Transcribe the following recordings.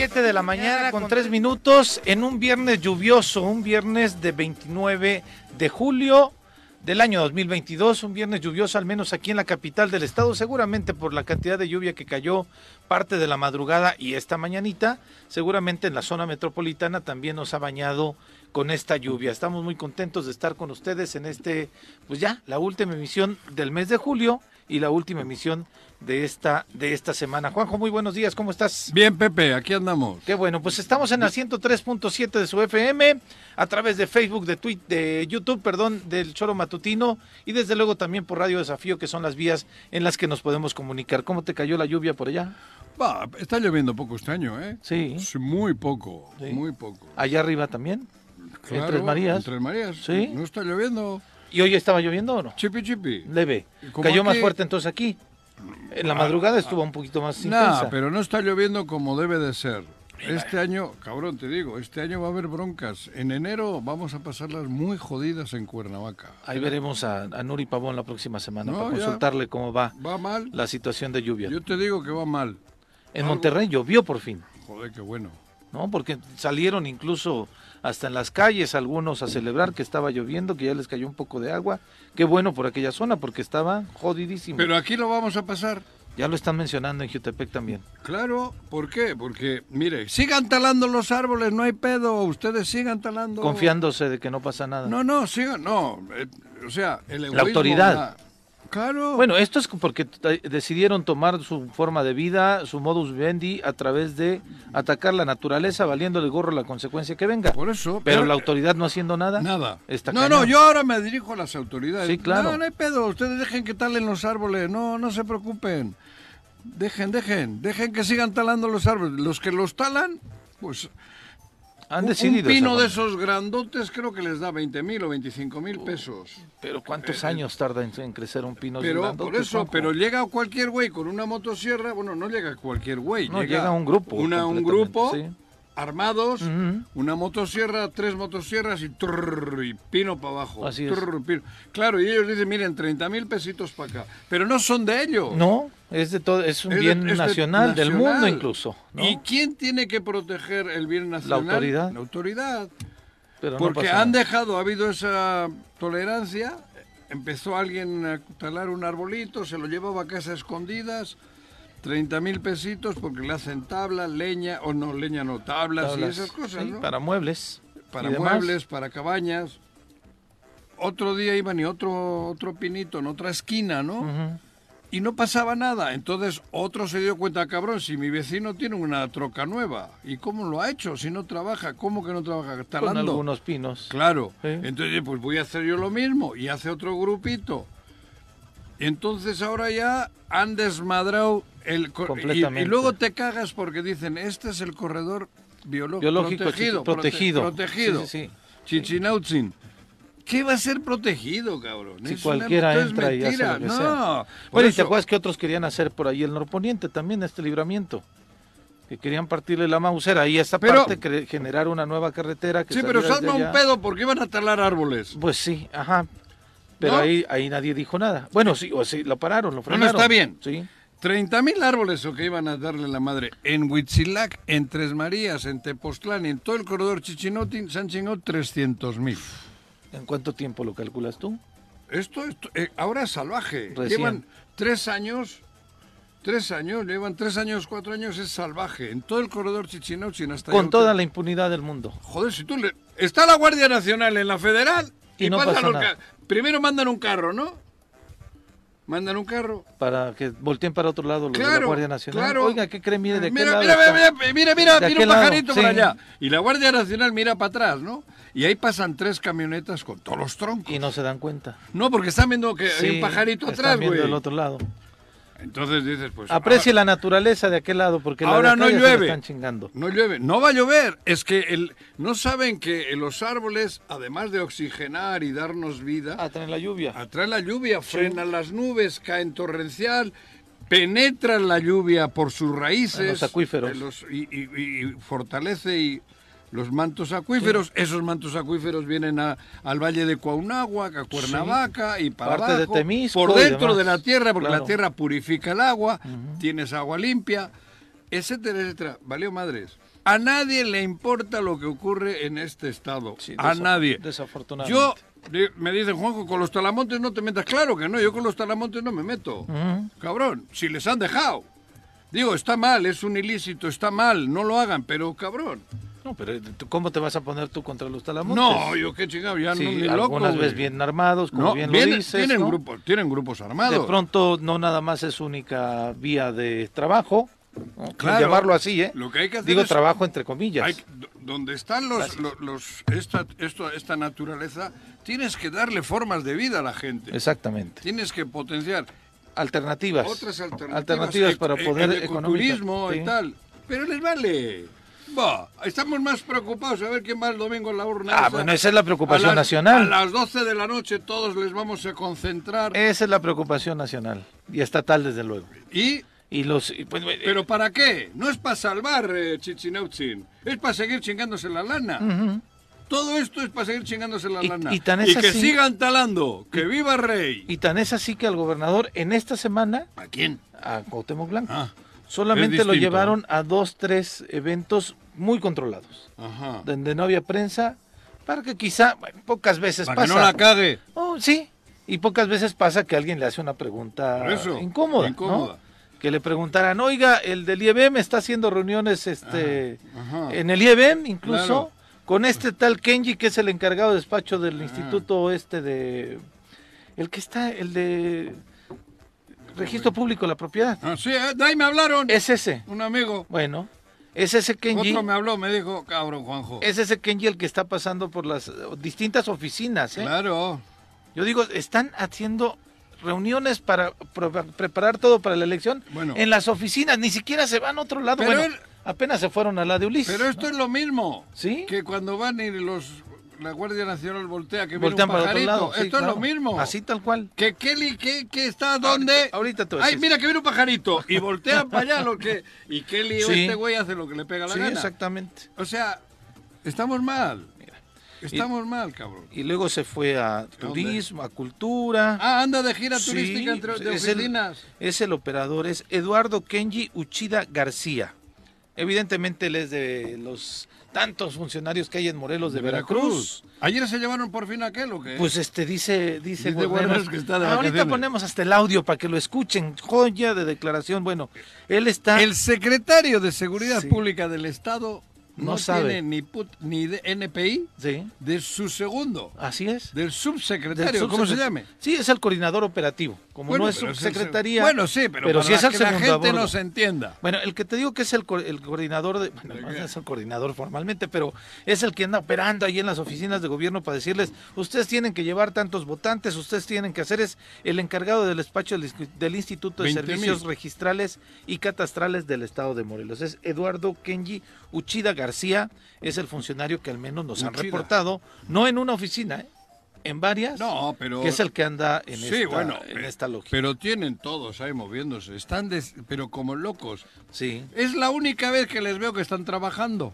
7 de la mañana con 3 minutos en un viernes lluvioso, un viernes de 29 de julio del año 2022, un viernes lluvioso al menos aquí en la capital del estado, seguramente por la cantidad de lluvia que cayó parte de la madrugada y esta mañanita, seguramente en la zona metropolitana también nos ha bañado con esta lluvia. Estamos muy contentos de estar con ustedes en este, pues ya, la última emisión del mes de julio y la última emisión de esta, de esta semana. Juanjo, muy buenos días, ¿cómo estás? Bien, Pepe, aquí andamos. Qué bueno, pues estamos en la 103.7 de su FM, a través de Facebook, de Twitter, de YouTube, perdón, del Choro Matutino, y desde luego también por Radio Desafío, que son las vías en las que nos podemos comunicar. ¿Cómo te cayó la lluvia por allá? Va, está lloviendo poco este año, ¿eh? Sí. muy poco, Sí. muy poco. Allá arriba también. Claro, en Tres Marías. en Tres Marías. Sí. No está lloviendo. ¿Y hoy estaba lloviendo o no? Chipi, chipi. Leve. Cayó más fuerte entonces aquí. En la madrugada estuvo un poquito más No, intensa. pero no está lloviendo como debe de ser. Este año, cabrón, te digo, este año va a haber broncas. En enero vamos a pasarlas muy jodidas en Cuernavaca. Ahí veremos a, a Nuri Pavón la próxima semana No, para ya. consultarle cómo va Va mal. la situación de lluvia. Yo te digo que va mal. En algo- Monterrey llovió por fin, Joder, qué bueno. ¿no? Porque salieron incluso hasta en las calles algunos a celebrar que estaba lloviendo, que ya les cayó un poco de agua. Qué bueno por aquella zona porque estaba jodidísimo. Pero aquí lo vamos a pasar. Ya lo están mencionando en Jutepec también. Claro, ¿por qué? Porque, mire, sigan talando los árboles, no hay pedo, ustedes sigan talando. Confiándose de que no pasa nada. No, no, sigan, no. eh, o sea, el egoísmo, autoridad. la- Claro. Bueno, esto es porque decidieron tomar su forma de vida, su modus vivendi, a través de atacar la naturaleza, valiéndole gorro la consecuencia que venga. por eso. Pero la autoridad no haciendo nada. Nada. Está no, cañón. no, yo ahora me dirijo a las autoridades. Sí, claro. No, no hay pedo, ustedes dejen que talen los árboles, no, no se preocupen. Dejen, dejen, dejen que sigan talando los árboles. Los que los talan, pues Han un- decidido. un pino de esos grandotes creo que les da 20 mil o 25 Uh, mil pesos. Pero ¿cuántos años tarda en, en crecer un pino? Pero grandote, por eso, Juanjo? pero llega cualquier güey con una motosierra, bueno, no llega cualquier güey, No, llega un grupo una, un grupo sí. armados, una motosierra, tres motosierras y, trrr, y pino para abajo. Así es. pino. Claro, y ellos dicen, miren, 30 mil pesitos para acá, pero no son de ellos. No, es de todo, es un Es de- bien de nacional, del nacional. mundo incluso. ¿no? ¿Y quién tiene que proteger el bien nacional? autoridad. La autoridad. Pero no Porque han dejado, ha habido esa tolerancia. Empezó alguien a talar un arbolito, se lo llevaba a casa a escondidas, 30 mil pesitos porque le hacen tabla, leña, o no, leña no, tablas, Tablas, y esas cosas, sí, ¿no? Para muebles. Para demás. muebles, para cabañas. Otro día iban y otro, otro pinito en otra esquina, ¿no? Y no pasaba nada. Entonces otro se dio cuenta, cabrón, si mi vecino tiene una troca nueva, ¿y cómo lo ha hecho? Si no trabaja, ¿cómo que no trabaja? Con Talando. algunos pinos. Claro. Entonces, pues voy a hacer yo lo mismo. Y hace otro grupito. Entonces ahora ya han desmadrado el... cor- y- Y, Completamente. luego te cagas porque dicen, este es el corredor biológico, Biológico protegido. protegido. prote- protegido. Sí, sí, sí. Chichinautzin. ¿Qué va a ser protegido, cabrón? Si Es cualquiera entra y hace lo que no. sea. Bueno, y te acuerdas que otros querían hacer por ahí el norponiente también, este libramiento. Que querían partirle la mausera y esta Pero- parte generar una nueva carretera que Sí, pero desde un pedo porque iban a talar árboles. Pues sí, ajá. Pero ¿No? ahí, ahí nadie dijo nada. Bueno, sí, o sí, lo pararon, lo no, frenaron. está bien. Sí. 30 mil árboles o que iban a darle la madre. En Huitzilac, en Tres Marías, en Tepoztlán y en todo el corredor Chichinotin se han chingado 300 mil. ¿En cuánto tiempo lo calculas tú? Esto, esto, eh, ahora es salvaje. Recién. Llevan tres años, tres años, llevan tres años, cuatro años, es salvaje. En todo el corredor Chichinotin hasta Con toda la impunidad del mundo. Joder, si tú le... Está la Guardia Nacional en la Federal Y y, no pasa los nada. ca- Primero mandan un carro, ¿no? Mandan un carro. Para que volteen para otro lado los de la Claro, Guardia Nacional. claro. Oiga, ¿qué creen? Mire, ¿de qué mira, lado mira, mira, mira, mira, mira, ¿De mira un lado? pajarito por Sí. allá. Y la Guardia Nacional mira para atrás, ¿no? Y ahí pasan tres camionetas con todos los troncos. Y no se dan cuenta. No, porque están viendo que hay Sí, un pajarito están atrás, viendo güey. del otro lado. Entonces dices, pues... Aprecie la naturaleza de aquel lado, porque la Ahora acá no la llueve. están chingando. No llueve, no va a llover. Es que el, no saben que los árboles, además de oxigenar y darnos vida, Atraen la lluvia. atraen la lluvia, frenan las nubes, caen torrencial, penetran la lluvia por sus raíces. En los acuíferos. en los- y, y- y fortalece y los mantos acuíferos. Esos mantos acuíferos vienen a- al valle de Cuauhnáhuac, a Cuernavaca y para Parte de Temisco por dentro de la tierra, porque Claro. la tierra purifica el agua, tienes agua limpia, etcétera, etcétera. Valió madres. A nadie le importa lo que ocurre en este estado. Sí, a nadie. desafortunadamente. Yo, me dicen, Juanjo, con los talamontes no te metas. Claro que no, yo con los talamontes no me meto. Ujú. Cabrón, si les han dejado. Digo, está mal, es un ilícito, está mal, no lo hagan, pero cabrón. No, pero ¿tú ¿cómo te vas a poner tú contra los talamontes? No, yo qué chingado, ya Sí, no ni algunas veces bien armados, como No, bien lo dices, tienen, ¿no? grupos, tienen grupos armados. De pronto no nada más es única vía de trabajo, Claro. llamarlo así, ¿eh? Lo que hay que hacer Digo es- trabajo entre comillas. Hay- donde están los, los, los- esta, esto, esta naturaleza, tienes que darle formas de vida a la gente. Exactamente. Tienes que potenciar alternativas. otras alternativas. Alternativas para ec- poder el sí. y tal. Pero les vale. Estamos más preocupados a ver quién va el domingo en la urna. Ah, esa. bueno, esa es la preocupación A las- nacional. A las 12 de la noche todos les vamos a concentrar. Esa es la preocupación nacional y estatal, desde luego. y Y los. y, pues, eh, ¿Pero para qué? No es para salvar eh, Chichinautzin, es para seguir chingándose la lana. Todo esto es para seguir chingándose la Y- lana. y tan es que así- sigan talando, que viva Rey. Y tan es así que al gobernador en esta semana, ¿A quién? a Cuauhtémoc Blanco, Ah, solamente lo llevaron a dos, tres eventos muy controlados, ajá. donde no había prensa, para que quizá, bueno, pocas veces Para que pasa. no la cague. Oh, sí, y pocas veces pasa que alguien le hace una pregunta eso, incómoda. Que le preguntaran, oiga, el del IEBM está haciendo reuniones este, Ajá. en el IEBM incluso, Claro. con este tal Kenji, que es el encargado de despacho del instituto este de... El que está, el de registro público de la propiedad. Ah, sí, eh, de ahí me hablaron. Es ese. Un amigo. Bueno, es ese Kenji. Otro me habló, me dijo, cabrón, Juanjo. Es ese Kenji el que está pasando por las eh, distintas oficinas. ¿eh? Claro. Yo digo, están haciendo reuniones para preparar todo para la elección Bueno. en las oficinas, ni siquiera se van a otro lado. Pero bueno, él- apenas se fueron a la de Ulises. Pero esto es lo mismo. ¿Sí? Que cuando van y los la Guardia Nacional voltea, que viene Voltean un para otro pajarito. lado. sí, esto es lo mismo. Así tal cual. Que Kelly, que, que está donde. ahorita te voy a Ay, mira que viene un pajarito. Y voltean para allá lo que. Y Kelly o este güey hace lo que le pega la Sí, gana. exactamente. O sea, estamos mal. Estamos mal, cabrón. Y luego se fue a turismo, a cultura. Ah, anda de gira Sí, turística entre pues, de es el- oficinas. Es el operador, es Eduardo Kenji Uchida García. Evidentemente él es de los tantos funcionarios que hay en Morelos de, Veracruz. Ayer se llevaron por fin aquel o qué? Pues este dice, dice Dice Guarneros que está de Ahorita ponemos hasta el audio para que lo escuchen. Joya de declaración. Bueno, él está. el secretario de Seguridad Sí. Pública del Estado no, No sabe. tiene ni, put- ni de NPI Sí, de su segundo, así es. del Del subsecretario, ¿cómo se llame? Sí, es el coordinador operativo. Como Bueno, no es pero subsecretaría. se- Bueno, sí, pero, para sí es el que la segundo gente bordo. nos entienda. Bueno, el que te digo que es el, co- el coordinador de, bueno, no es el coordinador formalmente, pero es el que anda operando ahí en las oficinas de gobierno para decirles, ustedes tienen que llevar tantos votantes, ustedes tienen que hacer, es el encargado del despacho del, Insti- del Instituto de 20,000. Servicios Registrales y Catastrales del Estado de Morelos. Es Eduardo Kenji Uchida García, es el funcionario que al menos nos han reportado, no en una oficina, ¿eh? en varias, No, pero... que es el que anda en, Sí, esta, bueno, en pe- esta lógica. Pero tienen todos ahí moviéndose, están des- pero como locos. sí. Es la única vez que les veo que están trabajando.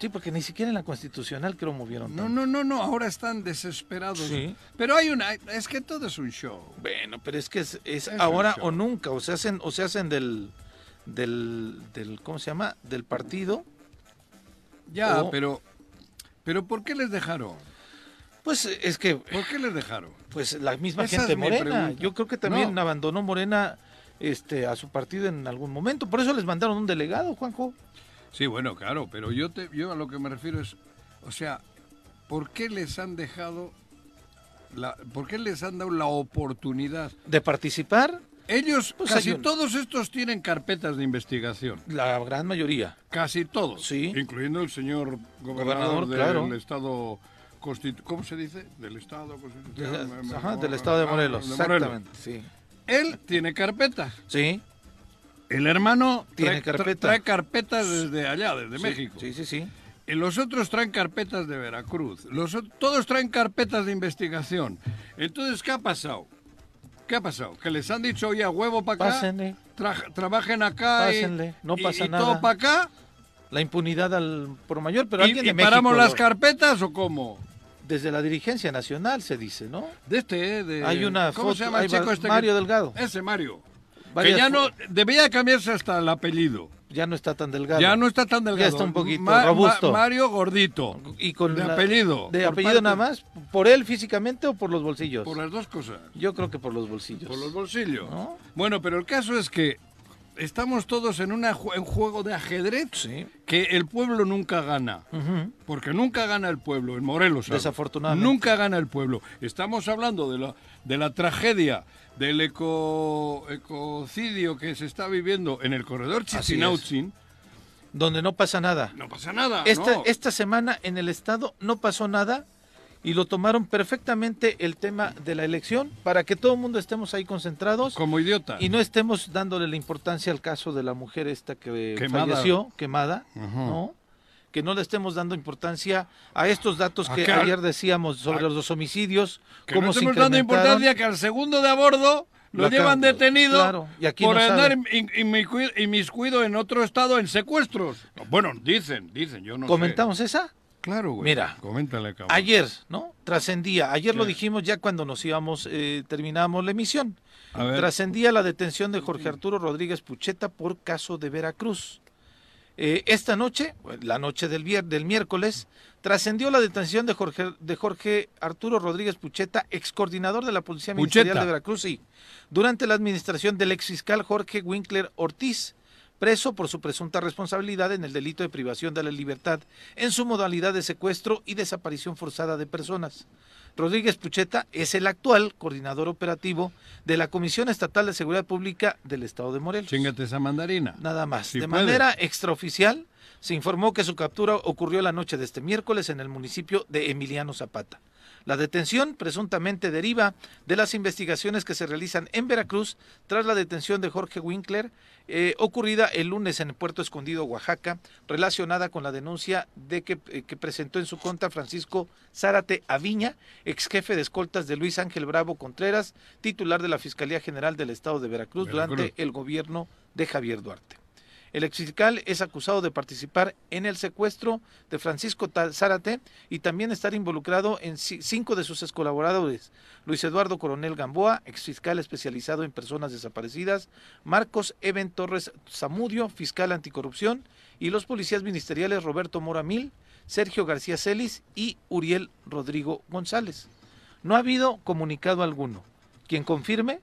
sí, porque ni siquiera en la constitucional creo movieron No, tanto. no, no, no, ahora están desesperados. Sí. Pero hay una, es que todo es un show. Bueno, pero es que es, es Es ahora o nunca, o se hacen, o se hacen del, del, del, ¿cómo se llama? Del partido. Ya, O- pero, pero ¿por qué les dejaron? Pues es que, ¿Por qué les dejaron? pues la misma Esa gente morena. Yo creo que también No. abandonó Morena, este, a su partido en algún momento. Por eso les mandaron un delegado, Juanjo. Sí, bueno, claro, pero yo te, yo a lo que me refiero es, o sea, ¿por qué les han dejado, la, por qué les han dado la oportunidad? De participar, Ellos, Pues casi un- todos estos tienen carpetas de investigación, la gran mayoría. casi todos, Sí. incluyendo el señor Gobernador, gobernador, del claro. estado constitu- ¿cómo se dice? Del estado constitucional. me- Ajá, del estado de ah, Morelos, de Morelos. exactamente. Sí. Él tiene carpeta. Sí. El hermano Tiene trae, tra- carpeta. trae carpetas desde allá, desde sí, México. Sí, sí, sí. Y los otros traen carpetas de Veracruz. Los, todos traen carpetas de investigación. Entonces, ¿qué ha pasado? ¿Qué ha pasado? Que les han dicho, oye, a huevo para acá, Pásenle. tra- trabajen acá y- Pásenle, no y, pasa y nada. todo para acá. La impunidad al por mayor, pero ¿Y, alguien y de paramos las carpetas o cómo? desde la dirigencia nacional se dice, ¿no? De este, ¿eh? De, Hay una ¿Cómo foto, se llama el chico este? Mario que- Delgado. Ese Mario. Varias que ya no... Debía cambiarse hasta el apellido. Ya no está tan delgado. Ya no está tan delgado. Ya está un poquito robusto. Mario Gordito. Y con de la- apellido. ¿De apellido parte- nada más? ¿Por él físicamente o por los bolsillos? Por las dos cosas. Yo creo que por los bolsillos. Por los bolsillos. ¿No? Bueno, pero el caso es que estamos todos en una un juego de ajedrez Sí. que el pueblo nunca gana. Porque nunca gana el pueblo, en Morelos. hablo. Desafortunadamente. Nunca gana el pueblo. Estamos hablando de la, de la tragedia, del eco, ecocidio que se está viviendo en el corredor. Chisinautzin. Donde no pasa nada. No pasa nada. Esta, no. esta semana en el Estado no pasó nada y lo tomaron perfectamente el tema de la elección para que todo el mundo estemos ahí concentrados Como idiota. y no estemos dándole la importancia al caso de la mujer esta que Quemada. falleció, quemada, Ajá. ¿no? Que no le estemos dando importancia a estos datos que Acá- ayer decíamos sobre los homicidios, que cómo no se estamos dando importancia que al segundo de a bordo lo, llevan detenido claro, y aquí por no andar inmiscuido en otro estado en secuestros. Bueno, dicen, dicen, yo no sé. ¿Comentamos esa? Claro, güey. Mira, Coméntale, cabrón. Ayer, ¿no? Trascendía. Ayer lo dijimos ya cuando nos íbamos, eh, terminamos la emisión. Trascendía la detención de Jorge Arturo Rodríguez Pucheta por caso de Veracruz. Eh, esta noche, la noche del, vier- del miércoles, trascendió la detención de Jorge, de Jorge Arturo Rodríguez Pucheta, ex coordinador de la Policía Ministerial Pucheta. de Veracruz, sí, durante la administración del ex fiscal Jorge Winkler Ortiz, preso por su presunta responsabilidad en el delito de privación de la libertad en su modalidad de secuestro y desaparición forzada de personas. Rodríguez Pucheta es el actual coordinador operativo de la Comisión Estatal de Seguridad Pública del Estado de Morelos. Chingate esa mandarina. Nada más. De manera extraoficial, se informó que su captura ocurrió la noche de este miércoles en el municipio de Emiliano Zapata. La detención presuntamente deriva de las investigaciones que se realizan en Veracruz tras la detención de Jorge Winkler, eh, ocurrida el lunes en Puerto Escondido, Oaxaca, relacionada con la denuncia de que, eh, que presentó en su contra Francisco Zárate Aviña, ex jefe de escoltas de Luis Ángel Bravo Contreras, titular de la Fiscalía General del Estado de Veracruz, Veracruz. durante el gobierno de Javier Duarte. El exfiscal es acusado de participar en el secuestro de Francisco Zárate y también estar involucrado en ci- cinco de sus colaboradores. Luis Eduardo Coronel Gamboa, exfiscal especializado en personas desaparecidas, Marcos Eben Torres Zamudio, fiscal anticorrupción, y los policías ministeriales Roberto Mora Mil, Sergio García Celis y Uriel Rodrigo González. No ha habido comunicado alguno. Quien confirme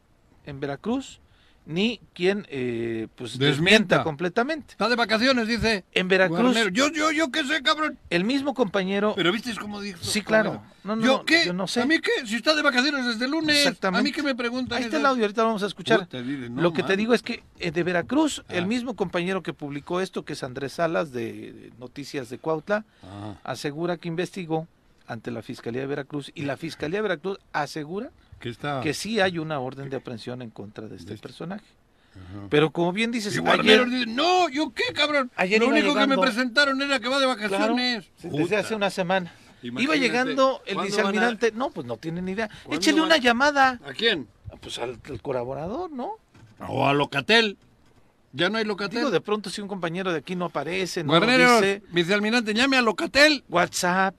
en Veracruz, ni quien eh, pues Desmienta. desmienta completamente. Está de vacaciones, dice. En Veracruz, Guarnero. Yo, yo, yo qué sé, cabrón. el mismo compañero, Pero viste cómo dijo. Sí, claro. No, no, ¿Yo no, qué? yo no sé. ¿A mí qué? Si está de vacaciones desde el lunes. Exactamente. ¿A mí qué me preguntan? ahí está el audio, ahorita lo vamos a escuchar. Puta, dile, no, Lo que te digo es que eh, de Veracruz, Ah. el mismo compañero que publicó esto, que es Andrés Salas de Noticias de Cuautla, Ah, asegura que investigó ante la Fiscalía de Veracruz y la Fiscalía de Veracruz asegura está. que sí hay una orden de aprehensión en contra de este este. personaje. Ajá. Pero como bien dices, Y ayer, dice, no, ¿yo qué, cabrón? Ayer Lo único que me presentaron era que va de claro, vacaciones. desde Puta. hace una semana. Iba llegando el ¿cuándo vicealmirante, no, pues no tiene ni idea. ¿Cuándo Échele van una llamada ¿A quién? pues al, al colaborador, ¿no? O a Locatel. ¿Ya no hay Locatel? Digo, de pronto si un compañero de aquí no aparece, no Guarneros, dice vicealmirante, llame a Locatel. WhatsApp,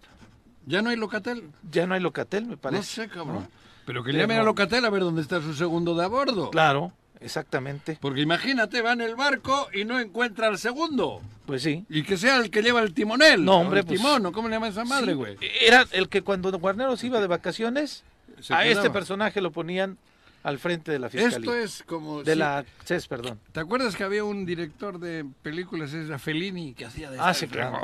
¿Ya no hay Locatel? ya no hay locatel, me parece. No sé, cabrón. ¿no? Pero que Pero- llame a Locatel a ver dónde está su segundo de a bordo. Claro, exactamente. Porque imagínate, va en el barco y no encuentra al segundo. Pues sí. Y que sea el que lleva el timonel. No, hombre, el pues- timón, ¿o ¿cómo le llama esa madre, Sí, güey? Era el que cuando Guarneros iba de vacaciones, Se a este personaje lo ponían al frente de la fiscalía. Esto es como... de la CES, perdón. ¿Te acuerdas que había un director de películas, era Fellini, que hacía de Ah, sí, claro.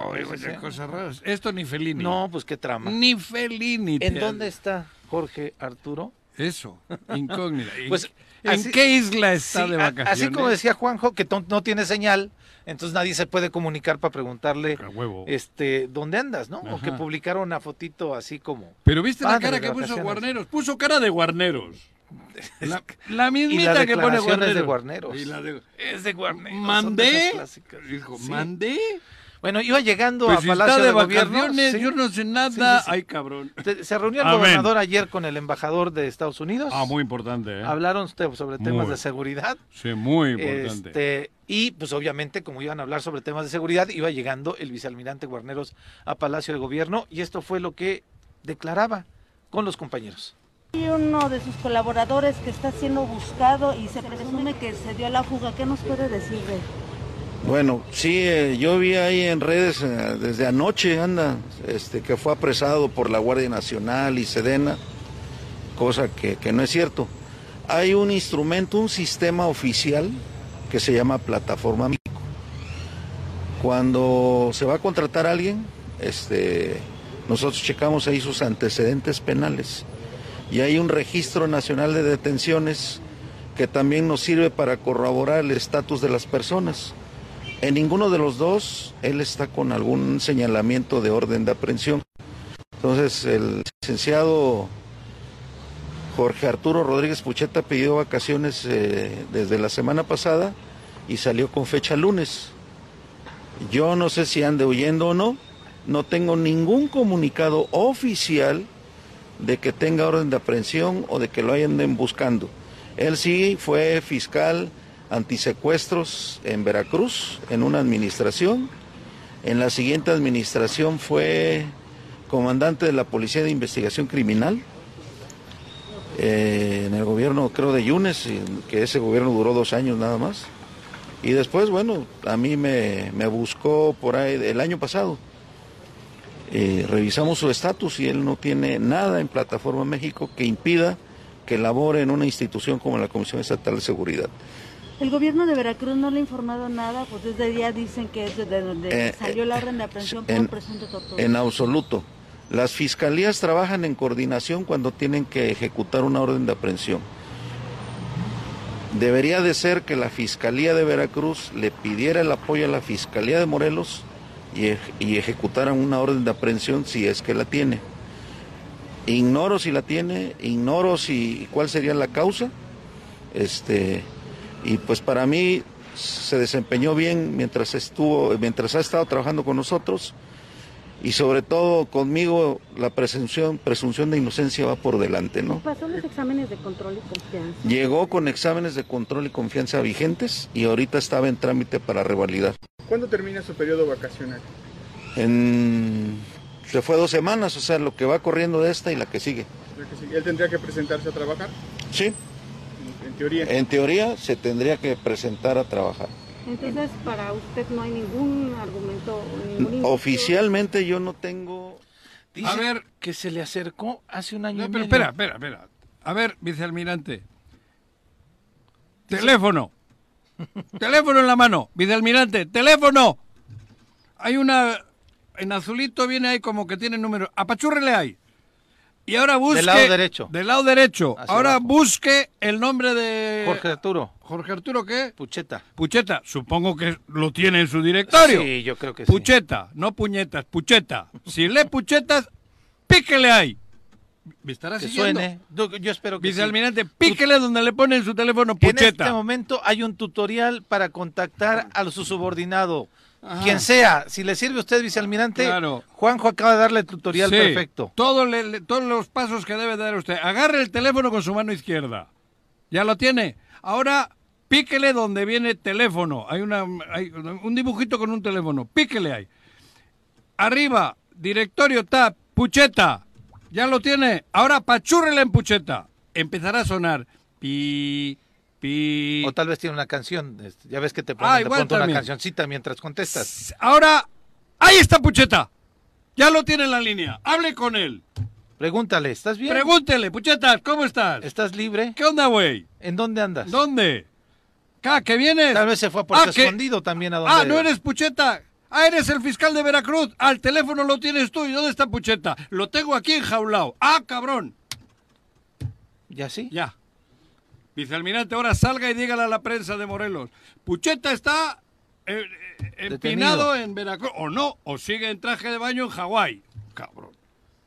Cosas raras. Esto ni Fellini. No, pues qué trama. Ni Fellini. ¿En dónde está Jorge Arturo? Eso, incógnita. ¿En- Pues, ¿En así- qué isla está Sí, de vacaciones? así como decía Juanjo, que no tiene señal, entonces nadie se puede comunicar para preguntarle este dónde andas, ¿no? O que publicaron una fotito así como... Pero viste la cara que puso. Guarneros. Puso cara de Guarneros. La, la mismita que pone Guarneros. es de Guarneros. Y la de- Es de Guarneros. ¿Mandé? Dijo, Sí. ¿mandé? Bueno, iba llegando Pues a si Palacio está de, de, Gobierno. sí. yo no sé nada. Sí, sí, sí. Ay, cabrón. Se- Se reunió el Amén. gobernador ayer con el embajador de Estados Unidos. Ah, muy importante, ¿eh? Hablaron te- sobre temas Muy. de seguridad. Sí, muy importante. Este, y pues obviamente, como iban a hablar sobre temas de seguridad, iba llegando el vicealmirante Guarneros a Palacio de Gobierno y esto fue lo que declaraba con los compañeros. Hay uno de sus colaboradores que está siendo buscado y se presume que se dio a la fuga. ¿Qué nos puede decir de él? Bueno, sí, eh, yo vi ahí en redes eh, desde anoche, anda, este, que fue apresado por la Guardia Nacional y Sedena, cosa que, no es cierto. Hay un instrumento, un sistema oficial que se llama Plataforma México. Cuando se va a contratar a alguien, este, nosotros checamos ahí sus antecedentes penales y hay un registro nacional de detenciones que también nos sirve para corroborar el estatus de las personas. En ninguno de los dos él está con algún señalamiento de orden de aprehensión. Entonces el licenciado Jorge Arturo Rodríguez Pucheta pidió vacaciones eh, desde la semana pasada y salió con fecha lunes. Yo no sé si ande huyendo o no, no tengo ningún comunicado oficial de que tenga orden de aprehensión o de que lo hayan buscando. Él sí fue fiscal antisecuestros en Veracruz, en una administración. En la siguiente administración fue comandante de la Policía de Investigación Criminal. Eh, en el gobierno, creo, de Yunes, que ese gobierno duró dos años nada más. Y después, bueno, a mí me, me buscó por ahí el año pasado. Eh, revisamos su estatus y él no tiene nada en Plataforma México que impida que labore en una institución como la Comisión Estatal de Seguridad. ¿El gobierno de Veracruz no le ha informado nada? Pues desde día dicen que es desde donde eh, salió la orden de aprehensión por en, presunto tortura. En absoluto. Las fiscalías trabajan en coordinación cuando tienen que ejecutar una orden de aprehensión. Debería de ser que la Fiscalía de Veracruz le pidiera el apoyo a la Fiscalía de Morelos y, y ejecutaran una orden de aprehensión si es que la tiene. Ignoro si la tiene, ignoro si cuál sería la causa. Este, y pues para mí se desempeñó bien mientras estuvo, mientras ha estado trabajando con nosotros y sobre todo conmigo la presunción, presunción de inocencia va por delante, ¿no? ¿Pasó los exámenes de control y confianza? Llegó con exámenes de control y confianza vigentes y ahorita estaba en trámite para revalidar. ¿Cuándo termina su periodo vacacional? En... Se fue dos semanas, o sea, lo que va corriendo de esta y la que sigue. ¿Él tendría que presentarse a trabajar? Sí. En teoría. En teoría se tendría que presentar a trabajar. Entonces, para usted no hay ningún argumento. Ningún Oficialmente yo no tengo. Dice a ver, que se le acercó hace un año. No, y pero medio. espera, espera, espera. A ver, vicealmirante. Teléfono. teléfono en la mano. Vicealmirante, teléfono. Hay una. En azulito viene ahí como que tiene número. Apachúrrele ahí. Y ahora busque. Del lado derecho. Del lado derecho. Hacia ahora abajo. busque el nombre de. Jorge Arturo Jorge Arturo, ¿qué? Pucheta. Pucheta. Supongo que lo tiene en su directorio. Sí, yo creo que sí. Pucheta, no puñetas, pucheta. Si lee puchetas, píquele ahí. ¿Me estará Que siguiendo? suene. Yo, yo espero que sí. Vicealmirante, píquele donde le pone en su teléfono En este pucheta. momento hay un tutorial para contactar a su subordinado. Ajá. Quien sea, si le sirve a usted, vicealmirante, Claro. Juanjo acaba de darle el tutorial Sí, perfecto. todo le- le- todos los pasos que debe dar usted. Agarre el teléfono con su mano izquierda. ¿Ya lo tiene? Ahora píquele donde viene teléfono. Hay, una, hay un dibujito con un teléfono. Píquele ahí. Arriba, directorio tab, pucheta. ¿Ya lo tiene? Ahora pachúrrele en pucheta. Empezará a sonar. Pi, pi. O tal vez tiene una canción. este, Ya ves que te ponen Ah, de igual pronto una cancioncita mientras contestas. Ahora, ahí está pucheta. Ya lo tiene en la línea. Hable con él. Pregúntale, ¿estás bien? Pregúntele, pucheta, ¿cómo estás? ¿Estás libre? ¿Qué onda, güey? ¿En dónde andas? ¿Dónde? ¿Acá, que vienes? Tal vez se fue a Ah, Puerto que- Escondido también a donde... Ah, no eres Pucheta. Ah, eres el fiscal de Veracruz. Ah, el teléfono lo tienes tú. ¿Y dónde está Pucheta? Lo tengo aquí enjaulado. Ah, cabrón. ¿Ya sí? Ya. Vicealmirante, ahora salga y dígale a la prensa de Morelos. Pucheta está eh, eh, empinado Detenido. en Veracruz. O no, o sigue en traje de baño en Hawái. Cabrón.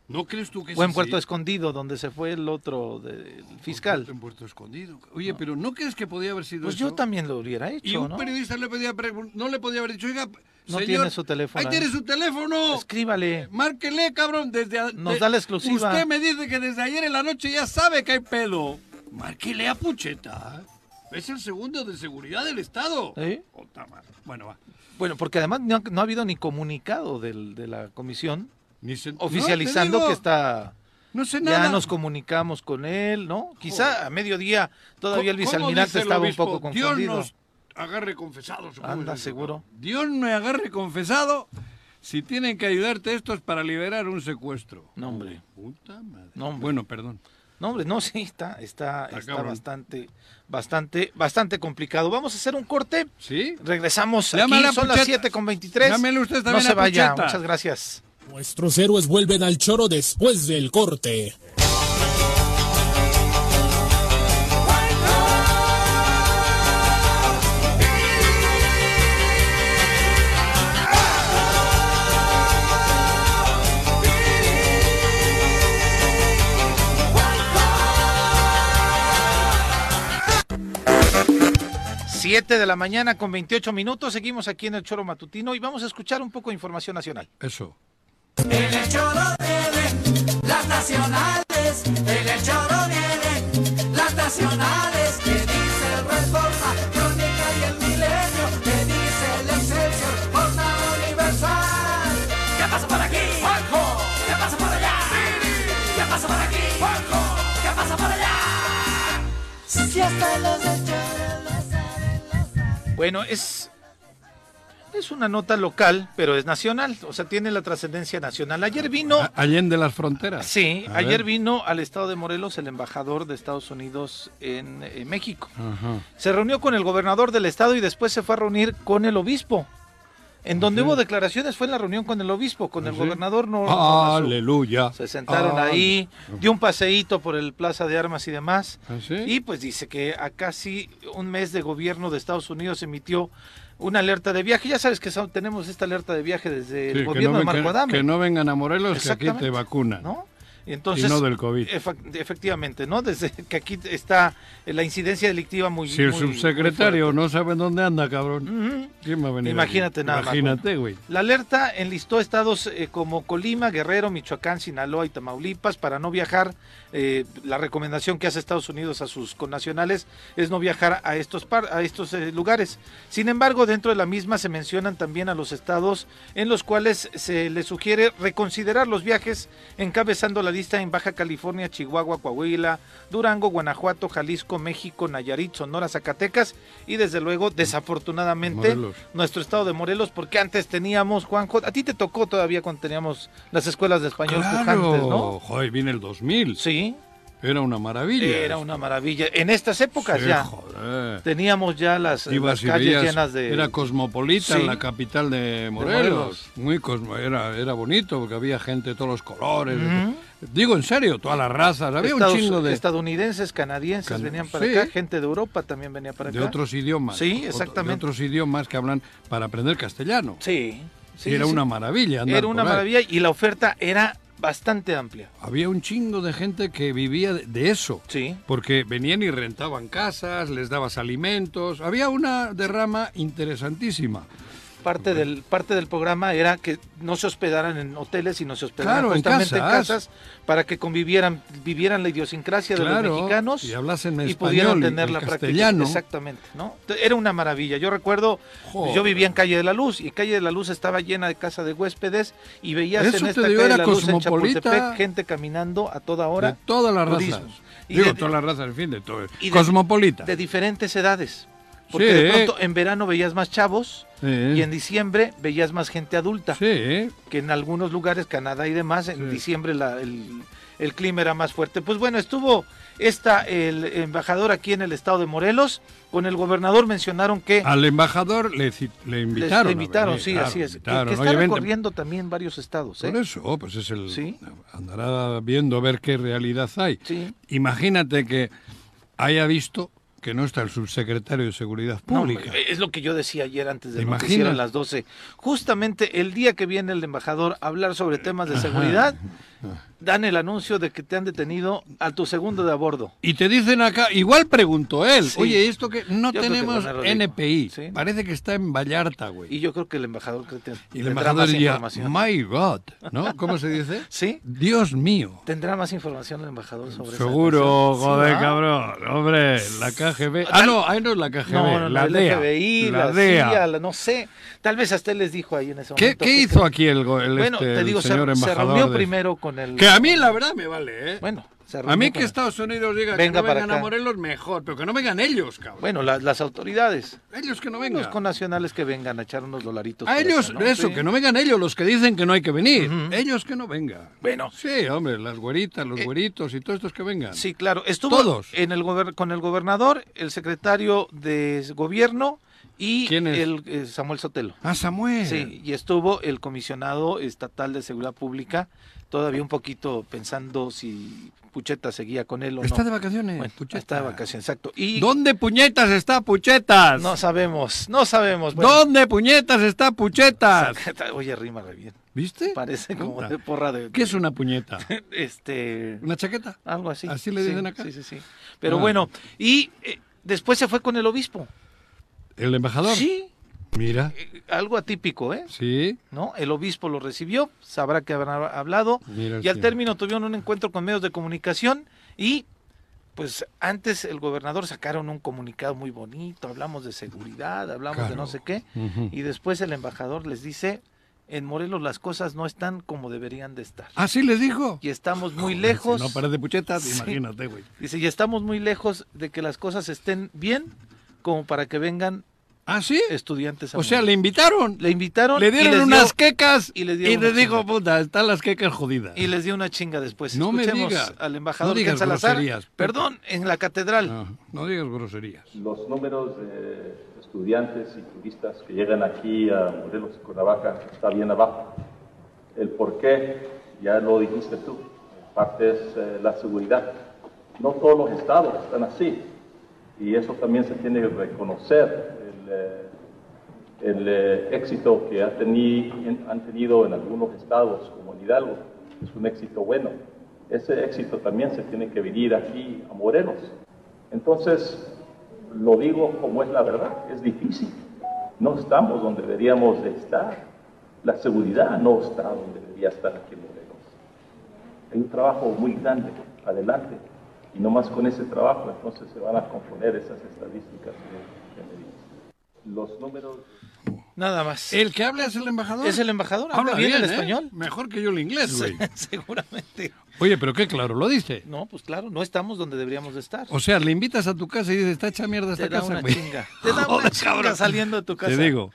¿No crees tú que es O en? Puerto Escondido, donde se fue el otro de- el fiscal. En Puerto Escondido. Oye, pero ¿no crees que podía haber sido Pues eso? yo también lo hubiera Y hecho, un ¿no? periodista le podía pregun- no le podía haber dicho, oiga, No señor, tiene su teléfono Ahí ahí. tiene su teléfono. Escríbale. Márquele, cabrón, desde a- Nos de- da la exclusiva. Usted me dice que desde ayer en la noche ya sabe que hay pedo. Márquele a Pucheta. Es el segundo de seguridad del Estado. Puta madre. Bueno, va. Bueno, porque además no, ha- no ha habido ni comunicado del- de la comisión Ni se- oficializando No, que está... No sé Ya nada. nos comunicamos con él, ¿no? Quizá a mediodía todavía el ¿Cómo vicealmirante el estaba un poco Dios confundido. nos agarre confesado. ¿cómo Anda, seguro. Dios me agarre confesado si tienen que ayudarte estos para liberar un secuestro. No, hombre. Puta madre. No, hombre. Bueno, perdón. No, hombre, no, sí, está, está, Está bastante, bastante, bastante complicado. Vamos a hacer un corte. ¿Sí? Regresamos Llámale a aquí, son las Pucheta. 7 con 23. Llámele usted no también se a vaya, Pucheta. muchas gracias. Nuestros héroes vuelven al choro después del corte. Siete de la mañana con 28 minutos. Seguimos aquí en el Choro Matutino y vamos a escuchar un poco de información nacional. Eso. En el choro vienen las nacionales, en el choro vienen las nacionales, que dice el Reforma, Crónica y el Milenio, que dice el Excelsior, Jornada Universal. ¿Qué pasa por aquí? Juanjo. ¿Qué pasa por allá? ¿Qué pasa por aquí? Juanjo. ¿Qué pasa por allá? Si hasta los Bueno, es, es una nota local, pero es nacional, o sea, tiene la trascendencia nacional. Ayer vino, Allende las fronteras. sí, A ayer ver. vino al estado de Morelos el embajador de Estados Unidos en, eh, México. Ajá. Se reunió con el gobernador del estado y después se fue a reunir con el obispo. En donde hubo declaraciones fue en la reunión con el obispo, con el ¿Sí? gobernador no. Aleluya. Se sentaron Ale- ahí, dio un paseíto por el Plaza de Armas y demás. ¿Ah, sí? Y pues dice que a casi un mes de gobierno de Estados Unidos emitió una alerta de viaje. Ya sabes que son- tenemos esta alerta de viaje desde Sí, el gobierno no, de Marco Adame. que no vengan a Morelos, que aquí te vacunan. ¿no? Y entonces, Y no del COVID. efectivamente, ¿no? Desde que aquí está la incidencia delictiva muy Si el muy- subsecretario muy no sabe dónde anda, cabrón. ¿Quién va a venir? Imagínate aquí? nada Imagínate, güey. La alerta enlistó estados eh, como Colima, Guerrero, Michoacán, Sinaloa y Tamaulipas para no viajar. Eh, la recomendación que hace Estados Unidos a sus connacionales es no viajar a estos, par- a estos eh, lugares. Sin embargo, dentro de la misma se mencionan también a los estados en los cuales se les sugiere reconsiderar los viajes, encabezando la en Baja California, Chihuahua, Coahuila, Durango, Guanajuato, Jalisco, México, Nayarit, Sonora, Zacatecas y desde luego, desafortunadamente, Morelos. nuestro estado de Morelos, porque antes teníamos, Juanjo, a ti te tocó todavía cuando teníamos las escuelas de español pujantes, ¿no? Joder, viene el 2000. Sí, Era una maravilla. era una maravilla. En estas épocas Sí, ya joder. teníamos ya las, calles veías- llenas de... Era cosmopolita, Sí. la capital de Morelos. Morelos. Muy cosmo, era, era bonito porque había gente de todos los colores. Digo en serio, todas las razas. Había Estados- un chingo de, estadounidenses, canadienses Can- venían para sí. acá, gente de Europa también venía para acá. de otros idiomas. Sí, exactamente. De otros idiomas que hablan para aprender castellano. Sí, sí, era sí. una maravilla. andar Era una por ahí. maravilla y la oferta era bastante amplia. Había un chingo de gente que vivía de, de eso. Sí. Porque venían y rentaban casas, les dabas alimentos. Había una derrama interesantísima. Parte del, parte del programa era que no se hospedaran en hoteles, sino se hospedaran Claro, en justamente en casas. casas para que convivieran, vivieran la idiosincrasia de los mexicanos y hablasen y español pudieran y tener el la práctica. Exactamente, ¿no? Era una maravilla. Yo recuerdo, Joder. yo vivía en Calle de la Luz y Calle de la Luz estaba llena de casa de huéspedes y veías Eso en esta digo, Calle de la Luz en. Chapultepec gente caminando a toda hora. de todas las razas. Digo, de- todas las razas, en fin, de todo. y de- Cosmopolita. de diferentes edades. Porque Sí. de pronto en verano veías más chavos Sí. y en diciembre veías más gente adulta. Sí, Que en algunos lugares, Canadá y demás, en diciembre la- el, el clima era más fuerte. Pues bueno, estuvo esta, el embajador aquí en el estado de Morelos. Con el gobernador mencionaron que al embajador le, le invitaron. le invitaron, venir, sí, claro, así es. Que, invitaron. que está recorriendo también varios estados. ¿eh? Por eso, pues es el. Sí. Andará viendo a ver qué realidad hay. Sí. Imagínate que haya visto que no está el subsecretario de Seguridad No, Pública. es lo que yo decía ayer antes de ¿Te noticiero imaginas? en las 12. Justamente el día que viene el embajador a hablar sobre temas de Ajá. Dan el anuncio de que te han detenido a tu segundo de a bordo. Y te dicen acá, igual preguntó él, Sí. oye, esto que no Yo creo que tenemos NPI, Sí. parece que está en Vallarta, güey. Y yo creo que el embajador que Y el embajador diría, información. my God, ¿no? ¿Cómo se dice? ¿Sí? Dios mío. ¿Tendrá más información el embajador sobre esa Seguro? Sí, joder, cabrón. Hombre, la KGB. Ah, no, ahí no es la KGB, No, no, la el DEA. FBI, la, la DEA. CIA, la- no sé. Tal vez hasta él les dijo ahí en ese ¿Qué, momento. qué hizo aquí el, el Bueno, este, te digo, se, señor se embajador? reunió de- primero con el... a mí la verdad me vale, ¿eh? Bueno, Se A mí que Estados Unidos diga Venga que no para vengan a. Morelos, mejor, pero que no vengan ellos, cabrón. Bueno, la- las autoridades. ellos que no Los vengan. connacionales que vengan a echar unos dolaritos. A ellos, eso, Sí. que no vengan ellos, los que dicen que no hay que venir. Ellos que no vengan. Bueno. Sí, hombre, las güeritas, los Eh, güeritos y todos estos que vengan. Sí, claro. Estuvo Todos. En el con el gobernador, el secretario de gobierno y ¿Quién es? el eh, Samuel Sotelo. Ah, Samuel. Sí, y estuvo el comisionado estatal de seguridad pública, todavía un poquito pensando si Pucheta seguía con él o Está no. de vacaciones. Bueno, Pucheta. está de vacaciones, exacto. Y ¿Dónde puñetas está Puchetas? no sabemos, no sabemos. Bueno, ¿Dónde puñetas está Puchetas? Oye, rima re bien. ¿Viste? Parece como Puta. de porra de... ¿Qué es una puñeta? Este... ¿Una chaqueta? Algo así. ¿Así le Sí, dicen acá? Sí, sí, sí. Pero Ah. bueno, y eh, después se fue con el obispo. ¿El embajador? Sí, Mira. eh, algo atípico, ¿eh? Sí. ¿No? El obispo lo recibió, sabrá que habrá hablado, Mira y al término tuvieron un encuentro con medios de comunicación y pues antes el gobernador sacaron un comunicado muy bonito, hablamos de seguridad, hablamos de no sé qué, y después el embajador les dice, en Morelos las cosas no están como deberían de estar. ¿Así les dijo? Y estamos muy lejos. Si no parece puchetas, Sí. imagínate, güey. Dice, y estamos muy lejos de que las cosas estén bien como para que vengan ¿Ah, sí? estudiantes a O sea, Morelos". le invitaron. le invitaron Le y dieron les unas dio- quecas y y les le, dio una dijo, puta, están las quecas jodidas. y les dio una chinga después. No me Escuchemos diga. al embajador No digas Salazar. groserías. Perdón, en la catedral. No, no digas groserías. Los números de estudiantes y turistas que llegan aquí a Morelos y Cuernavaca está bien abajo. El por qué, ya lo dijiste tú, parte es eh, la seguridad. No todos los estados están así y eso también se tiene que reconocer. El, eh, eh, éxito que han tenido en algunos estados, como en Hidalgo, es un éxito bueno. Ese éxito también se tiene que venir aquí a Morelos. Entonces, lo digo como es la verdad, es difícil. No estamos donde deberíamos de estar. La seguridad no está donde debería estar aquí en Morelos. Hay un trabajo muy grande adelante y no más con ese trabajo entonces se van a componer esas estadísticas que, que me dices. Los números... Nada más. ¿El que habla es el embajador? Es el embajador, habla bien el ¿eh? español. Mejor que yo el inglés, güey. Seguramente. Oye, pero qué claro lo dice. No, pues claro, no estamos donde deberíamos de estar. O sea, le invitas a tu casa y dices, está hecha mierda esta Te da casa, una güey. chinga. Te da una Joder, chinga cabrón. saliendo de tu casa. Te digo,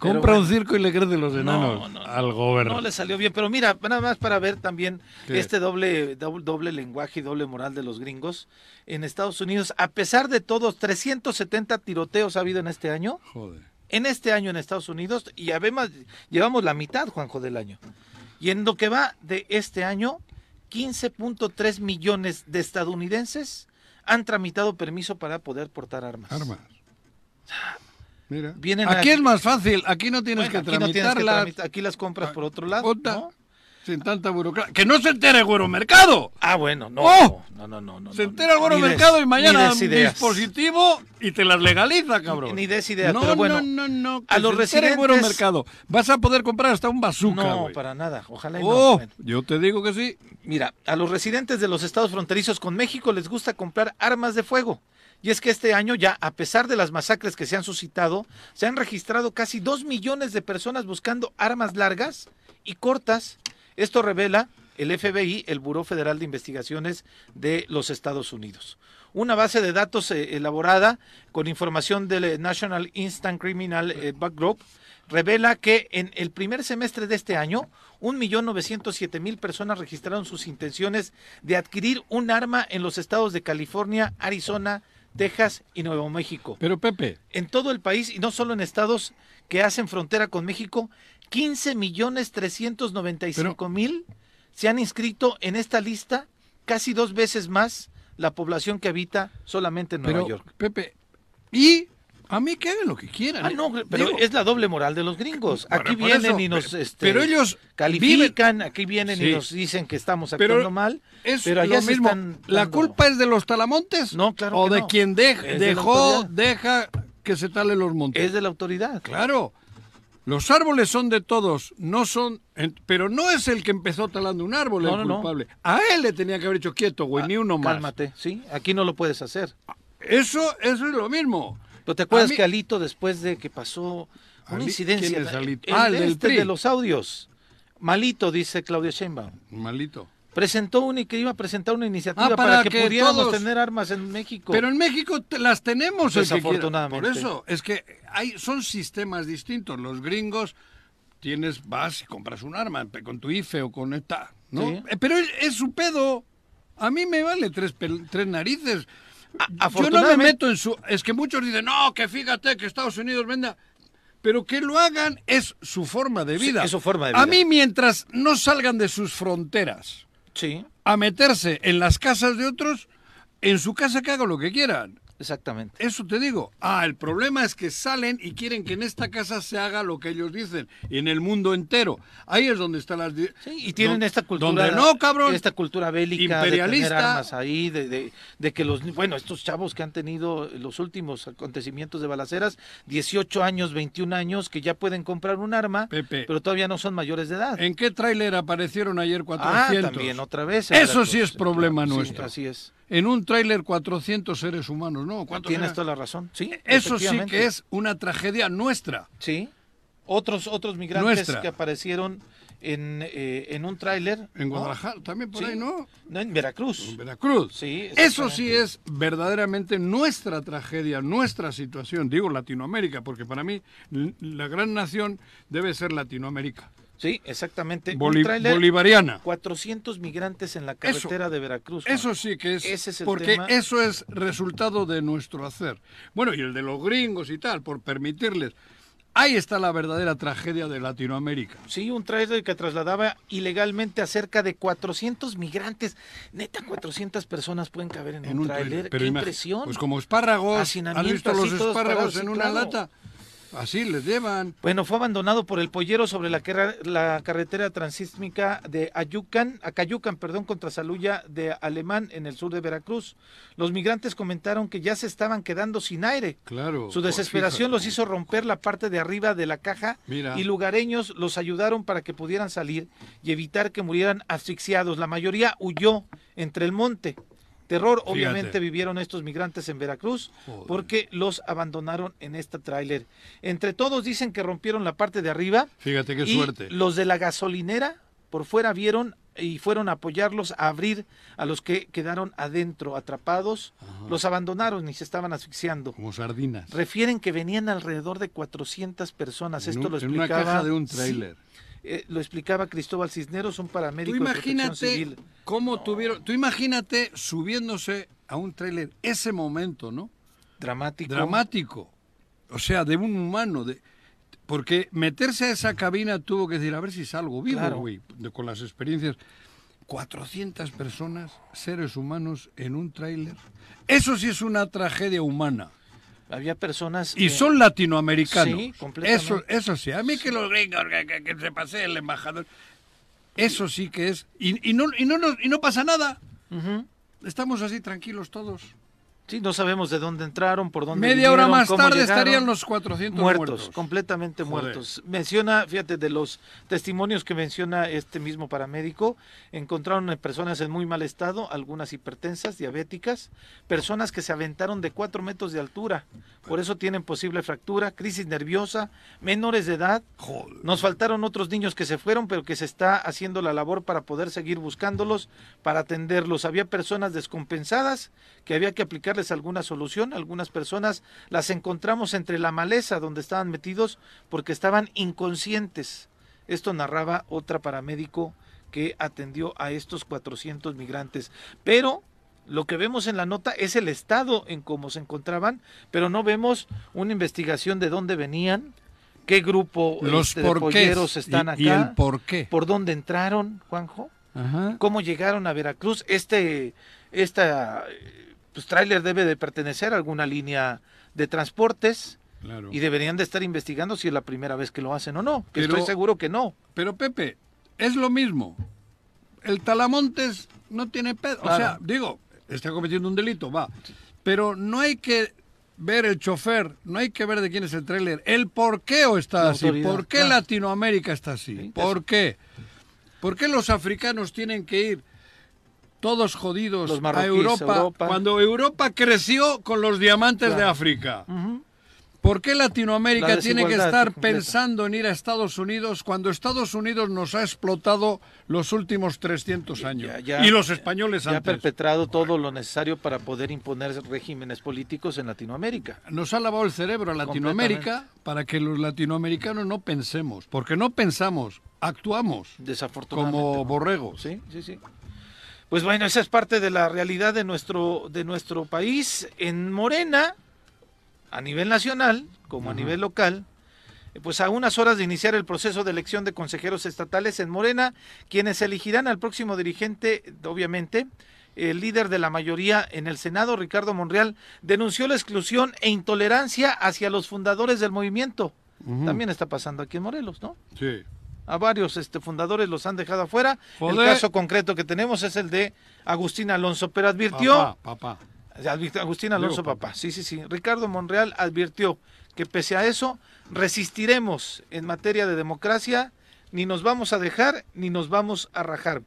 compra bueno. un circo y le crecen los enanos No, no, al gobierno. No le salió bien, pero mira, nada más para ver también ¿Qué? este doble, doble doble lenguaje y doble moral de los gringos en Estados Unidos, a pesar de todos 370 tiroteos ha habido en este año, Joder. en este año en Estados Unidos y además llevamos la mitad, Juanjo, del año. Y en lo que va de este año, 15.3 millones de estadounidenses han tramitado permiso para poder portar armas. Armas. Mira. Vienen aquí aquí- es más fácil, aquí no tienes Bueno, que aquí no tienes que tramitarlas. tramitar, aquí las compras por otro lado. ¿no? Sin tanta burocracia. ¡Que no se entere Güero Mercado! Ah, bueno, no, ¡Oh! no, no, no, no. Se no, entera el Güero ni des- Mercado y mañana ni dispositivo y te las legaliza, cabrón. Ni des ideas, no, pero bueno, No, no, no. a los se entere el Güero residentes- Mercado. Vas a poder comprar hasta un bazooka, No, para nada. Ojalá y no. Oh, Bueno, yo te digo que sí. Mira, a los residentes de los estados fronterizos con México les gusta comprar armas de fuego. Y es que este año ya, a pesar de las masacres que se han suscitado, se han registrado casi dos millones de personas buscando armas largas y cortas. Esto revela el FBI, el Buró Federal de Investigaciones de los Estados Unidos. Una base de datos eh, elaborada con información del eh, National Instant Criminal eh, Backgroup revela que en el primer semestre de este año, 1.907.000 personas registraron sus intenciones de adquirir un arma en los estados de California, Arizona, Texas y Nuevo México. Pero Pepe, En todo el país y no solo en estados que hacen frontera con México, 15 millones 395 mil se han inscrito en esta lista, casi dos veces más la población que habita solamente en Nueva pero York. Pepe, y a mí que hagan lo que quieran. Ah, ¿eh? no, pero Digo, es la doble moral de los gringos. Aquí vienen eso, y nos pero- este, pero ellos califican, aquí vienen Sí. y nos dicen que estamos Pero actuando mal, es pero allá lo mismo. están ¿La culpa es de los talamontes? No, claro O que de no. quien de- dejó, deja que se talen los montes. es de la autoridad. Claro. Los árboles son de todos, no son, pero no es el que empezó talando un árbol No, el no, culpable. A él le tenía que haber hecho quieto, güey, ni uno más. Cálmate, sí, aquí no lo puedes hacer. Eso, eso es lo mismo. Pero te acuerdas mí- que Alito, después de que pasó una Ali- incidencia, ¿quién es Alito? el Ah, el del este de los audios, malito, dice Claudia Sheinbaum. Malito. Presentó una y que iba a presentar una iniciativa Ah, para, para que, que pudiéramos todos- tener armas en México. Pero en México te- las tenemos. Desafortunadamente. Por eso, es que hay, son sistemas distintos. Los gringos, tienes, vas y compras un arma con tu IFE o con esta, ¿no? Sí. Eh, Pero es, es su pedo. A mí me vale tres, tres narices. A- Yo no me meto en su... Es que muchos dicen, no, que fíjate que Estados Unidos venda... Pero que lo hagan es su forma de Sí, vida. es su forma de A vida. mí, mientras no salgan de sus fronteras Sí, a meterse en las casas de otros, en su casa que hagan lo que quieran. Exactamente. Eso te digo. Ah, el problema es que salen y quieren que en esta casa se haga lo que ellos dicen y en el mundo entero. Ahí es donde están las. Sí, y tienen esta cultura. Donde no, cabrón. Esta cultura bélica. Imperialista. De tener armas ahí, de, de- de que los. Bueno, estos chavos que han tenido los últimos acontecimientos de balaceras, 18 años, 21 años, que ya pueden comprar un arma, Pepe. pero todavía no son mayores de edad. ¿En qué tráiler aparecieron ayer ah, 400? también, otra vez. Eso sí es problema Sí, nuestro. así es. En un tráiler 400 seres humanos, ¿no? ¿Cuántos Tienes eran? toda la razón. Sí, Eso sí que es una tragedia nuestra. Sí. Otros, otros migrantes Nuestra. que aparecieron en, eh, en un tráiler. En ¿no? Guadalajara, también por Sí. ahí, ¿no? No, en Veracruz. En Veracruz. Sí, Eso sí es verdaderamente nuestra tragedia, nuestra situación. Digo Latinoamérica, porque para mí la gran nación debe ser Latinoamérica. Sí, exactamente. Boli- un bolivariana. 400 migrantes en la carretera de Veracruz. Eso sí que es, Ese es el porque tema. eso es resultado de nuestro hacer. Bueno, y el de los gringos y tal, por permitirles. Ahí está la verdadera tragedia de Latinoamérica. Sí, un tráiler que trasladaba ilegalmente a cerca de 400 migrantes. Neta, 400 personas pueden caber en, un tráiler. Pero ¡Qué impresión! Pues como espárragos. ¿Has visto los espárragos en una claro. lata? Así les llevan. Bueno, fue abandonado por el pollero sobre la, carretera transísmica de Ayucan, Acayucan, perdón, contra Saluya de Alemán en el sur de Veracruz. Los migrantes comentaron que ya se estaban quedando sin aire. Claro. Su pues desesperación los hizo romper la parte de arriba de la caja Mira. y lugareños los ayudaron para que pudieran salir y evitar que murieran asfixiados. La mayoría huyó entre el monte. Terror obviamente Fíjate. vivieron estos migrantes en Veracruz Joder. porque los abandonaron en esta tráiler. Entre todos dicen que rompieron la parte de arriba Fíjate qué y suerte. los de la gasolinera por fuera vieron y fueron a apoyarlos a abrir a los que quedaron adentro atrapados. Los abandonaron y se estaban asfixiando. Como sardinas. Refieren que venían alrededor de 400 personas. En Esto un- lo en una explicaba. caja de un Sí, tráiler. Eh, lo explicaba Cristóbal Cisneros, un Tú paramédico de protección imagínate civil. cómo tuvieron. Tú imagínate subiéndose a un tráiler ese momento, ¿no? Dramático. Dramático. O sea, de un humano. De, porque meterse a esa cabina tuvo que decir, a ver si salgo vivo, güey, con las experiencias. 400 personas, seres humanos, en un tráiler. Eso sí es una tragedia humana. Había personas. Y que- son latinoamericanos. Sí, completamente. Eso, eso sí. A mí que los gringos, que, se pase el embajador. Eso sí que es. Y, y no, y, no, nos- y no pasa nada. Estamos así tranquilos todos. Sí, no sabemos de dónde entraron, por dónde Media hora más cómo tarde llegaron. estarían los 400 muertos, muertos. completamente Joder. muertos. Menciona, fíjate, de los testimonios que menciona este mismo paramédico, encontraron personas en muy mal estado, algunas hipertensas, diabéticas, personas que se aventaron de cuatro metros de altura, por eso tienen posible fractura, crisis nerviosa, menores de edad. Joder. Nos faltaron otros niños que se fueron, pero que se está haciendo la labor para poder seguir buscándolos, para atenderlos. Había personas descompensadas que había que aplicarles alguna solución. Algunas personas las encontramos entre la maleza donde estaban metidos porque estaban inconscientes. Esto narraba otra paramédico que atendió a estos 400 migrantes. Pero lo que vemos en la nota es el estado en cómo se encontraban, pero no vemos una investigación de dónde venían, qué grupo Los este, de polleros están y, acá, y el por qué. por dónde entraron, Juanjo, Ajá. cómo llegaron a Veracruz. Este, esta, pues tráiler debe de pertenecer a alguna línea de transportes Claro. y deberían de estar investigando si es la primera vez que lo hacen o no. Que Pero- estoy seguro que no. Pero Pepe, es lo mismo. El Talamontes no tiene pedo. O sea, digo, está cometiendo un delito, va. Pero no hay que ver el chofer, no hay que ver de quién es el tráiler, el por qué o está La así, por qué claro. Latinoamérica está así, Sí, por qué. ¿Por qué los africanos tienen que ir todos jodidos Los a Europa, Europa. cuando Europa creció con los diamantes de. África? ¿Por qué Latinoamérica La tiene que estar pensando en ir a Estados Unidos cuando Estados Unidos nos ha explotado los últimos 300 años? Ya- ya- y los españoles Ya ha antes. perpetrado todo lo necesario para poder imponer regímenes políticos en Latinoamérica. Nos ha lavado el cerebro a Latinoamérica para que los latinoamericanos no pensemos. Porque no pensamos, actuamos Desafortunadamente. como borregos. Sí, sí, sí. Pues bueno, esa es parte de la realidad de nuestro, de nuestro país. En Morena, a nivel nacional, como a nivel local, eh, pues a unas horas de iniciar el proceso de elección de consejeros estatales en Morena, quienes elegirán al próximo dirigente, obviamente, el líder de la mayoría en el Senado, Ricardo Monreal, denunció la exclusión e intolerancia hacia los fundadores del movimiento. También está pasando aquí en Morelos, ¿no? Sí. A varios este, fundadores los han dejado afuera. Joder. El caso concreto que tenemos es el de Agustín Alonso, pero advirtió, Papá, papá. Agustín Alonso Digo, papá. sí, sí, sí, Ricardo Monreal advirtió que pese a eso resistiremos en materia de democracia, ni nos vamos a dejar ni nos vamos a rajar.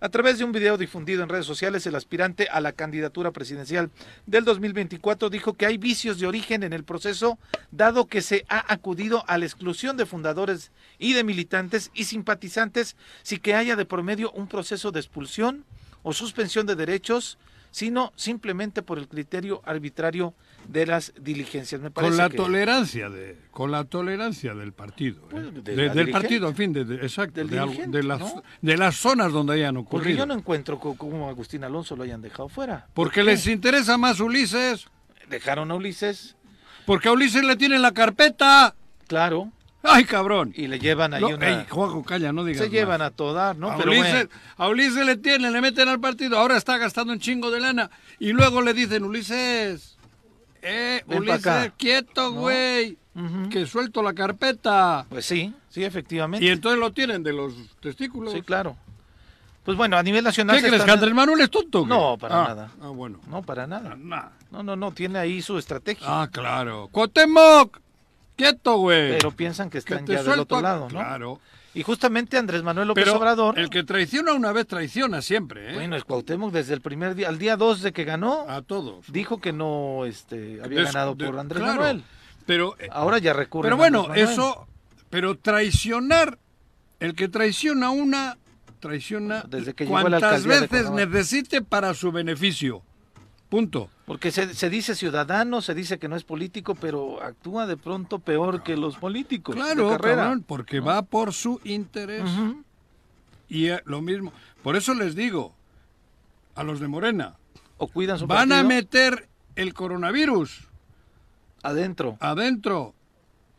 A través de un video difundido en redes sociales, el aspirante a la candidatura presidencial del 2024 dijo que hay vicios de origen en el proceso, dado que se ha acudido a la exclusión de fundadores y de militantes y simpatizantes sin que haya de promedio un proceso de expulsión o suspensión de derechos, sino simplemente por el criterio arbitrario de las diligencias. Me parece Con la que- tolerancia de con la tolerancia del partido, ¿eh? Bueno, de De- la del partido, en fin, de, exacto, de las ¿no? de las zonas donde hayan Porque ocurrido. yo no encuentro cómo Agustín Alonso lo hayan dejado fuera. Porque les interesa más Ulises, dejaron a Ulises, porque a Ulises le tienen la carpeta. claro, Ay, cabrón. y le llevan ahí No, una... ey, Juanjo, calla, no digas se llevan más. a toda, ¿no? a, Pero Ulises, bueno, a Ulises le tienen, le meten al partido, ahora está gastando un chingo de lana. Y luego le dicen, Ulises, eh, Ven Ulises, acá". quieto, No. güey, que suelto la carpeta. pues sí, sí, efectivamente. Y entonces lo tienen de los testículos. Sí, claro. Pues bueno, a nivel nacional... ¿Qué crees, están- que Andrés Manuel es tonto? No, para Ah, nada. Ah, bueno. No, para nada. Nah. No, no, no, tiene ahí su estrategia. Ah, claro. ¡Cuauhtémoc! ¡Quieto, güey! pero piensan que están ya del otro a- lado, ¿no? Claro. Y justamente Andrés Manuel López Pero Obrador, el que traiciona una vez traiciona siempre, ¿eh? bueno, Cuauhtémoc desde el primer día, al día 2 de que ganó, A todos. dijo que no este, había Des- ganado de- por Andrés claro. Manuel. Pero, Ahora ya recurre. pero bueno, eso... Pero traicionar... El que traiciona una, traiciona Desde que cuantas veces necesite para su beneficio. Punto. Porque se, se dice ciudadano, se dice que no es político, pero actúa de pronto peor que los políticos. de Claro, carrera. cabrón, porque va por su interés. Y eh, lo mismo. Por eso les digo a los de Morena, O cuidan su van a meter el coronavirus adentro. adentro.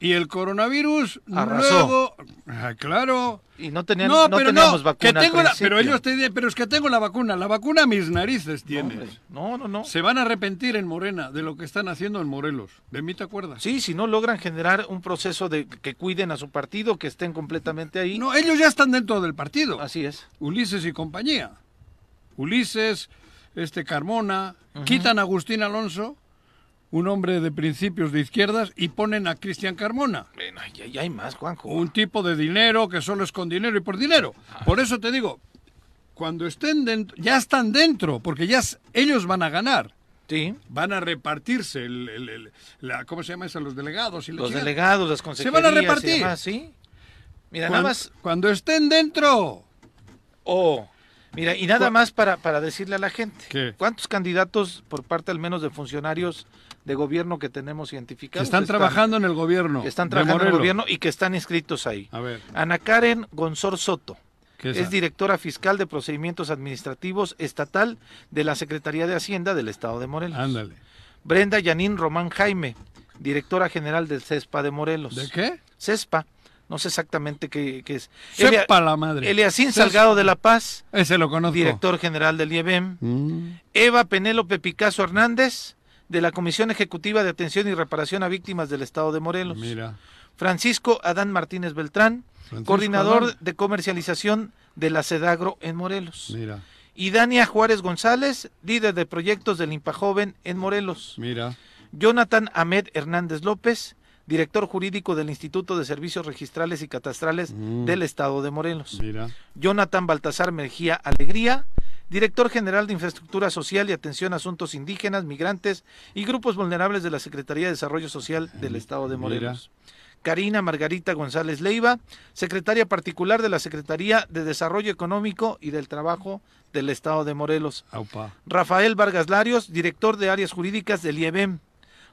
Y el coronavirus Arrasó. luego, ah, claro. Y no, tenían, no, no, pero teníamos no, vacuna. que tengo la- pero ellos te dicen, pero es que tengo la vacuna, la vacuna a mis narices tienes. No, no, no. Se van a arrepentir en Morena de lo que están haciendo en Morelos. ¿De mí te acuerdas? Sí, si no logran generar un proceso de que cuiden a su partido, que estén completamente ahí. No, ellos ya están dentro del partido. Así es. Ulises y compañía. Ulises, este Carmona, quitan a Agustín Alonso, un hombre de principios de izquierdas, y ponen a Cristian Carmona, Bueno, ya, hay más, Juanjo. un tipo de dinero que solo es con dinero y por dinero. Por eso te digo, cuando estén dentro, ya están dentro, porque ya ellos van a ganar. Sí. Van a repartirse, el, el- el- la, ¿cómo se llama eso? Los delegados y Los delegados, las Se consejerías. van a repartir. demás, sí. Mira, Cuando, nada más. cuando estén dentro. Oh, mira, y nada más para, para decirle a la gente. ¿Qué? ¿Cuántos candidatos, por parte al menos de funcionarios de gobierno que tenemos Que identificados? están trabajando en el gobierno. que están trabajando en el gobierno y que están inscritos ahí. A ver, Ana Karen Gonzor Soto. ¿qué es, Es directora fiscal de procedimientos administrativos estatal de la Secretaría de Hacienda del Estado de Morelos. Ándale. Brenda Yanín Román Jaime, directora general del CESPA de Morelos. ¿De qué? CESPA, no sé exactamente qué, qué es. Elia- Sepa la madre. Eliasín. Salgado de la Paz, Ese lo conozco. director general del IEBEM. Mm. Eva Penélope Picasso Hernández, de la Comisión Ejecutiva de Atención y Reparación a Víctimas del Estado de Morelos. Mira. Francisco Adán Martínez Beltrán, Francisco coordinador Adán. de comercialización de la Sedagro en Morelos. Mira, Y Dania Juárez González, líder de proyectos del IMPA Joven en Morelos. mira. Jonathan Ahmed Hernández López, director jurídico del Instituto de Servicios Registrales y Catastrales Mm. del Estado de Morelos. Mira. Jonathan Baltasar Mejía Alegría, director general de Infraestructura Social y Atención a Asuntos Indígenas, Migrantes y Grupos Vulnerables de la Secretaría de Desarrollo Social del Estado de Morelos. Karina Margarita González Leiva, secretaria particular de la Secretaría de Desarrollo Económico y del Trabajo del Estado de Morelos. Rafael Vargas Larios, director de áreas jurídicas del IEBEM.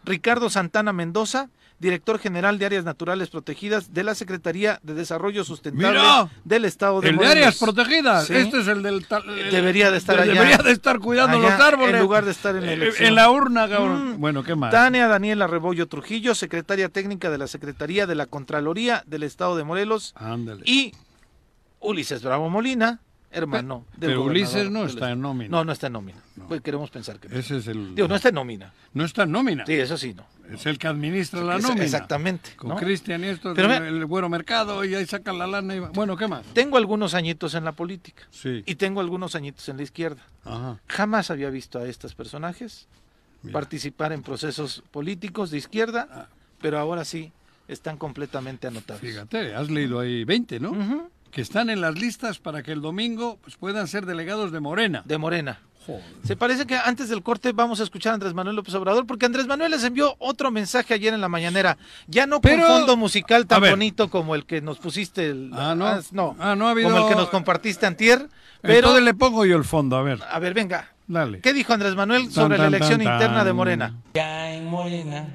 Ricardo Santana Mendoza, director general de áreas naturales protegidas de la Secretaría de Desarrollo Sustentable ¡Mira! del Estado de El de Morelos. áreas protegidas. Sí. Este es el del. tal- el- Debería de estar allá. Debería de estar cuidando Allá, los árboles. en lugar de estar en la Eh, elección. En la urna, cabrón. Mm. Bueno, ¿qué más? Tania Daniela Rebollo Trujillo, secretaria técnica de la Secretaría de la Contraloría del Estado de Morelos. Ándale. Y Ulises Bravo Molina, hermano del pero Ulises no está en nómina. No, no está en nómina. Pues queremos pensar que no. Ese es el. Digo, no está en nómina. No está en nómina. Sí, eso sí, no. Es el que administra la Es- nómina. Exactamente. Con ¿no? Cristian y esto, Pero el, el güero mercado, y ahí sacan la lana. Y... Bueno, ¿qué más? Tengo algunos añitos en la política Sí. y tengo algunos añitos en la izquierda. Ajá. Jamás había visto a estos personajes Mira. participar en procesos políticos de izquierda, Ah. pero ahora sí están completamente anotados. Fíjate, has leído ahí 20, ¿no? Que están en las listas para que el domingo pues, puedan ser delegados de Morena. De Morena. Joder. Se parece que antes del corte vamos a escuchar a Andrés Manuel López Obrador, porque Andrés Manuel les envió otro mensaje ayer en la mañanera, ya no Pero- con fondo musical tan bonito como el que nos pusiste, el, Ah, ¿no? no, Ah, no ha habido- como el que nos compartiste antier, pero, Entonces le pongo yo el fondo, a ver. a ver, venga, Dale. ¿qué dijo Andrés Manuel Tan, sobre la elección tan, interna de. Morena? Ya en Morena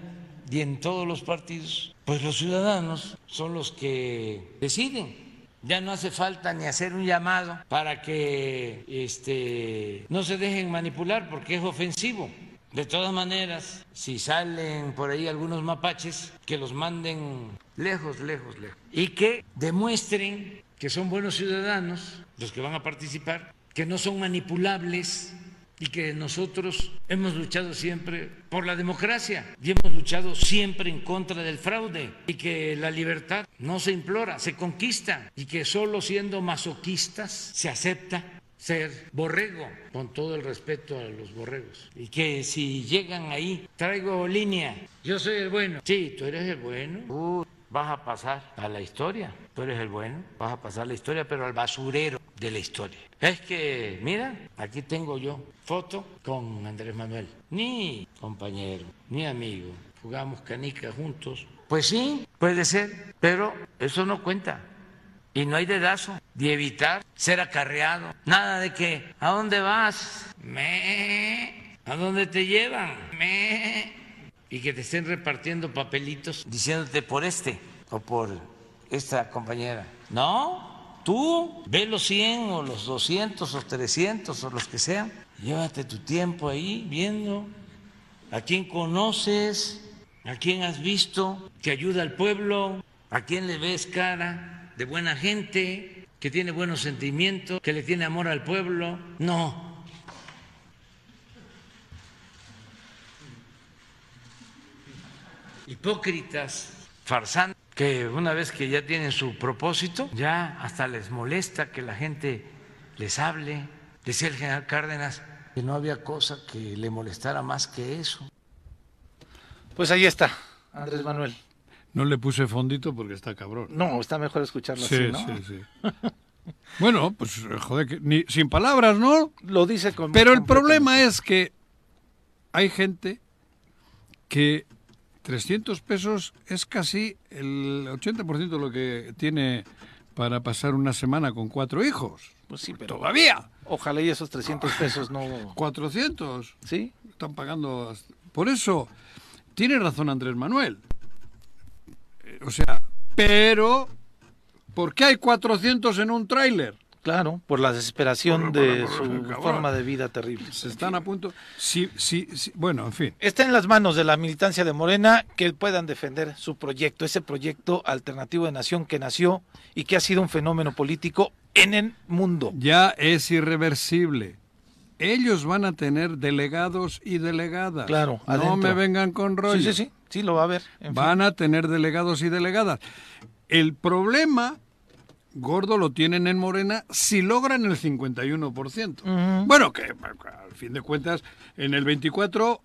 y en todos los partidos, pues los ciudadanos son los que deciden. Ya no hace falta ni hacer un llamado para que este, no se dejen manipular porque es ofensivo. De todas maneras, si salen por ahí algunos mapaches, que los manden lejos, lejos, lejos. Y que demuestren que son buenos ciudadanos los que van a participar, que no son manipulables y que nosotros hemos luchado siempre por la democracia y hemos luchado siempre en contra del fraude y que la libertad no se implora, se conquista y que solo siendo masoquistas se acepta ser borrego, con todo el respeto a los borregos. Y que si llegan ahí, traigo línea, yo soy el bueno. Sí, tú eres el bueno. Uh, vas a pasar a la historia. Tú eres el bueno, vas a pasar la historia, pero al basurero de la historia. Es que, mira, aquí tengo yo foto con Andrés Manuel. Ni compañero, ni amigo. Jugamos canica juntos. Pues sí, puede ser, pero eso no cuenta. Y no hay dedazo de evitar ser acarreado. Nada de que, ¿a dónde vas? Me. ¿A dónde te llevan? Me. Y que te estén repartiendo papelitos diciéndote por este o por esta compañera. No, tú ve los 100 o los 200 o 300 o los que sean. Llévate tu tiempo ahí viendo a quién conoces, a quién has visto que ayuda al pueblo, a quién le ves cara de buena gente, que tiene buenos sentimientos, que le tiene amor al pueblo. No. Hipócritas, farsantes, que una vez que ya tienen su propósito, ya hasta les molesta que la gente les hable. Decía el general Cárdenas que no había cosa que le molestara más que eso. Pues ahí está, Andrés Manuel. No le puse fondito porque está cabrón. No, está mejor escucharlo Sí, así, ¿no? sí, sí. bueno, pues joder, que ni, sin palabras, ¿no? Lo dice con Pero el problema es que hay gente que 300 pesos es casi el 80% de lo que tiene para pasar una semana con cuatro hijos. Pues sí, pero Todavía. ojalá y esos 300 pesos no... 400 ¿Sí? están pagando. hasta- Por eso, tiene razón Andrés Manuel. Eh, O sea, pero, ¿por qué hay 400 en un tráiler? Claro, por la desesperación de su forma de vida terrible. Se están a punto. Sí, sí, sí, bueno, en fin. Está en las manos de la militancia de Morena que puedan defender su proyecto, ese proyecto alternativo de nación que nació y que ha sido un fenómeno político en el mundo. Ya es irreversible. Ellos van a tener delegados y delegadas. Claro, No adentro. me vengan con rollo. Sí, sí, sí, sí, lo va a ver. en fin. Van a tener delegados y delegadas. El problema, gordo, lo tienen en Morena si logran el 51%. Ujú. Bueno, que al fin de cuentas, en el 24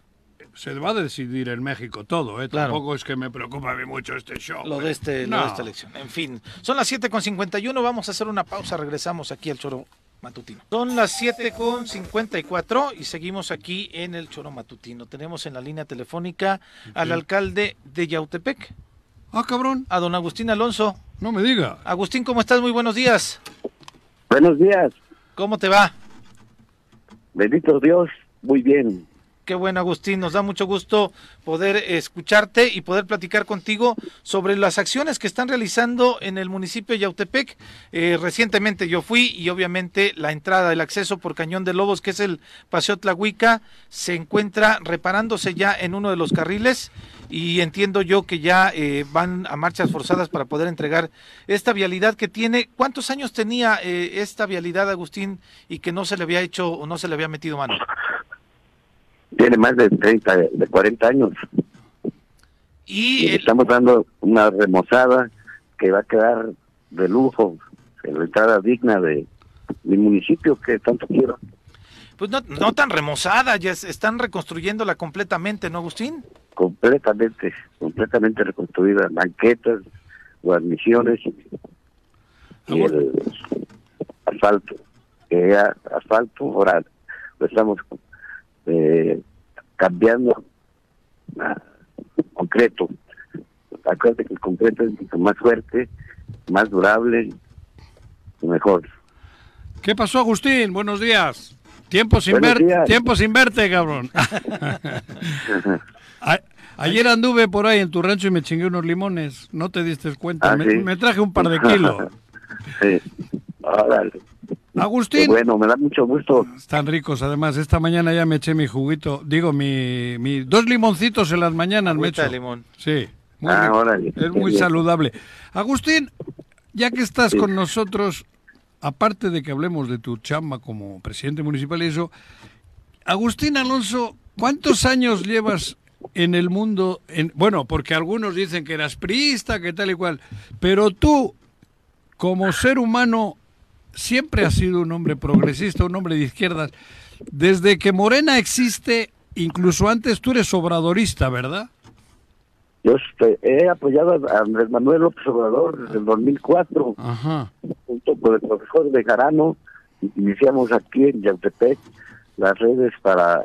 se va a decidir en México todo, ¿eh? Claro. Tampoco es que me preocupe a mí mucho este show. Lo ¿eh? de, este, lo No. de esta elección. En fin, son las 7.51, vamos a hacer una pausa, regresamos aquí al Choro matutino. Son las 7 con 54 y seguimos aquí en el choro matutino. Tenemos en la línea telefónica al alcalde de Yautepec. Ah, cabrón. A don Agustín Alonso. No me diga. Agustín, ¿cómo estás? Muy buenos días. Buenos días. ¿Cómo te va? Bendito Dios, muy bien. Qué bueno, Agustín. Nos da mucho gusto poder escucharte y poder platicar contigo sobre las acciones que están realizando en el municipio de Yautepec. Eh, recientemente yo fui y obviamente la entrada, el acceso por Cañón de Lobos, que es el Paseo Tlahuica, se encuentra reparándose ya en uno de los carriles y entiendo yo que ya eh, van a marchas forzadas para poder entregar esta vialidad que tiene. ¿Cuántos años tenía eh, esta vialidad, Agustín, y que no se le había hecho o no se le había metido mano? Tiene más de 30, de 40 años. Y, el- estamos dando una remozada que va a quedar de lujo, la entrada digna de mi municipio que tanto quiero. Pues no, no tan remozada, ya es- están reconstruyéndola completamente, ¿no, Agustín? Completamente, completamente reconstruida, banquetas, guarniciones y el asfalto. Que asfalto, ahora lo estamos eh, cambiando a concreto. Acuérdate que el concreto es mucho más fuerte, más durable y mejor. ¿Qué pasó, Agustín? Buenos días. Tiempo sin Buenos ver, días. tiempo sin verte, cabrón. A- ayer anduve por ahí en tu rancho y me chingué unos limones. No te diste cuenta. Ah, me, ¿sí? me traje un par de kilos. sí. Órale. Agustín. Qué bueno, me da mucho gusto. Están ricos, además. Esta mañana ya me eché mi juguito. Digo, mi, mi dos limoncitos en las mañanas me Agüita echo. de limón. Sí. Muy Ah, rico. órale, es muy bien. saludable. Agustín, ya que estás Sí. con nosotros, aparte de que hablemos de tu chamba como presidente municipal y eso, Agustín Alonso, ¿cuántos años llevas en el mundo? En, bueno, porque algunos dicen que eras priista, que tal y cual, pero tú, como ser humano, siempre has sido un hombre progresista, un hombre de izquierdas. Desde que Morena existe, incluso antes tú eres obradorista, ¿verdad? Yo este, he apoyado a Andrés Manuel López Obrador desde el 2004, Ajá. junto con el profesor de Jarano, iniciamos aquí en Yautepec las redes para,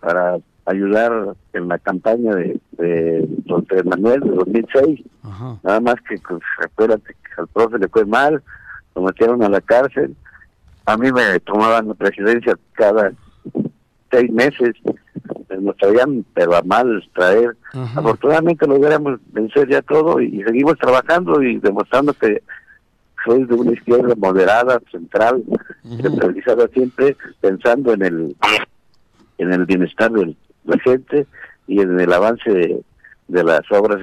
para ayudar en la campaña de, de don Andrés Manuel de 2006. Ajá. Nada más que, pues, acuérdate que al profe le fue mal, lo metieron a la cárcel. A mí me tomaban la presidencia cada seis meses, pues, nos traían, pero a mal traer. Ajá. Afortunadamente logramos vencer ya todo y, y seguimos trabajando y demostrando que soy de una izquierda moderada, central, centralizada siempre, pensando en el en el bienestar de la gente y en el avance de, de las obras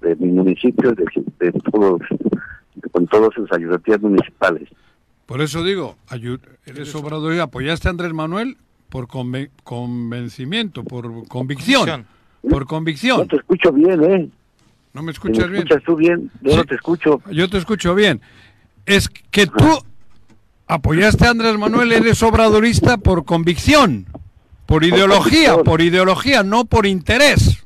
de mi municipio, de, de todos, con todos sus ayudantías municipales. Por eso digo, eres obrador y apoyaste a Andrés Manuel por conven- convencimiento, por convicción. Por No convicción. te escucho bien, ¿eh? ¿No me Si me escuchas bien? escuchas tú bien, yo no te escucho. Yo te escucho bien. Es que tú apoyaste a Andrés Manuel, eres obradorista por convicción, por ideología, convicción. por ideología, no por interés.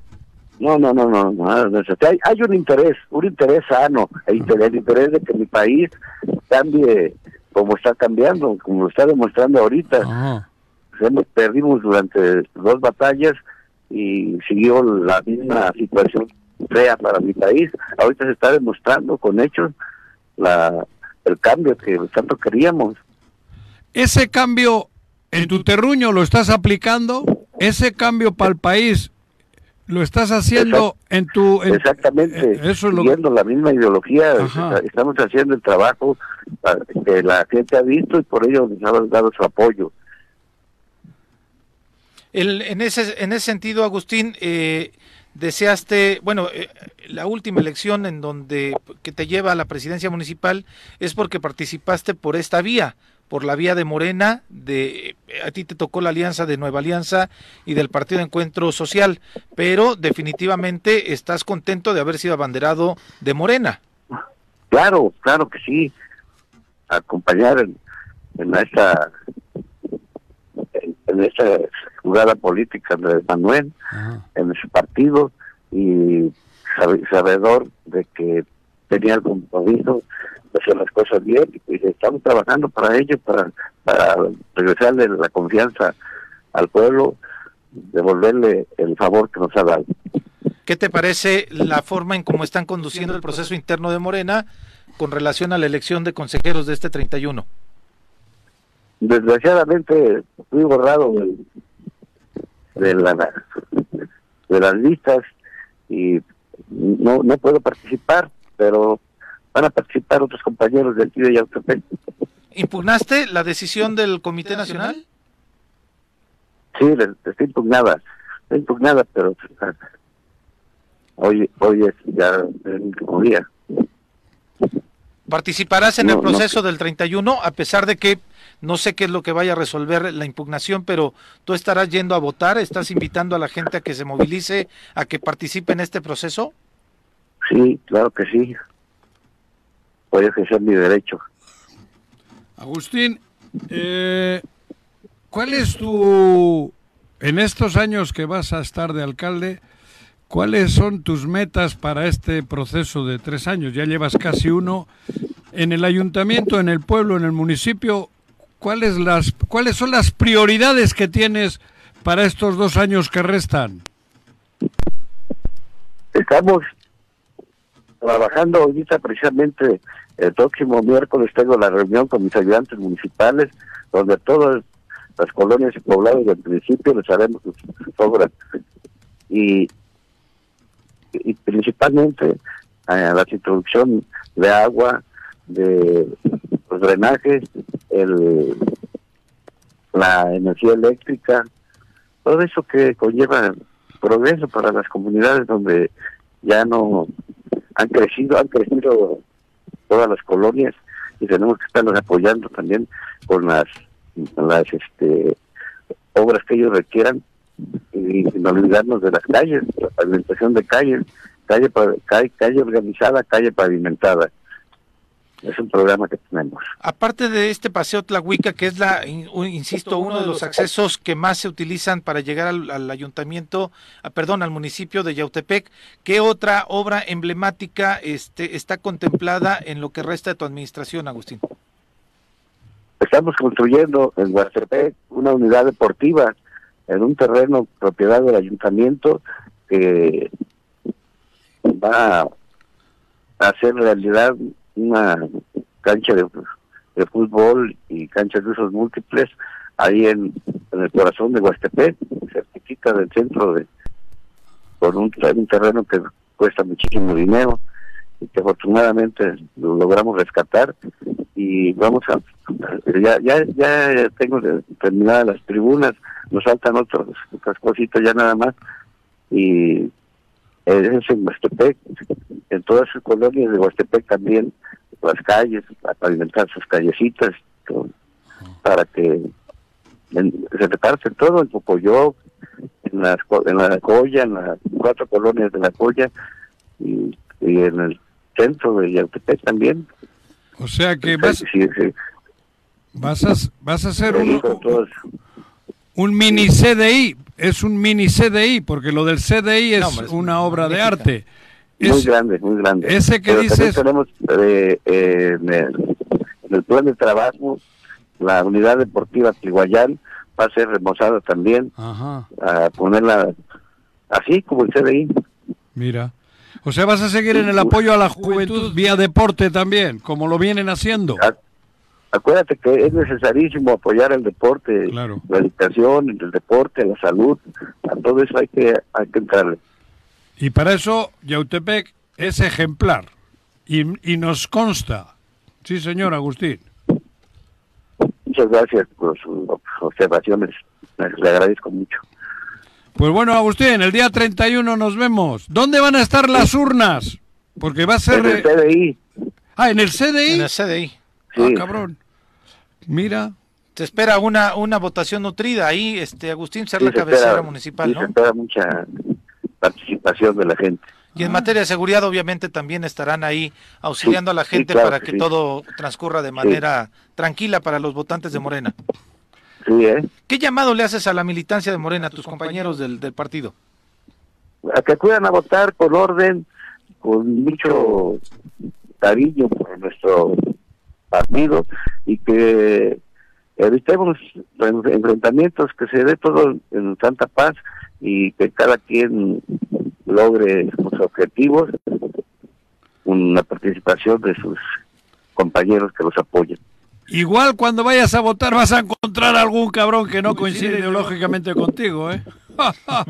No, no, no, no, no, hay, hay un interés, un interés sano, el interés, el interés de que mi país cambie como está cambiando, como lo está demostrando ahorita. Hemos, perdimos durante dos batallas y siguió la misma situación fea para mi país. Ahorita se está demostrando con hechos la, el cambio que tanto queríamos. Ese cambio en tu terruño lo estás aplicando, ese cambio para el país lo estás haciendo en tu... en- Exactamente, eh, eso es lo siguiendo la misma ideología, Ajá. estamos haciendo el trabajo ah, que la gente ha visto y por ello nos ha dado su apoyo. El- en, ese, en ese sentido, Agustín, eh, deseaste, bueno, eh, la última elección en donde que te lleva a la presidencia municipal es porque participaste por esta vía, por la vía de Morena, de a ti te tocó la alianza de Nueva Alianza y del Partido Encuentro Social, pero definitivamente estás contento de haber sido abanderado de Morena. Claro, claro que sí, acompañar en, en esta en, en esta jugada política de Manuel, en su partido y sabe- sabedor de que tenía el compromiso de hacer las cosas bien y estamos trabajando para ello, para para regresarle la confianza al pueblo, devolverle el favor que nos ha dado. ¿Qué te parece la forma en cómo están conduciendo el proceso interno de Morena con relación a la elección de consejeros de este 31? Desgraciadamente fui borrado de, de, la, de las listas y no, no puedo participar, pero van a participar otros compañeros del TIDE y Yautepec. ¿Impugnaste la decisión del Comité Nacional? Sí, está impugnada, está impugnada, pero hoy, hoy es ya el último día. ¿Participarás en el proceso del 31 a pesar de que no sé qué es lo que vaya a resolver la impugnación, pero tú estarás yendo a votar, estás invitando a la gente a que se movilice, a que participe en este proceso? Sí, claro que sí. Voy a ejercer mi derecho. Agustín, eh, ¿cuál es tu, en estos años que vas a estar de alcalde, cuáles son tus metas para este proceso de tres años? Ya llevas casi uno. En el ayuntamiento, en el pueblo, en el municipio, ¿cuáles, las, ¿cuáles son las prioridades que tienes para estos dos años que restan? Estamos trabajando ahorita precisamente el próximo miércoles tengo la reunión con mis ayudantes municipales donde todas las colonias y poblados del municipio les haremos sus obras. Y, principalmente eh, la introducción de agua de los drenajes el la energía eléctrica todo eso que conlleva progreso para las comunidades donde ya no han crecido, han crecido todas las colonias y tenemos que estarlos apoyando también con las, las este, obras que ellos requieran y no olvidarnos de las calles, la pavimentación de calles, calle, calle, calle organizada, calle pavimentada es un programa que tenemos. Aparte de este paseo Tlahuica, que es la, insisto, uno de los accesos que más se utilizan para llegar al, ayuntamiento, ah, perdón, al municipio de Yautepec, ¿qué otra obra emblemática este, está contemplada en lo que resta de tu administración, Agustín? Estamos construyendo en Yautepec una unidad deportiva en un terreno propiedad del ayuntamiento que va a hacer realidad una cancha de, fútbol y canchas de usos múltiples ahí en, el corazón de Huastepec, certifica del centro de con un, terreno que cuesta muchísimo dinero y que afortunadamente lo logramos rescatar y vamos a ya ya ya tengo terminadas las tribunas nos faltan otros otras cositas ya nada más y es en Huastepec, en todas sus colonias de Huastepec también, las calles, para pavimentar sus callecitas, para que se reparte todo, en Popoyoc, en, las, en la Coya, en las cuatro colonias de la Coya y, en el centro de Yautepec también. O sea que vas, vas, a, vas a hacer un, un mini CDI, es un mini CDI, porque lo del CDI es, una obra de arte. Muy grande, muy grande. Ese que dices... tenemos eh, eh, en, el, plan de trabajo, la unidad deportiva Tiguayán va a ser remozada también, a ponerla así como el CDI. Mira. O sea, vas a seguir en el apoyo a la juventud vía deporte también, como lo vienen haciendo acuérdate que es necesarísimo apoyar el deporte, la educación, el deporte, la salud, a todo eso hay que, hay que entrarle. Y para eso Yautepec es ejemplar y, y nos consta. Sí, señor Agustín. Muchas gracias por sus observaciones, le agradezco mucho. Pues bueno, Agustín, el día 31 nos vemos. ¿Dónde van a estar las urnas? Porque va a ser... En el CDI. Ah, ¿en el CDI? En el CDI. Ah, cabrón. Mira. Te espera una, una votación nutrida ahí, este Agustín, ser la cabecera municipal, ¿no? Se espera mucha participación de la gente. Y en materia de seguridad, obviamente, también estarán ahí auxiliando a la gente para que, todo transcurra de manera tranquila para los votantes de Morena. Sí, ¿eh? ¿Qué llamado le haces a la militancia de Morena, a tus compañeros del, del partido? A que acudan a votar con orden, con mucho cariño por nuestro partido y que evitemos en- enfrentamientos, que se dé todo en santa paz y que cada quien logre sus objetivos con la participación de sus compañeros que los apoyen. Igual cuando vayas a votar vas a encontrar algún cabrón que no coincide ideológicamente contigo, ¿eh?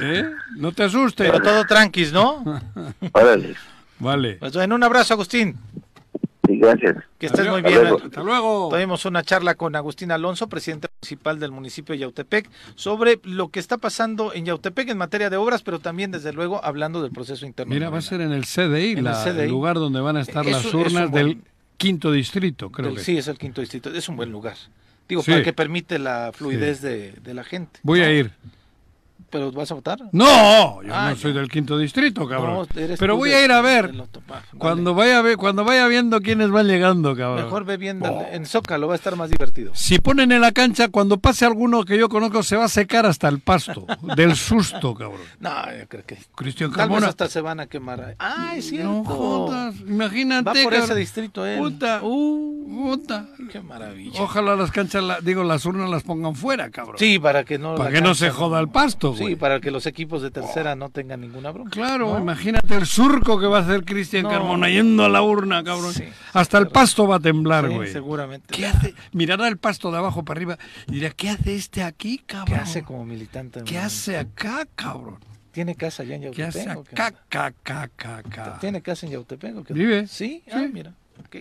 ¿Eh? No te asustes. Pero todo tranquis, ¿no? Órale. Vale. Pues bueno, un abrazo, Agustín. Gracias. Que estés Adiós. muy bien. Hasta luego. Hasta luego. Tuvimos una charla con Agustín Alonso, presidente municipal del municipio de Yautepec, sobre lo que está pasando en Yautepec en materia de obras, pero también, desde luego, hablando del proceso interno. Mira, va a ser en el CDI, En el la- el CDI. lugar donde van a estar Es las es urnas buen- del quinto distrito, creo Del- que. Sí, es el quinto distrito. Es un buen lugar. Digo, Sí. para que permite la fluidez de, de la gente. Voy a ir. ¿Pero vas a votar? No, yo Ah, no soy del quinto distrito, cabrón. No, eres Pero voy de- a ir a ver. Vale. cuando vaya cuando vaya viendo quiénes van llegando, cabrón. Mejor ve bien Oh. en Zócalo, va a estar más divertido. Si ponen en la cancha, cuando pase alguno que yo conozco, se va a secar hasta el pasto. del susto, cabrón. No, yo creo que. Cristian Tal vez Carmona. hasta se van a quemar. Ah, es cierto. No jodas, imagínate. Va por cabrón. ese distrito él. Puta, uh, puta. Qué maravilla. Ojalá las canchas, la- digo, las urnas las pongan fuera, cabrón. Sí, para que no. Para que no se joda el pasto, Sí, güey. para que los equipos de tercera no tengan ninguna bronca. Claro, ¿no? imagínate el surco que va a hacer Cristian No. Carmona yendo a la urna, cabrón. Sí, Hasta el pasto va a temblar, Sí, güey. seguramente. ¿Qué hace? Mirará el pasto de abajo para arriba y dirá, ¿qué hace este aquí, cabrón? ¿Qué hace como militante? ¿Qué hace acá, cabrón? ¿Tiene casa allá en ¿Qué Yautepec? hace qué? acá, ca, ca, ca, ca? ¿Tiene casa en Yautepec? o qué? Vive. Sí, ah, mira. ok.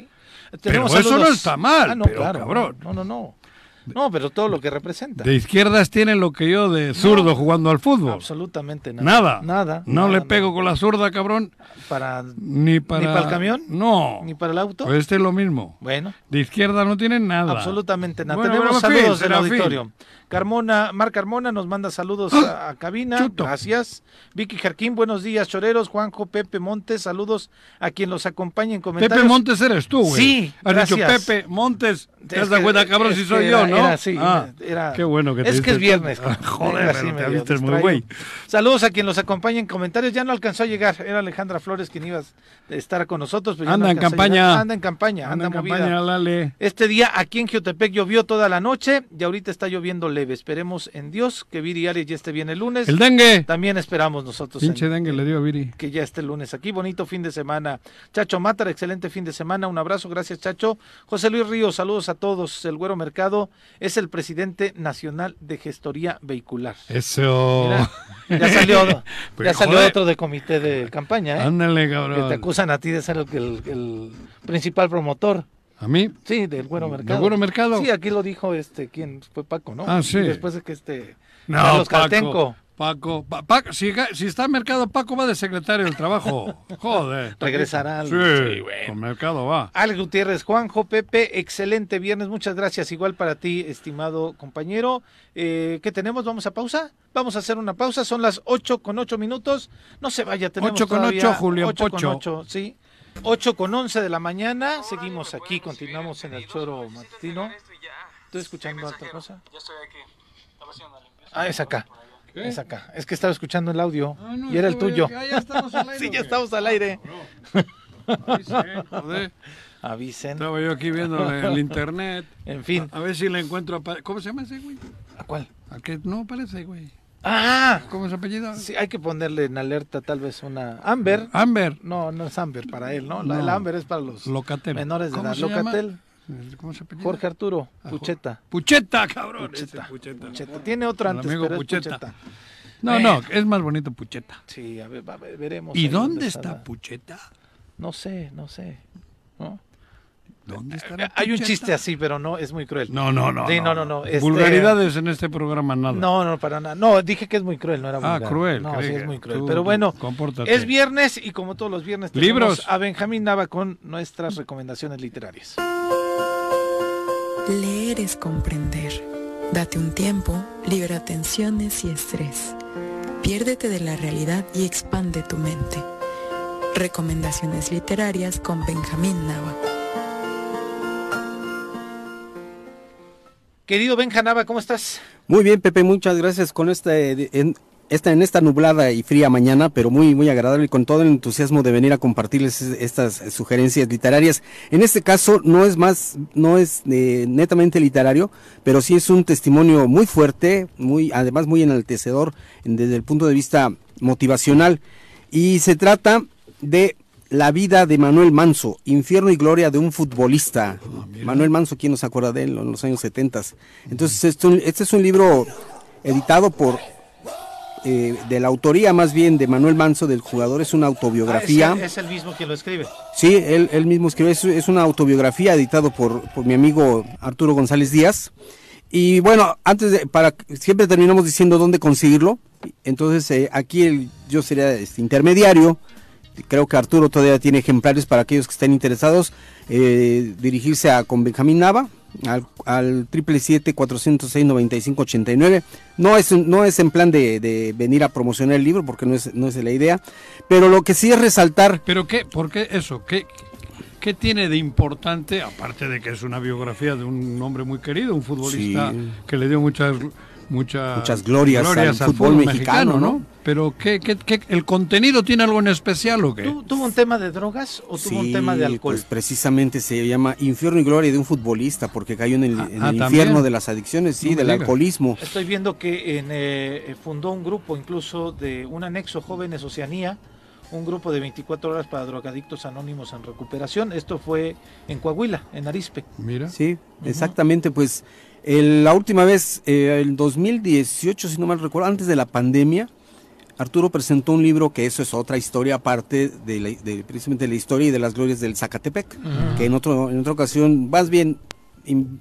Pero eso no está mal, Ah, no, pero, claro. cabrón. No, no, no. No, pero todo lo que representa. De izquierdas tiene lo que yo de zurdo jugando al fútbol. Absolutamente nada. Nada. Nada. No nada, le nada. pego con la zurda, cabrón. Para, Ni para... ¿Ni para el camión? No. ¿Ni para el auto? Pues este es lo mismo. Bueno. De izquierda no tienen nada. Absolutamente nada. Bueno, Tenemos fin, saludos del auditorio. Carmona, Mar Carmona nos manda saludos a, a cabina. Chuto. Gracias. Vicky Jarquín, buenos días, choreros. Juanjo, Pepe Montes, saludos a quien los acompaña en comentarios. Pepe Montes eres tú, güey. Sí, Has gracias. dicho Pepe Montes. ¿Te que- cuenta, cabrón, si soy yo, no? Era así, Ah, era- qué bueno que te Es que es viernes. Joder, pero así te muy distraído. güey. Saludos a quien los acompaña en comentarios. Ya no alcanzó a llegar. Era Alejandra Flores quien iba a estar con nosotros. Pero Anda no en campaña. Anda en campaña. Anda Anda, en movida. campaña, Lale. Este día aquí en Jiotepec llovió toda la noche y ahorita está lloviendo leve. Esperemos en Dios que Viri Arias ya esté bien el lunes. El dengue. También esperamos nosotros Pinche en- dengue le dio a Viri. que ya esté el lunes aquí. Bonito fin de semana. Chacho Matar, excelente fin de semana. Un abrazo, gracias Chacho. José Luis Ríos, saludos a todos. El Güero Mercado es el presidente nacional de gestoría vehicular. Eso. Mira, ya salió, Pues, ya salió joder. otro de comité de campaña, ¿eh? Ándale, que te cabrón. acusan a ti de ser el, el- el principal promotor. ¿A mí? Sí, del Güero Mercado. Güero Mercado? Sí, aquí lo dijo este, ¿quién fue Paco, no? Ah, sí. Y después de que este No, Carlos Paco. Caltenco Paco, Pa- Paco, si, si está en mercado, Paco va de secretario del trabajo. Joder. regresará al Sí, Sí, bueno. con mercado va. Alex Gutiérrez, Juanjo, Pepe, excelente viernes, muchas gracias. Igual para ti, estimado compañero. Eh, ¿Qué tenemos? ¿Vamos a pausa? Vamos a hacer una pausa, son las 8 con 8 minutos. No se vaya, tenemos Ocho con todavía ocho, Julián ocho con Pocho. ocho, sí. 8 con 11 de la mañana, seguimos aquí, continuamos en el choro matutino. ¿Estoy escuchando otra cosa? Ya estoy aquí. Estaba haciendo una limpieza. Ah, es acá. ¿Qué? Es acá. Es que estaba escuchando el audio Ah, no, y era el tuyo. yo- ah, ya estamos al aire, sí, ¿o ya estamos al aire. Sí, joder. Avisen. Estaba yo aquí viendo el internet. En fin. A, a ver si le encuentro. a ¿Cómo se llama ese güey? ¿A cuál? ¿A qué no parece, güey? Ah, ¿Cómo es apellido? sí, hay que ponerle en alerta tal vez una Amber. Amber. No, no es Amber para él, ¿no? La, No. el Amber es para los Locatel. menores de ¿Cómo edad. se llama? ¿Cómo se apellida? Jorge Arturo, Ah, Pucheta. Pucheta, cabrón. Pucheta. Pucheta. Pucheta. Tiene otro antes, amigo pero es Pucheta. No, no, es más bonito Pucheta. Sí, a ver, a ver, veremos. ¿Y dónde está está la- Pucheta? No sé, no sé. ¿no? ¿Dónde está la Hay un chiste así, pero no, es muy cruel. No, no, no. Sí, no, no, no. este- Vulgaridades en este programa, nada. No, no, para nada. No, dije que es muy cruel, no era Ah, vulgar. cruel, No, sí es muy cruel. tú- Pero bueno, compórtate. es viernes y como todos los viernes tenemos Libros. a Benjamín Nava con nuestras recomendaciones literarias. Leer es comprender. Date un tiempo, libera tensiones y estrés. Piérdete de la realidad y expande tu mente. Recomendaciones literarias con Benjamín Nava. Querido Benja Nava, ¿cómo estás? Muy bien, Pepe, muchas gracias con esta, en- esta, en esta nublada y fría mañana, pero muy, muy agradable y con todo el entusiasmo de venir a compartirles estas sugerencias literarias. En este caso no es más, no es eh, netamente literario, pero sí es un testimonio muy fuerte, muy, además muy enaltecedor desde el punto de vista motivacional. Y se trata de la vida de Manuel Manso, infierno y gloria de un futbolista. Manuel Manso, ¿quién nos acuerda de él en los años 70? Entonces, esto, este es un libro editado por eh, de la autoría más bien de Manuel Manso del jugador, es una autobiografía. Ah, es, el, mismo que lo escribe. Sí, él, él mismo escribe, es, una autobiografía editado por, por mi amigo Arturo González Díaz. Y bueno, antes de, para, siempre terminamos diciendo dónde conseguirlo. Entonces, eh, aquí el, yo sería este intermediario. Creo que Arturo todavía tiene ejemplares para aquellos que estén interesados. Eh, dirigirse a con Benjamín Nava, al, al 777-406-9589. No es, no es en plan de, venir a promocionar el libro, porque no es, no es la idea, pero lo que sí es resaltar... ¿Pero qué? ¿Por qué eso? ¿Qué, ¿Qué tiene de importante, aparte de que es una biografía de un hombre muy querido, un futbolista que le dio muchas muchas glorias, al, fútbol, mexicano, ¿no? Pero ¿qué, qué, el contenido tiene algo en especial o qué? ¿Tuvo un tema de drogas o tuvo un tema de alcohol? Pues precisamente se llama Infierno y Gloria de un futbolista porque cayó en el, ah, ah, infierno de las adicciones, sí, del alcoholismo. Estoy viendo que en, eh, fundó un grupo incluso de un anexo Jóvenes Oceanía, un grupo de 24 horas para drogadictos anónimos en recuperación. Esto fue en Coahuila, en Arispe. Mira. Sí, exactamente, pues la última vez, eh, el 2018, si no mal recuerdo, antes de la pandemia, Arturo presentó un libro que eso es otra historia aparte de, precisamente la historia y de las glorias del Zacatepec, que en, otro, en otra ocasión, más bien,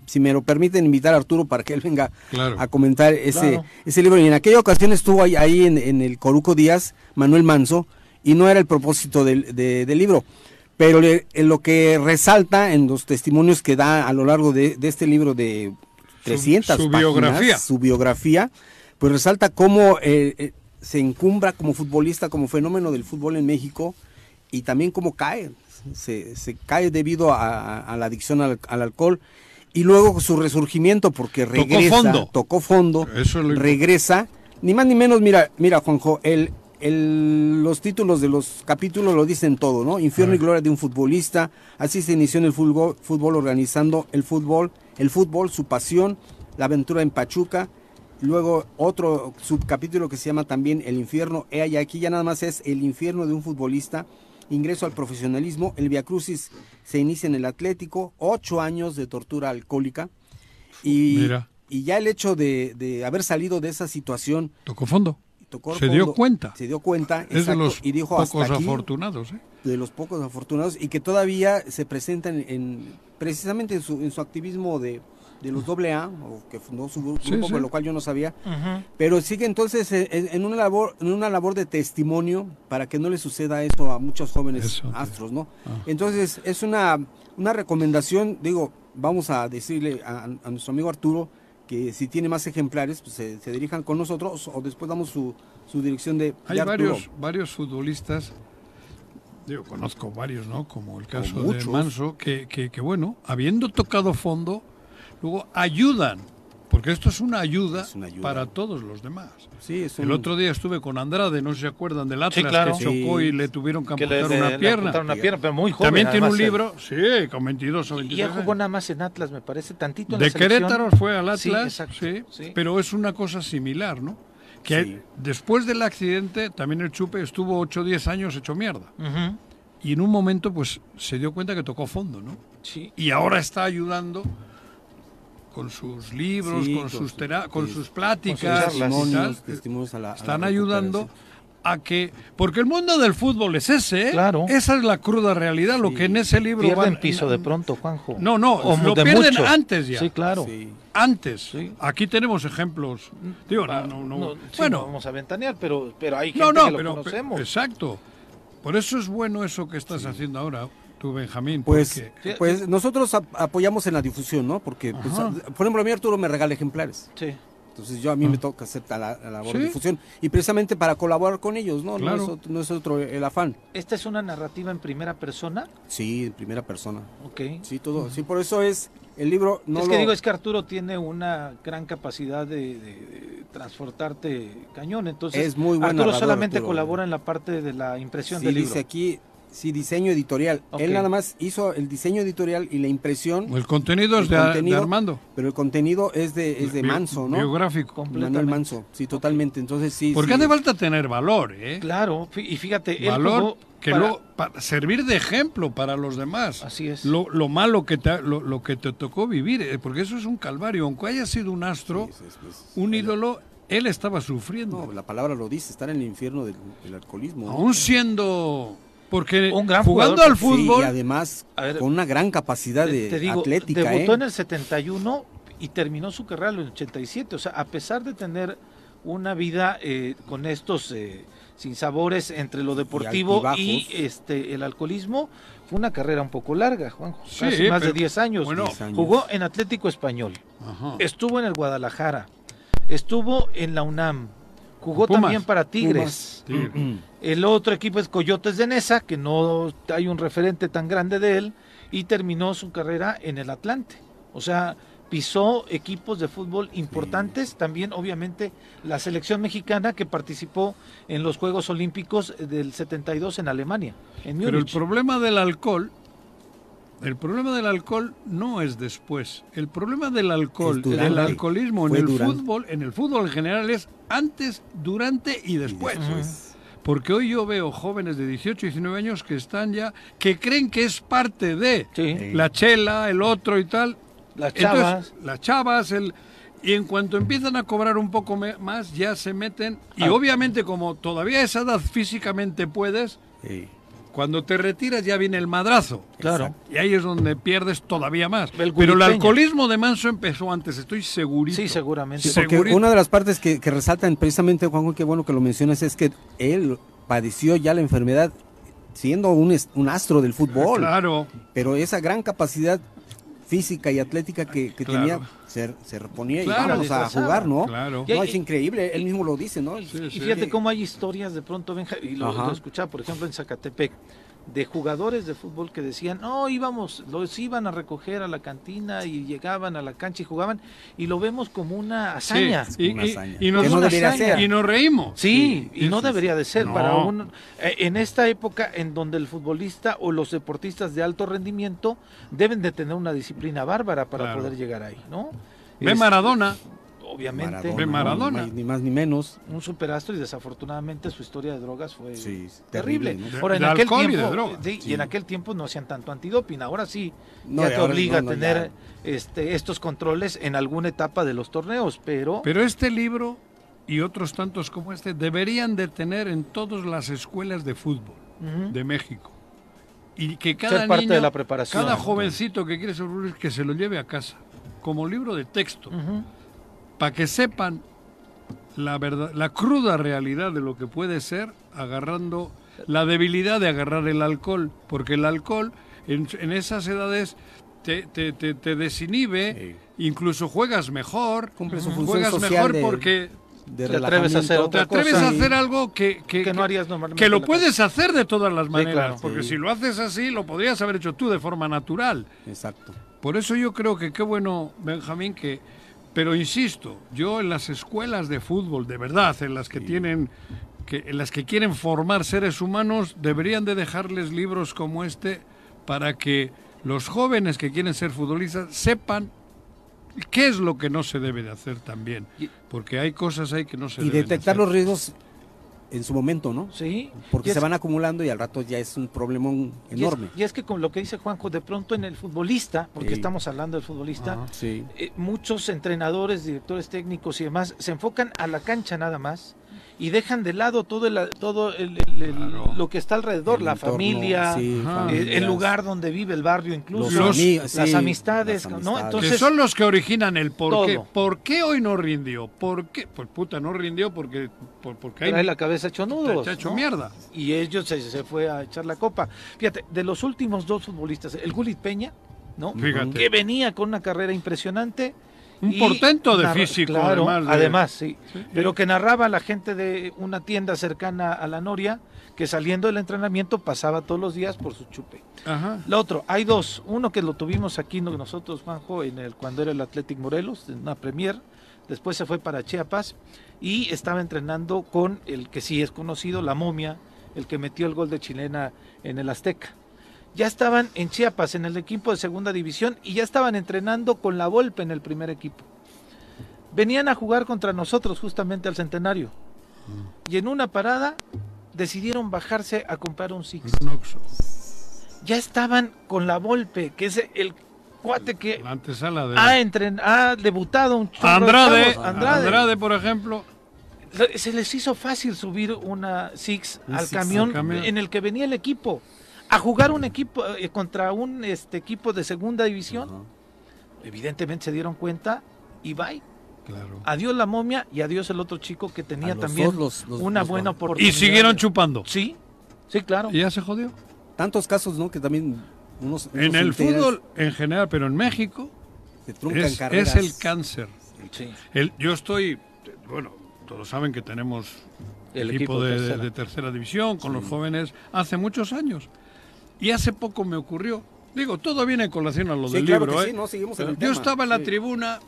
si me lo permiten, invitar a Arturo para que él venga a comentar ese, ese libro. Y en aquella ocasión estuvo ahí, ahí en, el Coruco Díaz, Manuel Manso, y no era el propósito del, del libro. Pero en lo que resalta en los testimonios que da a lo largo de este libro de 300 su, biografía. su biografía, pues resalta cómo eh, eh, se encumbra como futbolista, como fenómeno del fútbol en México y también cómo cae, se, cae debido a, la adicción al, alcohol y luego su resurgimiento porque regresa, tocó fondo, regresa, ni más ni menos, mira, mira Juanjo, el, el, los títulos de los capítulos lo dicen todo, ¿no? Infierno y gloria de un futbolista, así se inició en el fútbol, fútbol organizando el fútbol el fútbol, su pasión, la aventura en Pachuca, luego otro subcapítulo que se llama también El infierno, y aquí ya nada más es el infierno de un futbolista, ingreso al profesionalismo, el Via Crucis se inicia en el Atlético, ocho años de tortura alcohólica, y, y ya el hecho de, haber salido de esa situación... Tocó fondo. Se dio cuenta. Se dio cuenta. Es de los y dijo, pocos afortunados. ¿eh? De los pocos afortunados y que todavía se presentan en precisamente en su, en su activismo de, de los doble A, o que fundó su grupo, con lo cual yo no sabía, pero sigue entonces en, una labor, en una labor de testimonio para que no le suceda eso a muchos jóvenes astros, ¿no? Ah. Entonces es una, una recomendación, digo, vamos a decirle a, nuestro amigo Arturo que si tiene más ejemplares, pues se, dirijan con nosotros o después damos su, su dirección de... Hay varios, varios futbolistas yo conozco varios, ¿no? Como el caso de Manso, que, que, bueno, habiendo tocado fondo, luego ayudan, porque esto es una ayuda, para todos los demás. Sí, El otro día estuve con Andrade, no se acuerdan del Atlas, que chocó y le tuvieron que amputar una pierna. una pierna, pero muy joven. También tiene un libro, sí, con 22 o 23 Y ya jugó nada más en Atlas, me parece, tantito en De Querétaro fue al Atlas, sí, pero es una cosa similar, ¿no? Que después del accidente, también el Chupe estuvo 8 o 10 años hecho mierda. Y en un momento, pues, se dio cuenta que tocó fondo, ¿no? Sí. Y ahora está ayudando con sus libros, con, sus, con sus pláticas, están ayudando a que porque el mundo del fútbol es ese, ¿eh? claro. esa es la cruda realidad, lo que en ese libro pierden piso de pronto, Juanjo. No, no, lo pierden antes ya. Sí, claro. Antes. Aquí tenemos ejemplos. Digo, no, no, bueno, vamos a ventanear, pero pero hay gente que lo pero, conocemos. Exacto. Por eso es bueno eso que estás haciendo ahora, tú Benjamín. Pues, pues nosotros apoyamos en la difusión, ¿no? Porque, pues, por ejemplo, a mí Arturo me regala ejemplares. Sí. Entonces yo a mí me toca hacer la, la labor de difusión y precisamente para colaborar con ellos, ¿no? Claro. No, es otro, no es otro el afán. ¿Esta es una narrativa en primera persona? Sí, en primera persona. Ok. Sí, todo. Sí, por eso es el libro. No es que lo- digo, es que Arturo tiene una gran capacidad de, de- de transportarte cañón. Entonces, Es muy buen Arturo narrador, solamente Arturo. colabora en la parte de la impresión Sí, del libro. dice aquí, sí, diseño editorial. Él nada más hizo el diseño editorial y la impresión. El contenido es de- de Armando. Pero el contenido es de, es de Manso, ¿no? biográfico. Manuel Manso, sí, totalmente. Entonces sí. Porque sí. hace falta tener valor, ¿eh? Claro, y fíjate, valor que para- lo- para servir de ejemplo para los demás. Así es. Lo, lo malo que te, lo, lo que te tocó vivir, eh, porque eso es un calvario. Aunque haya sido un astro, un ídolo, él estaba sufriendo. No, la palabra lo dice, estar en el infierno del, del alcoholismo. ¿no? Aún siendo... Porque gran jugando jugador, al Sí, fútbol... y además ver, con una gran capacidad Te- de te digo, atlética. debutó ¿eh? en el 71 y terminó su carrera en el 87. O sea, a pesar de tener una vida eh, con estos eh, sinsabores entre lo deportivo y, este el alcoholismo, fue una carrera un poco larga, Juanjo. Sí, casi más de pero- 10 años. bueno, 10 años. Jugó en Atlético Español, Ajá. estuvo en el Guadalajara, estuvo en la UNAM, jugó Pumas. también para Tigres. Tigres. El otro equipo es Coyotes de Nesa, que no hay un referente tan grande de él, y terminó su carrera en el Atlante. O sea, pisó equipos de fútbol importantes, también obviamente la selección mexicana que participó en los Juegos Olímpicos del 72 en Alemania, en Pero el problema del alcohol, el problema del alcohol no es después. El problema del alcohol, durante. del alcoholismo en el durante. fútbol, en el fútbol en general es antes, durante y después. Porque hoy yo veo jóvenes de 18, 19 años que están ya, que creen que es parte de Sí. la chela, el otro y tal. Las Entonces, chavas. las chavas, el... Y en cuanto empiezan a cobrar un poco más, ya se meten. Y Ah. obviamente, como todavía a esa edad físicamente puedes, Sí. Cuando te retiras ya viene el madrazo. Claro. Y ahí es donde pierdes todavía más. El Pero el alcoholismo de Manso empezó antes, estoy segurito. Sí, seguramente. Sí, porque Segurito. una de las partes que, que resaltan precisamente, Juanjo, qué bueno que lo mencionas, es que él padeció ya la enfermedad siendo un astro del fútbol. Claro. Pero esa gran capacidad física y atlética que, que Claro. tenía, se, se reponía Claro, y vamos a jugar, ¿no? Claro. No, Y- es increíble, él mismo lo dice, ¿no? Y fíjate cómo hay historias de pronto, Benja, y lo, lo escuchaba, por ejemplo, en Zacatepec, de jugadores de fútbol que decían, no, íbamos, los iban a recoger a la cantina y llegaban a la cancha y jugaban, y lo vemos como una hazaña. Sí, y, una y- hazaña. y nos, no hazaña. y nos reímos. Sí, y no debería de ser No. para un eh, en esta época en donde el futbolista o los deportistas de alto rendimiento deben de tener una disciplina bárbara para Claro. poder llegar ahí, ¿no? Ve Es- Maradona. Obviamente Ve Maradona. Ni, ni más ni menos. un superastro y desafortunadamente su historia de drogas fue Sí, terrible. terrible, ¿no? Ahora en De aquel y tiempo de droga. sí, y en aquel tiempo no hacían tanto antidoping, ahora sí No, ya te obliga no, no, a tener este estos controles en alguna etapa de los torneos, pero, Pero este libro y otros tantos como este deberían de tener en todas las escuelas de fútbol de México. Y que cada Ser parte niño, de la preparación. cada jovencito que quiere ser que se lo lleve a casa como libro de texto. Para que sepan la verdad, la cruda realidad de lo que puede ser agarrando la debilidad de agarrar el alcohol, porque el alcohol en, en esas edades te, te, te, te desinhibe, incluso juegas mejor, Cumple su juegas social mejor de- porque de Te atreves a hacer relajamiento. otra te atreves cosa. a hacer algo que, que, Que no harías normalmente que lo puedes hacer de todas las maneras, claro. porque Sí. si lo haces así, lo podrías haber hecho tú de forma natural. Exacto. Por eso yo creo que qué bueno, Benjamín, que... Pero insisto, yo en las escuelas de fútbol, de verdad, en las que tienen... Que, en las que quieren formar seres humanos, deberían de dejarles libros como este para que los jóvenes que quieren ser futbolistas sepan qué es lo que no se debe de hacer también. Porque hay cosas ahí que no se Y deben detectar hacer. los riesgos en su momento, ¿no? Sí. Porque se van acumulando y al rato ya es un problemón Y es- enorme. Y es, que con lo que dice Juanjo, de pronto en el futbolista, porque Sí. estamos hablando del futbolista, Ajá. Sí. eh, muchos entrenadores, directores técnicos y demás se enfocan a la cancha nada más y dejan de lado todo el, todo el- el- el- Claro. lo que está alrededor, El la entorno, familia, sí, eh, el lugar donde vive el barrio incluso, Los las sí, amistades, las ¿no? Entonces, que son los que originan el por qué. ¿Por qué hoy no rindió? ¿Por qué? Pues puta, no rindió porque, por- porque hay trae la cabeza hecho nudos. está hecho ¿no? mierda. Y ellos se, se fue a echar la copa. Fíjate, de los últimos dos futbolistas, el Gulit Peña, ¿no? Fíjate. Que venía con una carrera impresionante Un portento de físico, claro, además de- además, sí. Pero que narraba la gente de una tienda cercana a la Noria que saliendo del entrenamiento pasaba todos los días por su chupe. Ajá. Lo otro, hay dos. Uno que lo tuvimos aquí no- nosotros, Juanjo, en el, cuando era el Athletic Morelos, en una premier. Después se fue para Chiapas y estaba entrenando con el que sí es conocido, la momia, el que metió el gol de chilena en el Azteca. Ya estaban en Chiapas, en el equipo de segunda división, y ya estaban entrenando con la Volpe en el primer equipo. Venían a jugar contra nosotros justamente al centenario. Y en una parada decidieron bajarse a comprar un Six. Ya estaban con la Volpe, que es el cuate que La antesala de... ha, entren- ha debutado un de Andrade. Andrade, por ejemplo. Se les hizo fácil subir una Six Un al Six camión, al camión. en el que venía el equipo a jugar un equipo eh, contra un este equipo de segunda división. Evidentemente se dieron cuenta y bye. Claro. Adiós la momia y adiós el otro chico que tenía también dos los- los- una los buena oportunidad. Y siguieron chupando. Sí, sí, claro. Y ya se jodió. Tantos casos, ¿no? Que también unos... En el enteras fútbol en general, pero en México Se truncan es, carreras. es el cáncer. Sí. El- yo estoy, bueno, todos saben que tenemos El equipo, equipo de de, tercera. de tercera división con los jóvenes hace muchos años. Y hace poco me ocurrió, digo, todo viene en colación a lo Sí, del claro libro. ¿eh? sí, no, seguimos en el yo tema, estaba en la sí. tribuna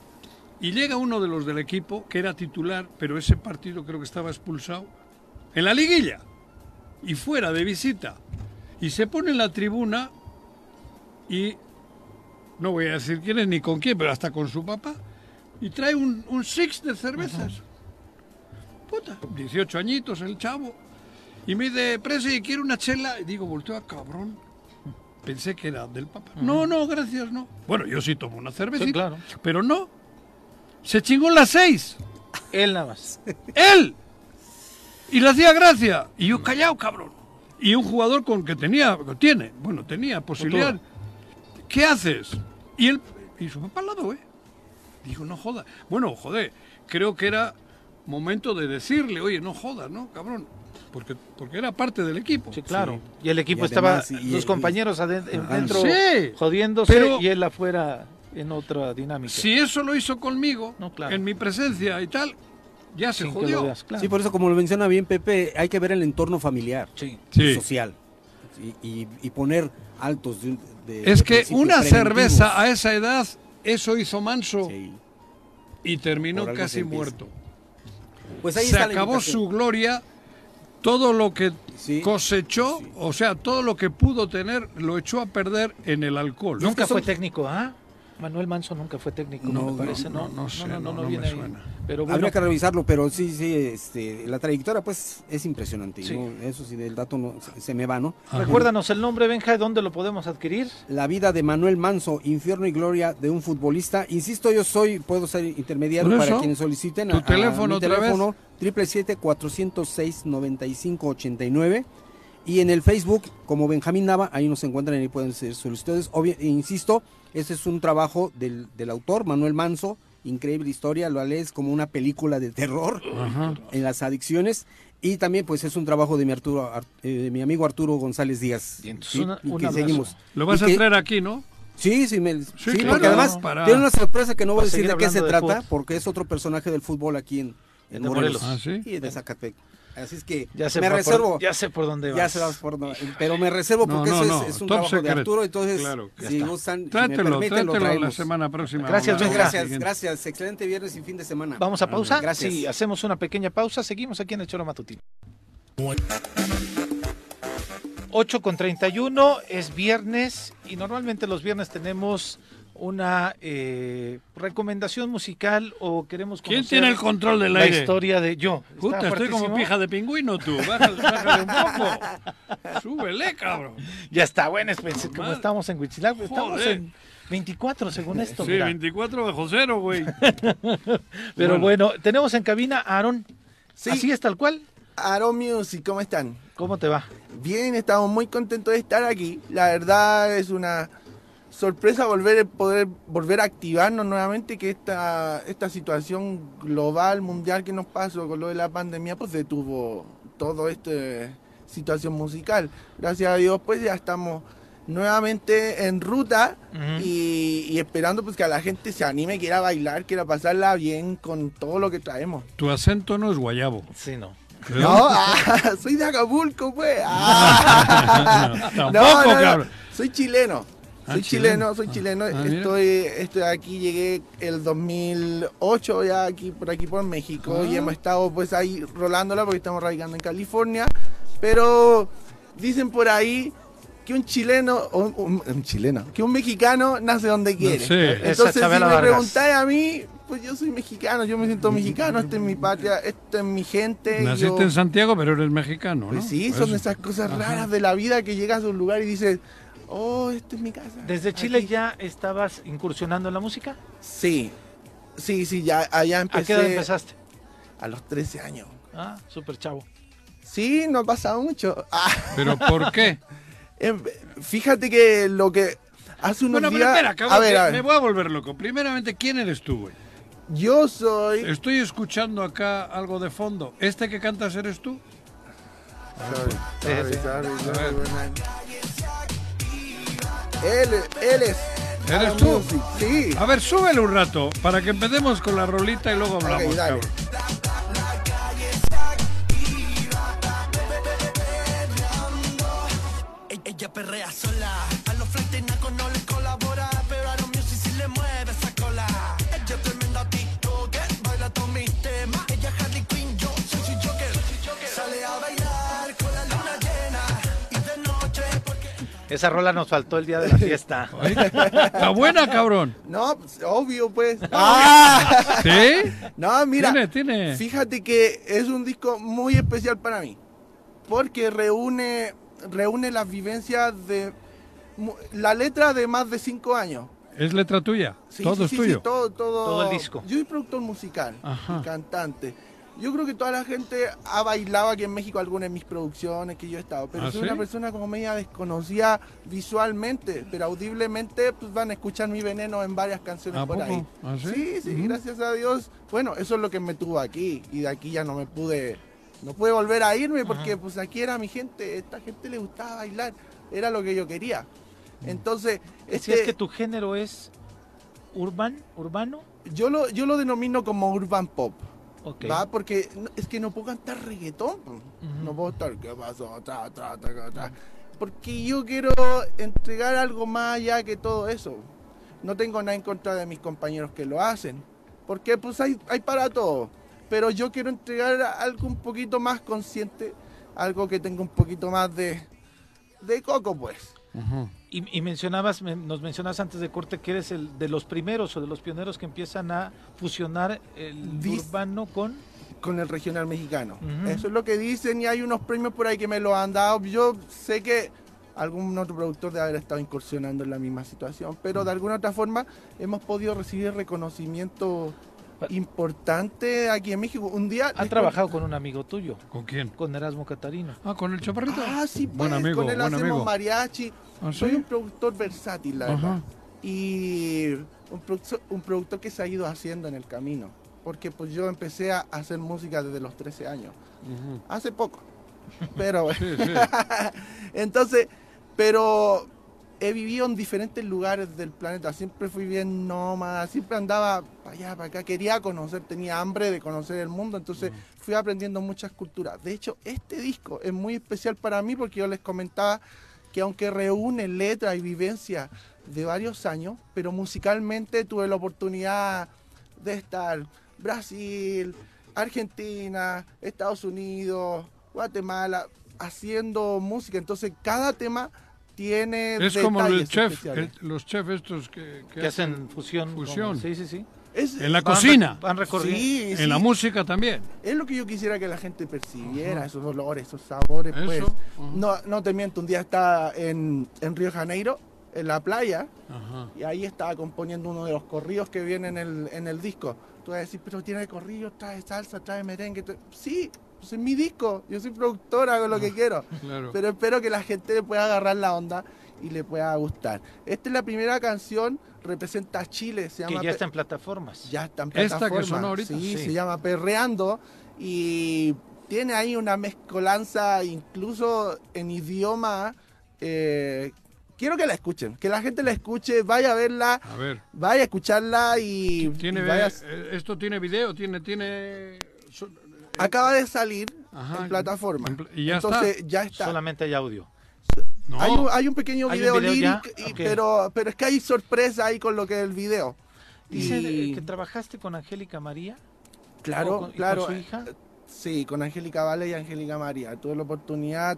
y llega uno de los del equipo que era titular, pero ese partido creo que estaba expulsado en la liguilla y fuera de visita. Y se pone en la tribuna y no voy a decir quién es ni con quién, pero hasta con su papá. Y trae un, un six de cervezas. Puta, 18 añitos el chavo. Y me dice, Presi, quiero una chela. Y digo, volteo a cabrón. Pensé que era del papá. No, no, gracias, no. Bueno, yo sí tomo una cervecita. Sí, claro. Pero no. Se chingó las seis. Él nada más. ¡Él! Y le hacía gracia. Y yo callado, cabrón. Y un jugador con que tenía, tiene, bueno, tenía posibilidad. ¿Qué haces? Y él, y su papá al lado, ¿eh? Dijo, no joda. Bueno, joder, creo que era momento de decirle, oye, no jodas, ¿no, cabrón? Porque, porque era parte del equipo. Sí, claro. Y el equipo Y estaba, además, y- los y- compañeros aden- Ajá. dentro Sí, jodiéndose pero- y él afuera en otra dinámica. Si eso lo hizo conmigo, No, claro. en mi presencia y tal, ya se Sin jodió. veas, claro. Sí, por eso como lo menciona bien Pepe, hay que ver el entorno familiar, Sí. Sí. social, y, y- y poner altos de, Es que una preventivos. cerveza a esa edad, eso hizo Manso Sí. y terminó casi muerto. Pues ahí se está acabó su gloria, todo lo que Sí. cosechó, o sea, todo lo que pudo tener, lo echó a perder en el alcohol. Nunca que son- fue técnico, ¿ah? Manuel Manso nunca fue técnico, No, me parece, no, ¿no? no sé, no, no, no, no viene me ahí. suena. Pero bueno, Habría que revisarlo, pero sí, sí, este, la trayectoria pues es impresionante. Sí. ¿no? Eso sí, del dato no, se, se me va, ¿no? recuérdanos el nombre, Benja, ¿dónde lo podemos adquirir? La vida de Manuel Manso, infierno y gloria de un futbolista. Insisto, yo soy, puedo ser intermediario para quienes soliciten. tu a- a teléfono mi otra vez. teléfono, 777-406-9589. Y en el Facebook, como Benjamín Nava, ahí nos encuentran y ahí pueden ser solicitudes. Obvio, e insisto, este es un trabajo del, del autor, Manuel Manso. Increíble historia, lo lees como una película de terror Ajá. en las adicciones. Y también, pues, es un trabajo de mi, Arturo, Ar- eh, de mi amigo Arturo González Díaz. Y entonces ¿sí? una- Y que seguimos. Lo vas Y a que- traer aquí, ¿no? Sí, sí, me- sí, claro, porque además para- tiene una sorpresa que no voy a decir de qué se de trata, fútbol. porque es otro personaje del fútbol aquí en, en De Morelos. Morelos. Ah, ¿sí? Y de Zacatepec. Así es que Ya sé, me por- reservo. ya sé por dónde vas. Ya se vas por dónde- Pero me reservo porque no, eso no, es, es un top trabajo de. Arturo. Entonces, Claro, si está. gustan, si me Trátelo, permiten, lo trátelo la semana próxima. Gracias, Benja. Gracias, gracias. Excelente viernes y fin de semana. Vamos a pausa. Gracias. Sí, hacemos una pequeña pausa. Seguimos aquí en el Choro Matutino. 8 con 31 es viernes y normalmente los viernes tenemos una eh, recomendación musical o queremos conocer ¿Quién tiene el control del la aire? historia de yo. ¿Está Puta, estoy como pija de pingüino tú. Bájale, bájale un poco. Súbele, cabrón. Ya está bueno, pensé, como estamos en Huichilac, estamos Joder. en 24 según esto. Sí, mira. 24 bajo cero, güey. Pero Bueno. bueno. tenemos en cabina a Aaron. Sí. Así es tal cual. Aaron Music, ¿cómo están? ¿Cómo te va? Bien, estamos muy contentos de estar aquí. La verdad es una sorpresa volver poder volver a activarnos nuevamente que esta esta situación global mundial que nos pasó con lo de la pandemia pues detuvo todo esta situación musical. Gracias a Dios pues ya estamos nuevamente en ruta y, y esperando pues que a la gente se anime, quiera bailar, quiera pasarla bien con todo lo que traemos. Tu acento no es guayabo. Sí, no. No, ah, soy de Acapulco, pues. Ah. No, tampoco, cabrón. Soy chileno. Ah, Soy chileno. chileno, soy chileno. Ah, estoy, estoy aquí, llegué el 2008 ya aquí por aquí por México y Ah. hemos estado pues ahí rolándola porque estamos radicando en California. Pero dicen por ahí que un chileno, un, un- un chileno, que un mexicano nace donde quiere. Sí. Esa Entonces si me Vargas. preguntáis a mí, pues yo soy mexicano, yo me siento mexicano, esta es mi patria, esta es mi gente. Naciste yo- en Santiago, pero eres mexicano, ¿no? pues sí, son esas cosas Ajá. raras de la vida que llegas a un lugar y dices, oh, esta es mi casa. ¿Desde Chile Aquí. ya estabas incursionando en la música? Sí, sí, sí, ya allá empecé. ¿A qué edad empezaste? A los 13 años. Ah, súper chavo. Sí, no ha pasado mucho. Ah, ¿Pero por qué? em, fíjate que lo que hace unos Bueno, pero días... espera, a ver, a ver, me voy a volver loco. Primeramente, ¿quién eres tú, güey? yo soy... Estoy escuchando acá algo de fondo. ¿Este que cantas eres tú? Sorry, sorry, sorry, sorry. Él, él es... ¿Eres tú? Music, Sí. A ver, súbele un rato para que empecemos con la rolita y luego hablamos. Ok, dale. Ella perrea sola, Esa rola nos faltó el día de la fiesta. Está buena, cabrón. No, pues, obvio, pues. ¡Ah! ¿Sí? No, mira, Tiene, tiene. fíjate que es un disco muy especial para mí, porque reúne, reúne las vivencias de mu- la letra de más de cinco años. ¿Es letra tuya? Sí, Todo sí, es sí, tuyo. sí, todo, todo, Todo el disco. Yo soy productor musical Ajá. y cantante. Yo creo que toda la gente ha bailado aquí en México algunas de mis producciones que yo he estado, pero ¿Ah, soy sí? una persona como media desconocida visualmente, pero audiblemente pues van a escuchar mi veneno en varias canciones ¿A por poco? ahí. ¿Ah, sí? sí, gracias a Dios. Bueno, eso es lo que me tuvo aquí y de aquí ya no me pude, no pude volver a irme porque pues aquí era mi gente, esta gente le gustaba bailar, era lo que yo quería. Entonces, Decías este- que tu género es urban, urbano. yo lo, yo lo denomino como urban pop. ¿Va? Porque es que no puedo cantar reggaetón. No puedo estar, ¿qué pasó? Tra, tra, tra. Porque yo quiero entregar algo más allá que todo eso. No tengo nada en contra de mis compañeros que lo hacen. Porque pues hay, hay para todo. Pero yo quiero entregar algo un poquito más consciente. Algo que tenga un poquito más de, de coco, pues. Y, y mencionabas, men- nos mencionabas antes de corte que eres el de los primeros o de los pioneros que empiezan a fusionar el Dis- urbano con con el regional mexicano. Eso es lo que dicen y hay unos premios por ahí que me lo han dado. Yo sé que algún otro productor debe haber estado incursionando en la misma situación, pero de alguna otra forma hemos podido recibir reconocimiento importante aquí en México. Un día... Ha trabajado con un amigo tuyo. ¿Con quién? Con Erasmo Catarino. Ah, con el chaparrito. Ah, sí, pues, Buen amigo, con él buen hacemos amigo. mariachi. ¿Ah, Soy un productor versátil, la Ajá. verdad. Y un productor, un productor que se ha ido haciendo en el camino. Porque pues yo empecé a hacer música desde los 13 años. Hace poco. Pero bueno. Sí, sí. Entonces, pero he vivido en diferentes lugares del planeta. Siempre fui bien nómada, siempre andaba para allá, para acá. Quería conocer, tenía hambre de conocer el mundo. Entonces fui aprendiendo muchas culturas. De hecho, este disco es muy especial para mí porque yo les comentaba que aunque reúne letras y vivencias de varios años, pero musicalmente tuve la oportunidad de estar Brasil, Argentina, Estados Unidos, Guatemala, haciendo música. Entonces cada tema tiene Es como el chef, el- los chefs estos que, Que hacen fusión. fusión. como- sí, sí, sí. Es- En la Van cocina. Van recorriendo. Sí, En sí. la música también. Es lo que yo quisiera que la gente percibiera, esos olores, esos sabores. Eso, Pues. No, no te miento, un día estaba en, en Río de Janeiro, en la playa, Ajá. y ahí estaba componiendo uno de los corridos que viene en el, en el disco. Tú vas a decir, pero tiene corridos, trae salsa, trae merengue. trae-". Sí, pues es mi disco, yo soy productor, hago lo que quiero. Claro. Pero espero que la gente le pueda agarrar la onda y le pueda gustar. Esta es la primera canción, representa a Chile, se Que llama ya Pe- está en plataformas. ya está en Esta que sonó ahorita. Sí, Sí. se llama Perreando y tiene ahí una mezcolanza incluso en idioma eh, quiero que la escuchen, que la gente la escuche, vaya a verla, A ver. vaya a escucharla y, Tiene, y vaya- eh, esto tiene video, tiene, tiene. Acaba de salir Ajá, en plataforma. y ya Entonces está. ya está. Solamente hay audio. No. Hay, un, hay un pequeño ¿Hay un video, video lyric, y- pero, pero es que hay sorpresa ahí con lo que es el video. Dice Y- que trabajaste con Angélica María. Claro, ¿O con- y con claro. su hija? eh, Sí, con Angélica Vale y Angélica María. Tuve la oportunidad.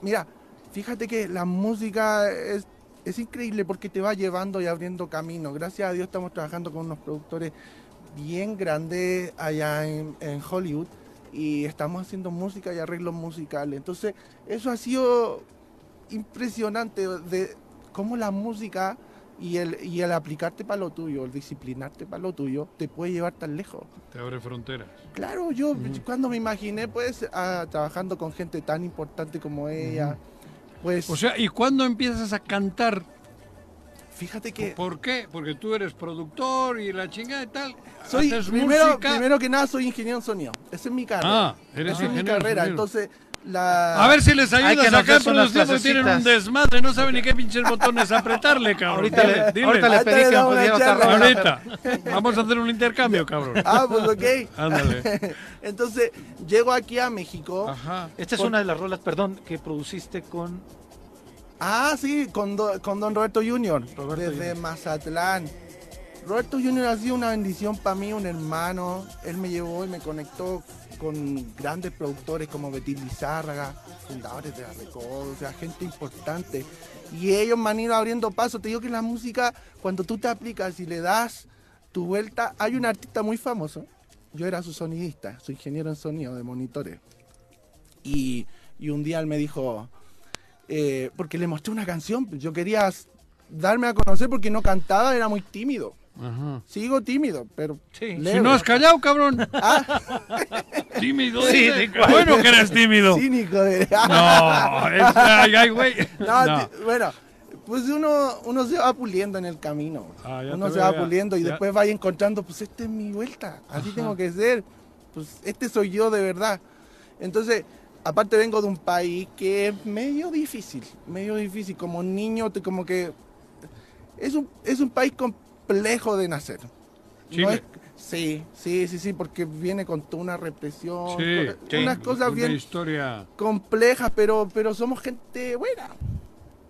Mira, fíjate que la música es, es increíble porque te va llevando y abriendo camino. Gracias a Dios estamos trabajando con unos productores bien grandes allá en, en Hollywood y estamos haciendo música y arreglos musicales. Entonces, eso ha sido impresionante de cómo la música y el, y el aplicarte para lo tuyo, el disciplinarte para lo tuyo, te puede llevar tan lejos. Te abre fronteras. Claro, yo cuando me imaginé pues ah, trabajando con gente tan importante como ella, pues O sea, ¿y cuándo empiezas a cantar? Fíjate que ¿Por qué? Porque tú eres productor y la chingada y tal. soy haces primero, música. primero que nada soy ingeniero en sonido. Esa es mi carrera. Ah, eres Esa es mi carrera. sonido. Entonces la A ver si les ayudas acá produciendo, tienen un desmadre, no saben ni qué pinches botones apretarle, cabrón. Ahorita le- Dile, dile. ahorita le Ahorita pedí le que. Ahorita. Vamos a hacer un intercambio, cabrón. Ah, pues ok. Ándale. Entonces, llego aquí a México. Ajá. Esta es Por- una de las rolas, perdón, que produciste con Ah, sí, con, do- con don Roberto Junior, Roberto desde. Mazatlán. Roberto Junior ha sido una bendición para mí, un hermano. Él me llevó y me conectó con grandes productores como Betil Lizárraga, fundadores de la Recodo, o sea, gente importante. Y ellos me han ido abriendo paso. Te digo que la música, cuando tú te aplicas y le das tu vuelta, hay un artista muy famoso. Yo era su sonidista, su ingeniero en sonido de monitores. Y, y un día él me dijo, eh, porque le mostré una canción, yo quería darme a conocer porque no cantaba, era muy tímido. Ajá. Sigo tímido, pero Sí. Si no has callado, cabrón. Ah, Tímido. Sí. Bueno que eres tímido. cínico de... No, es, ay, ay, güey. No, No. bueno, pues uno, uno se va puliendo en el camino. Ah, uno se veo, va ya. puliendo y Ya. después va encontrando, pues esta es mi vuelta, así tengo que ser. Pues este soy yo de verdad. Entonces, aparte vengo de un país que es medio difícil, medio difícil. Como niño, te, como que es un, es un país complejo de nacer. Chile. No es- sí, sí, sí, sí, porque viene con toda una represión, Sí, con- unas cosas una bien historia. complejas, pero, pero somos gente buena.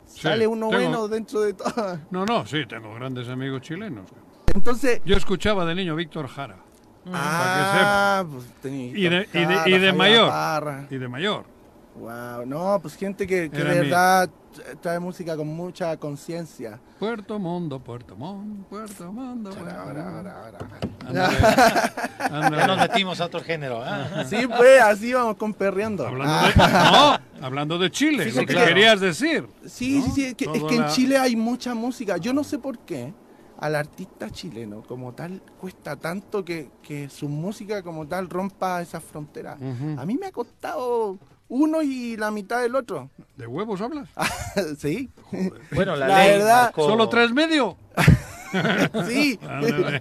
Sí, Sale uno tengo- bueno dentro de todo. No, no, sí, tengo grandes amigos chilenos. Entonces, Yo escuchaba de niño Víctor Jara. Ah, pues tenía Y de, y de, y mayor. Parra. Y de mayor. Wow, no, pues gente que, que de verdad trae música con mucha conciencia. Puerto Mundo, Puerto Mundo, Puerto Mundo. Ahora, ahora, ahora, ahora. Ándale, Ya nos metimos a otro género. ¿ah? Sí, pues así vamos con perreando. Hablando de, Ah. no, hablando de Chile, lo que que- querías decir. Sí, ¿no? sí, sí, es que, es que en Chile hay mucha música. Yo no sé por qué al artista chileno como tal cuesta tanto que, que su música como tal rompa esas fronteras. A mí me ha costado uno y la mitad del otro. ¿De huevos hablas? sí. Bueno, la, La ley verdad- marcó- ¿Solo tres medio? Sí,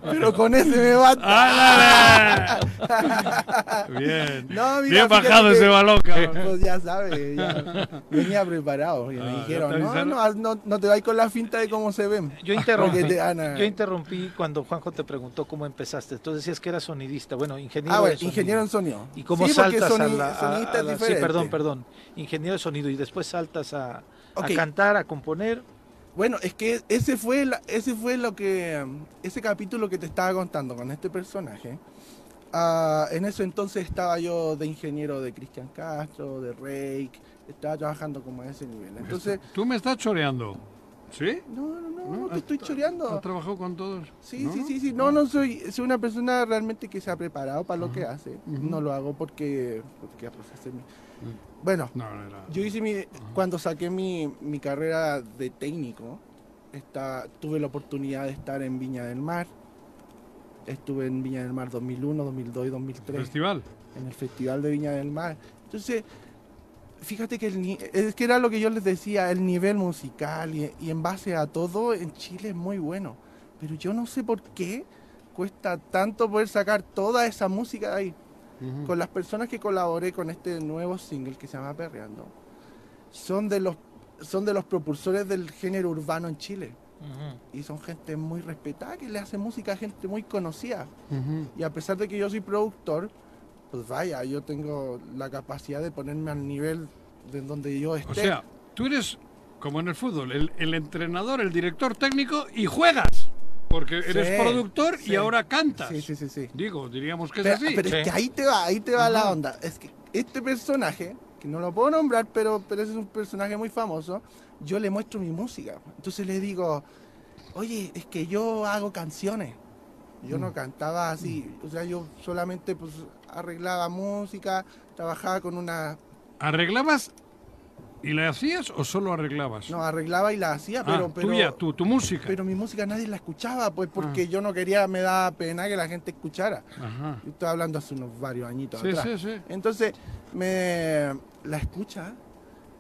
pero con ese me basta. Bien. No, mira, Bien bajado que- ese balón, cabrón. Pues ya sabes, ya venía preparado. Y Ah, me ya dijeron, no, no, no, no te vayas con la finta de cómo se ven. Yo interrumpí, Porque te van a- yo interrumpí cuando Juanjo te preguntó cómo empezaste. Tú decías que eras sonidista. Bueno, ingeniero Ah, bueno, de sonido. ingeniero en sonido. ¿Y cómo Sí, saltas a soni- la... a- la- sí, perdón, perdón. Ingeniero de sonido y después saltas a, cantar, a componer. Bueno, es que ese fue, la- ese fue lo que, ese capítulo que te estaba contando con este personaje. Ah, en eso entonces estaba yo de ingeniero de Cristian Castro, de Rake, estaba trabajando como a ese nivel. Entonces, Tú me estás choreando. ¿Sí? no, no, no, ¿No? te estoy choreando. ¿Has trabajado con todos? Sí, ¿No? sí, sí, sí. No, no soy, soy una persona realmente que se ha preparado para lo que hace. No lo hago porque, porque mi- Bueno, No, no yo hice mi, cuando saqué mi, mi carrera de técnico, está, tuve la oportunidad de estar en Viña del Mar. Estuve en Viña del Mar 2001, 2002 y 2003 Festival. en el Festival de Viña del Mar. Entonces, fíjate que el es que era lo que yo les decía, el nivel musical y, y en base a todo en Chile es muy bueno. Pero yo no sé por qué cuesta tanto poder sacar toda esa música de ahí. Ujú. Con las personas que colaboré con este nuevo single que se llama Perreando, son de los son de los propulsores del género urbano en Chile. Y son gente muy respetada que le hace música a gente muy conocida. Y a pesar de que yo soy productor, pues vaya, yo tengo la capacidad de ponerme al nivel de donde yo esté. O sea, tú eres como en el fútbol, el, el entrenador, el director técnico y juegas. Porque eres Sí, productor y sí. ahora cantas. Sí, sí, sí, sí. Digo, diríamos que es así. pero es que ahí te va, ahí te va la onda. Es que este personaje, que no lo puedo nombrar, pero, pero ese es un personaje muy famoso, yo le muestro mi música. Entonces le digo, oye, es que yo hago canciones. Yo Mm. no cantaba así, o sea, yo solamente pues arreglaba música, trabajaba con una... ¿Arreglabas y la hacías o solo arreglabas? No, arreglaba y la hacía, pero... Ah, pero tuya, tu, tu música. Pero mi música nadie la escuchaba, pues porque yo no quería, me daba pena que la gente escuchara. Ajá. Yo estoy hablando hace unos varios añitos Sí, atrás. sí, sí. Entonces me la escucha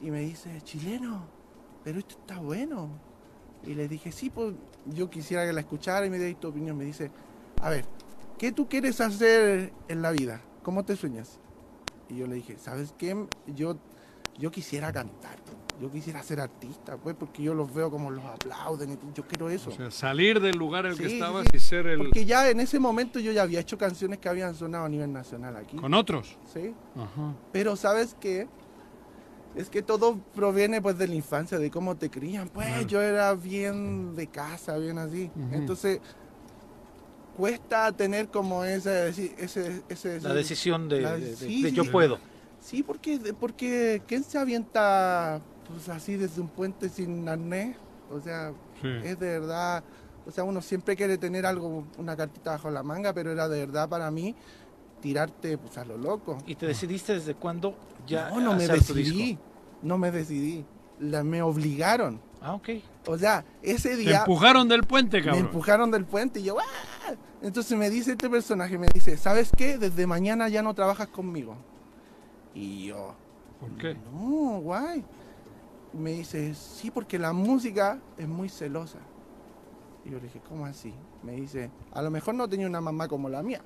y me dice, chileno, pero esto está bueno. Y le dije, sí, pues yo quisiera que la escuchara y me dé tu opinión. Me dice, a ver, ¿qué tú quieres hacer en la vida? ¿Cómo te sueñas? Y yo le dije, ¿sabes qué? Yo, yo quisiera cantar. Yo quisiera ser artista, pues, porque yo los veo como los aplauden y yo quiero eso. O sea, salir del lugar en el que Sí, estabas sí. y ser el... Porque ya en ese momento yo ya había hecho canciones que habían sonado a nivel nacional aquí. ¿Con otros? Sí. Ajá. Pero ¿sabes qué? Es que todo proviene pues de la infancia, de cómo te crían. Pues Claro. yo era bien de casa, bien así. Entonces cuesta tener como ese, ese, ese, ese- La decisión de- la- de- de- sí, de sí. yo puedo. Sí, porque, porque ¿quién se avienta pues así desde un puente sin arnés? O sea, Sí. es de verdad, o sea, uno siempre quiere tener algo, una cartita bajo la manga, pero era de verdad para mí tirarte pues a lo loco. ¿Y te decidiste desde cuándo ya No, no me decidí, disco? no me decidí, la, me obligaron. Ah, ok. O sea, ese Te día empujaron del puente, me cabrón. empujaron del puente y yo, ¡ah! Entonces me dice este personaje, me dice, ¿sabes qué? Desde mañana ya no trabajas conmigo. Y yo, ¿Por qué? no, guay. Me dice, sí, porque la música es muy celosa. Y yo le dije, ¿cómo así? Me dice, a lo mejor no tenía una mamá como la mía,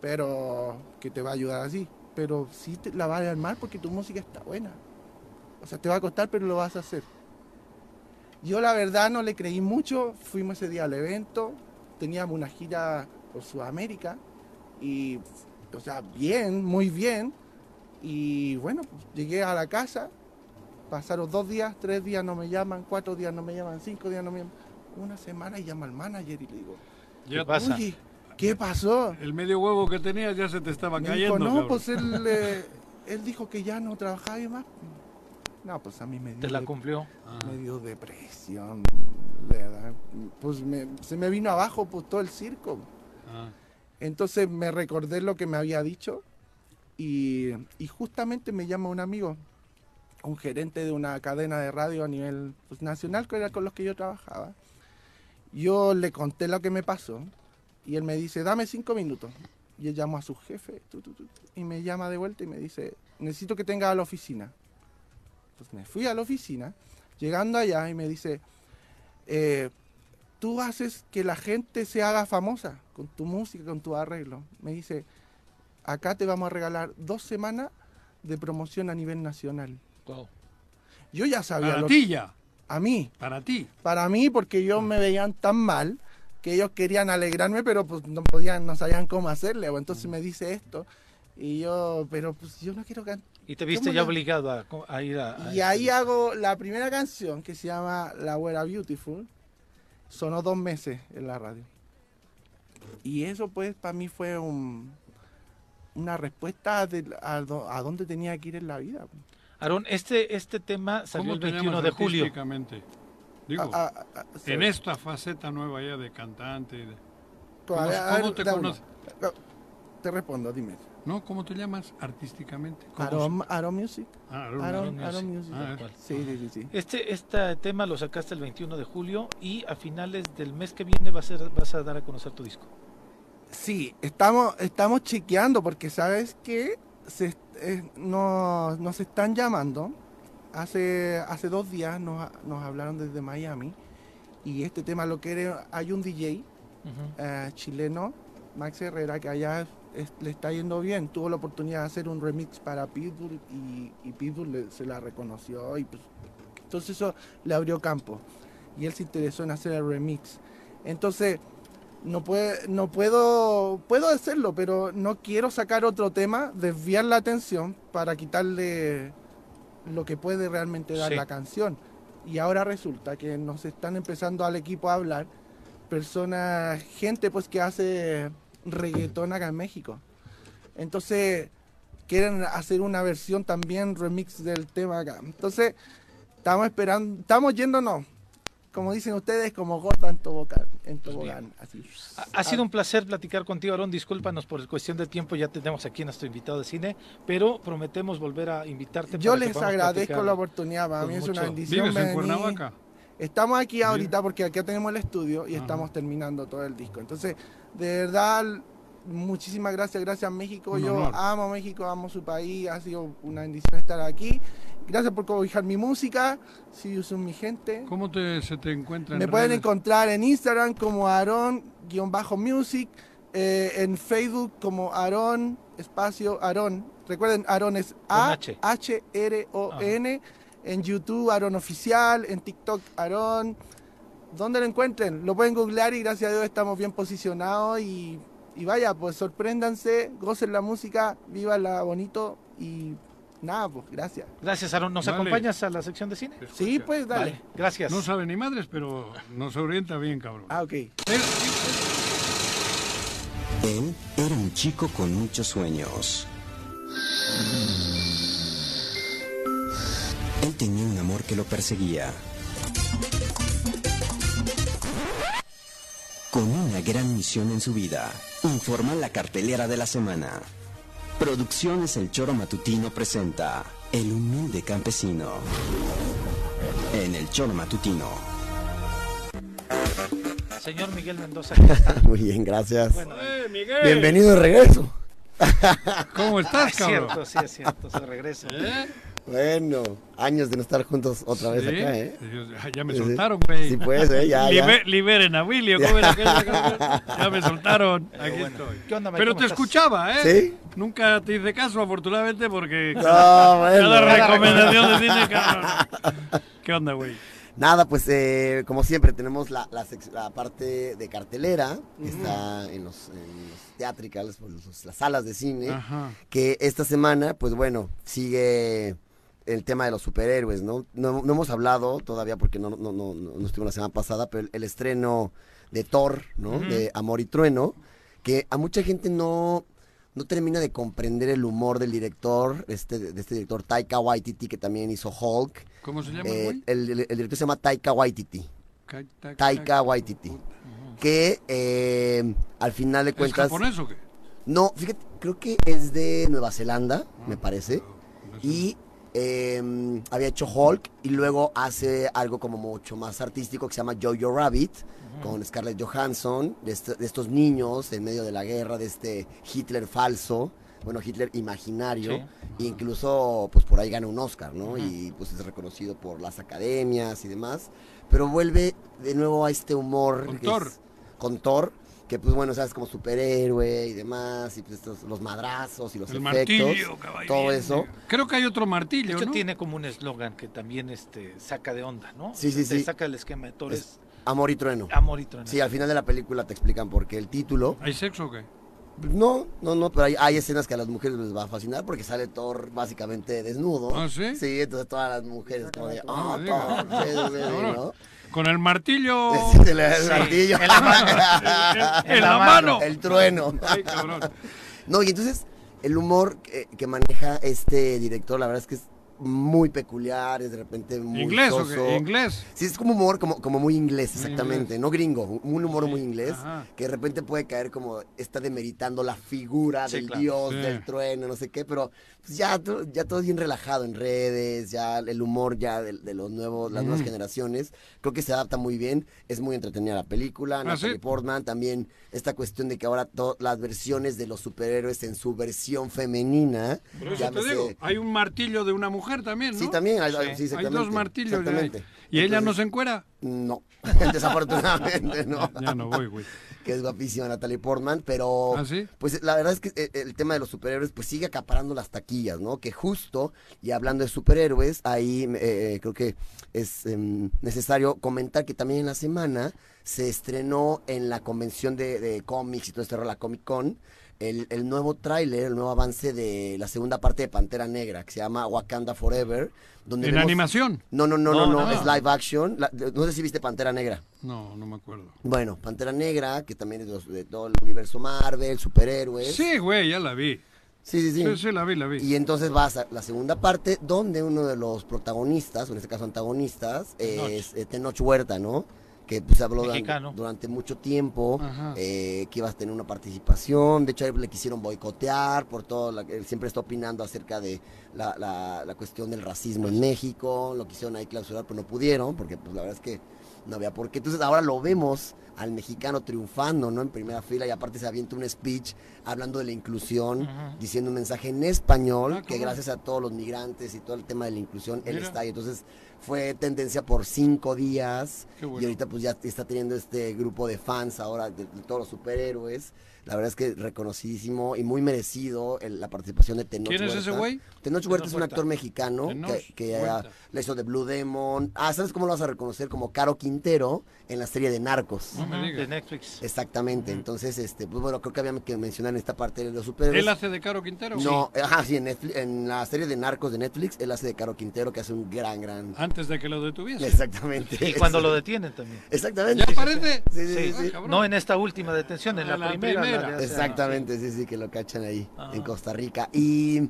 pero que te va a ayudar así. Pero sí te la va a armar porque tu música está buena. O sea, te va a costar, pero lo vas a hacer. Yo la verdad no le creí mucho, fuimos ese día al evento, teníamos una gira por Sudamérica y, o sea, bien, muy bien. Y bueno, pues, llegué a la casa, pasaron dos días, tres días no me llaman, cuatro días no me llaman, cinco días no me llaman, una semana y llama al manager y le digo, Ya- Oye, ¿qué pasó? El medio huevo que tenías ya se te estaba Me cayendo. dijo, no, cabrón. pues él, eh, él dijo que ya no trabajaba y más. No, pues a mí me dio, ¿Te la de- cumplió? me dio depresión, de verdad. Pues me- se me vino abajo pues, todo el circo. Ah. Entonces me recordé lo que me había dicho y, y justamente me llama un amigo, un gerente de una cadena de radio a nivel pues, nacional, que era con los que yo trabajaba. Yo le conté lo que me pasó y él me dice, dame cinco minutos. Y él llamó a su jefe tu, tu, tu, y me llama de vuelta y me dice, necesito que tenga a la oficina. Pues me fui a la oficina, llegando allá y me dice, eh, tú haces que la gente se haga famosa con tu música, con tu arreglo. Me dice, acá te vamos a regalar dos semanas de promoción a nivel nacional. Wow. Yo ya sabía... Para ti ya. A mí. Para ti. Para mí, porque ellos me veían tan mal que ellos querían alegrarme, pero pues no podían, no sabían cómo hacerle. Entonces me dice esto. Y yo, pero pues yo no quiero cantar. ¿Y te viste ¿Cómo ya la- obligado a, a ir a... a Y ahí hago la primera canción que se llama La Güera Beautiful. Sonó dos meses en la radio. Y eso pues para mí fue un, una respuesta de, a, a dónde tenía que ir en la vida. Aarón, este, este tema salió ¿Cómo el te 21 llamas de julio. artísticamente? Digo, Ah, ah, ah, en esta faceta nueva ya de cantante. de- ¿Cómo, A a cómo te conoces? Te respondo, dime. No, ¿cómo te llamas artísticamente? ¿Cómo Arom, Arom Music. Ah, Arom Arom, Music. Arom Music. Ah, sí, sí, sí, sí. Este, este tema lo sacaste el 21 de julio y a finales del mes que viene va a ser, vas a dar a conocer tu disco. Sí, estamos, estamos chequeando porque sabes que se, eh, nos, nos están llamando. Hace, hace dos días nos, nos hablaron desde Miami y este tema lo quiere, hay un DJ eh, chileno, Max Herrera, que allá es- le está yendo bien. Tuvo la oportunidad de hacer un remix para Pitbull y, y Pitbull le- se la reconoció y pues Entonces eso le abrió campo y él se interesó en hacer el remix. Entonces, no, puede, no puedo, puedo hacerlo, pero no quiero sacar otro tema, desviar la atención para quitarle lo que puede realmente dar Sí. la canción. Y ahora resulta que nos están empezando al equipo a hablar personas, gente pues que hace reggaetón acá en México. Entonces, quieren hacer una versión también remix del tema acá. Entonces, estamos esperando, estamos yéndonos, como dicen ustedes, como gorda en tobogán. En tobogán así. Ha, ha sido un placer platicar contigo, Aarón. Discúlpanos por cuestión de tiempo, ya tenemos aquí a nuestro invitado de cine, pero prometemos volver a invitarte. Yo les agradezco platicar la oportunidad, para mí es mucho- una bendición. ¿Vives en. Cuernavaca? Estamos aquí ahorita porque aquí tenemos el estudio y estamos terminando todo el disco. Entonces, de verdad, muchísimas gracias, gracias México. Un Yo honor. amo México, amo su país, ha sido una bendición estar aquí. Gracias por cobijar mi música, si son mi gente. ¿Cómo te, se te encuentra en Me pueden redes? encontrar en Instagram como Aaron-Music, eh, en Facebook como Aaron, espacio Aaron. Recuerden, Aaron es H. A-H-R-O-N. En YouTube, Aaron Oficial. En TikTok, Aaron. Donde lo encuentren, lo pueden googlear y gracias a Dios estamos bien posicionados. Y, y vaya, pues sorpréndanse, gocen la música, la bonito y nada, pues gracias. Gracias, Aaron. ¿Nos Vale. acompañas a la sección de cine? Sí, pues dale. Vale, gracias. No sabe ni madres, pero nos orienta bien, cabrón. Ah, ok. Él era un chico con muchos sueños. Él tenía un amor que lo perseguía. Con una gran misión en su vida, informa la cartelera de la semana. Producciones El Choro Matutino presenta El humilde campesino. En El Choro Matutino. Señor Miguel Mendoza. ¿cómo está? Muy bien, gracias. Bueno, ¡Eh, Miguel! Bienvenido de regreso. ¿Cómo estás, es cabrón? cierto, sí, es cierto, se regresa. ¿Eh? Bueno, años de no estar juntos otra vez Sí, acá, ¿eh? Ya- me soltaron, güey. Sí, pues, ¿eh? Ya, ya. Libe- Liberen a Willy, ¿o ¿cómo era aquello, cabrón? Ya me soltaron. Aquí bueno. estoy. ¿Qué onda? Pero ¿Cómo te estás? escuchaba, ¿eh? ¿Sí? Nunca te hice caso, afortunadamente, porque No, cada, bueno. cada recomendación de cine, cabrón. ¿Qué onda, güey? Nada, pues eh, como siempre tenemos la, la, parte de cartelera, que está en los, en los theatricals, pues, los- las salas de cine, Ajá. que esta semana, pues bueno, sigue el tema de los superhéroes, ¿no? No, no hemos hablado todavía porque no, no, no, no, no estuvo la semana pasada, pero el, el estreno de Thor, ¿no? De Amor y Trueno, que a mucha gente no, no termina de comprender el humor del director, este, de este director Taika Waititi, que también hizo Hulk. ¿Cómo se llama, Eh, el, el- el director se llama Taika Waititi. Ta- Taika Waititi. Que eh, al final de ¿Es cuentas. japonés o qué? No, fíjate, creo que es de Nueva Zelanda, me parece. Y eh, había hecho Hulk y luego hace algo como mucho más artístico que se llama Jojo Rabbit con Scarlett Johansson, de, este- de estos niños en medio de la guerra, de este Hitler falso, bueno, Hitler imaginario, incluso pues por ahí gana un Oscar, ¿no? Y pues es reconocido por las academias y demás, pero vuelve de nuevo a este humor Thor. con Thor, que pues bueno, sabes, como superhéroe y demás, y pues estos, los madrazos y los El efectos, martillo, todo eso. Creo que hay otro De martillo, hecho, ¿no? tiene como un eslogan que también este, saca de onda, ¿no? Sí, sí, Te sí. saca el esquema de Thor. Es Amor y trueno. Amor y trueno. Sí, al final de la película te explican por qué el título. ¿Hay sexo o qué? No, no, no, pero hay, hay escenas que a las mujeres les va a fascinar porque sale Thor básicamente desnudo. ¿Ah, sí? Sí, entonces todas las mujeres como de, ah, me Thor, sí, sí. ¿no? Con el martillo. Sí, el, el martillo. En la mano. En, en la mano. El trueno. Ay, cabrón. No, y entonces el humor que, que maneja este director, la verdad es que es muy peculiar, es de repente muy ¿Inglés o soso. qué? ¿Inglés? Sí, es como humor como, como muy inglés, exactamente, inglés. no gringo, un humor muy inglés, ajá. que de repente puede caer como, está demeritando la figura Sí, del claro. dios, Sí. del trueno, no sé qué, pero pues ya, ya todo es bien relajado en redes, ya el humor ya de, de los nuevos, las nuevas Mm. generaciones, creo que se adapta muy bien, es muy entretenida la película, ¿Ah, Natalie? Portman, también esta cuestión de que ahora to- las versiones de los superhéroes en su versión femenina, Por eso te digo, hay un martillo de una mujer también, ¿no? Sí, también, hay, hay- sí, Hay exactamente, dos martillos. ya hay. ¿Y ella no se encuera? No, desafortunadamente no. Ya no voy, güey. Que es guapísima Natalie Portman, pero ¿Ah, sí? pues la verdad es que eh, el tema de los superhéroes pues sigue acaparando las taquillas, ¿no? Que justo, y hablando de superhéroes, ahí eh, creo que es em, necesario comentar que también en la semana se estrenó en la convención de, de cómics y todo este la Comic Con, el, el nuevo tráiler, el nuevo avance de la segunda parte de Pantera Negra, que se llama Wakanda Forever. Donde ¿En vemos- animación? No, no, no, no, No, no, es live action. La- no sé si viste Pantera Negra. No, no me acuerdo. Bueno, Pantera Negra, que también es de, de todo el universo Marvel, superhéroes. Sí, güey, ya la vi. Sí, sí, sí. Sí, sí, la vi, la vi. Y entonces vas a la segunda parte donde uno de los protagonistas, o en este caso antagonistas, es eh, Tenoch Huerta, ¿no? Que pues habló Mexicano. durante mucho tiempo eh, que ibas a tener una participación. De hecho, él le quisieron boicotear por todo. La, él siempre está opinando acerca de la, la- la cuestión del racismo en México. Lo quisieron ahí clausurar, pero no pudieron, porque pues la verdad es que no había por qué. Entonces ahora lo vemos al mexicano triunfando, ¿no? En primera fila y aparte se avienta un speech hablando de la inclusión, diciendo un mensaje en español, que gracias a todos los migrantes y todo el tema de la inclusión, él Mira. está ahí. Entonces fue tendencia por cinco días Qué bueno. y ahorita pues ya está teniendo este grupo de fans ahora de, de todos los superhéroes. La verdad es que reconocidísimo y muy merecido el- la participación de Tenoch ¿Quién es ese güey? Tenoch Huerta es un actor mexicano Tenoch que, que, ah, la hizo de Blue Demon. Ah, ¿sabes cómo lo vas a reconocer? Como Caro Quintero en la serie de Narcos. No me digas. de Netflix. Exactamente, entonces, este, pues bueno, creo que había que mencionar en esta parte de los superhéroes. ¿Él hace de Caro Quintero? No, ajá, sí, en, Netflix- en la serie de Narcos de Netflix, él hace de Caro Quintero, que hace un gran, gran... Antes de que lo detuviese. Exactamente. Y cuando lo detienen también. Exactamente. ¿Ya aparece? Sí, sí, Sí, sí. cabrón. no en esta última detención, en Ah, la, la primera. primera. Exactamente, sí, sí, que lo cachan ahí, Ajá. en Costa Rica. Y,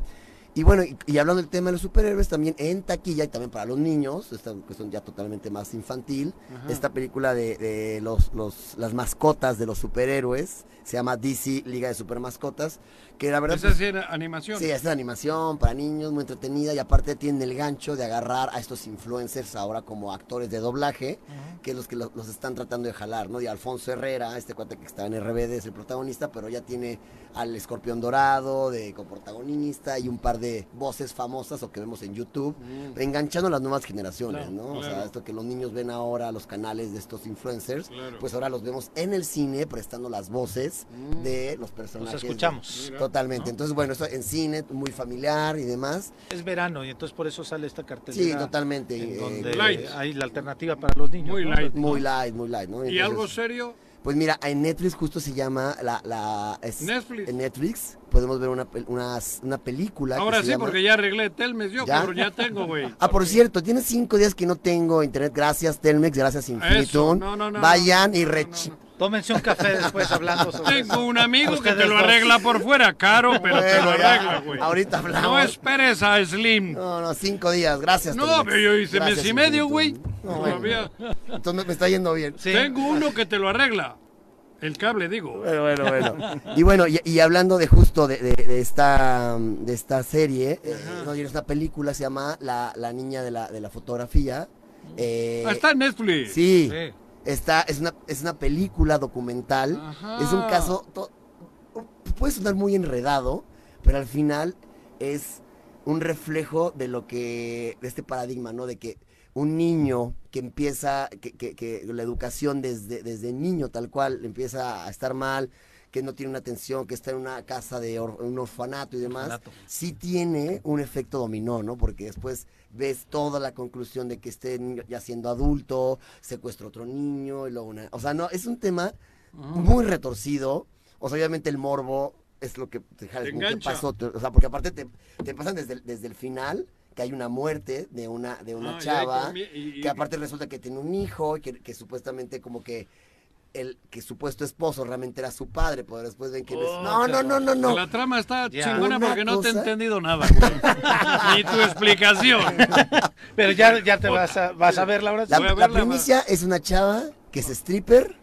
y bueno, y, y hablando del tema de los superhéroes, también en taquilla y también para los niños, esta cuestión ya totalmente más infantil, Ajá. esta película de, de los, los, las mascotas de los superhéroes, se llama DC Liga de Super Mascotas, que la verdad... Esa pues, sí era animación. Sí, es de animación para niños, muy entretenida y aparte tiene el gancho de agarrar a estos influencers ahora como actores de doblaje, que es los que lo- los están tratando de jalar, ¿no? Y Alfonso Herrera, este cuate que está en RBD es el protagonista, pero ya tiene al Escorpión Dorado de coprotagonista y un par de voces famosas o que vemos en YouTube, enganchando a las nuevas generaciones, Claro, ¿no? O sea, esto que los niños ven ahora, los canales de estos influencers, Claro. pues ahora los vemos en el cine prestando las voces de los personajes. de- escuchamos. Mira. Totalmente. ¿no? Entonces, bueno, esto en cine, muy familiar y demás. Es verano y entonces por eso sale esta cartelera. Sí, totalmente. En eh, donde Light. hay la alternativa para los niños. Muy ¿no? light. muy light, muy light, ¿no? ¿Y algo serio? Pues mira, en Netflix justo se llama la... la es- Netflix. En Netflix podemos ver una, una, una película. Ahora sí, llama- porque ya arreglé Telmes yo, ¿Ya? cabrón, ya tengo, güey. Ah, por cierto, tiene cinco días que no tengo internet. Gracias, Telmex, gracias, Infinitum. no, no, no, Vayan no, y rech... no, Tómense un café después hablando sobre eso. Tengo un amigo que te lo dos. arregla por fuera, caro, pero te lo arregla, güey. ahorita hablamos. No esperes a Slim. No, no, cinco días. Gracias, No, Telmex. pero yo hice mes y medio, güey. No, Todavía. bueno. Entonces me, me está yendo bien. Sí. Tengo uno que te lo arregla. El cable, digo. Bueno, bueno, bueno. Y bueno, y, y hablando de justo de, de- de esta de esta serie, eh, no, y es una película, se llama La, la niña de la, de la fotografía. Eh, Ah, está en Netflix. Sí, Sí. está, es una, es una película documental. Ajá. Es un caso, to- puede sonar muy enredado, pero al final es un reflejo de lo que, de este paradigma, ¿no? De que un niño que empieza, que, que- que la educación desde, desde niño tal cual empieza a estar mal, que no tiene una atención, que está en una casa de or- un orfanato y demás, Orfanato. sí tiene un efecto dominó, ¿no? Porque después ves toda la conclusión de que este niño ya siendo adulto, secuestra otro niño y luego una... O sea, no, es un tema muy retorcido. O sea, obviamente el morbo es lo que te Te como, ¿qué engancha. pasó? Te- O sea, porque aparte te, te pasan desde, desde el final que hay una muerte de una, de una Ah, chava, comie- y- y- que aparte resulta que tiene un hijo, y que, que supuestamente como que el que supuesto esposo realmente era su padre, pero después ven que Oh, No, no, no, no, no. La trama está Ya. chingona Una porque no te he entendido nada, güey. Ni tu explicación. Pero ya, ya te vas a, vas a ver, Laura. La, la verla, primicia es una chava que es stripper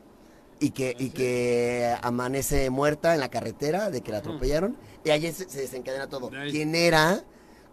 y que, y que amanece muerta en la carretera de que la atropellaron y ahí se, se desencadena todo. ¿Quién era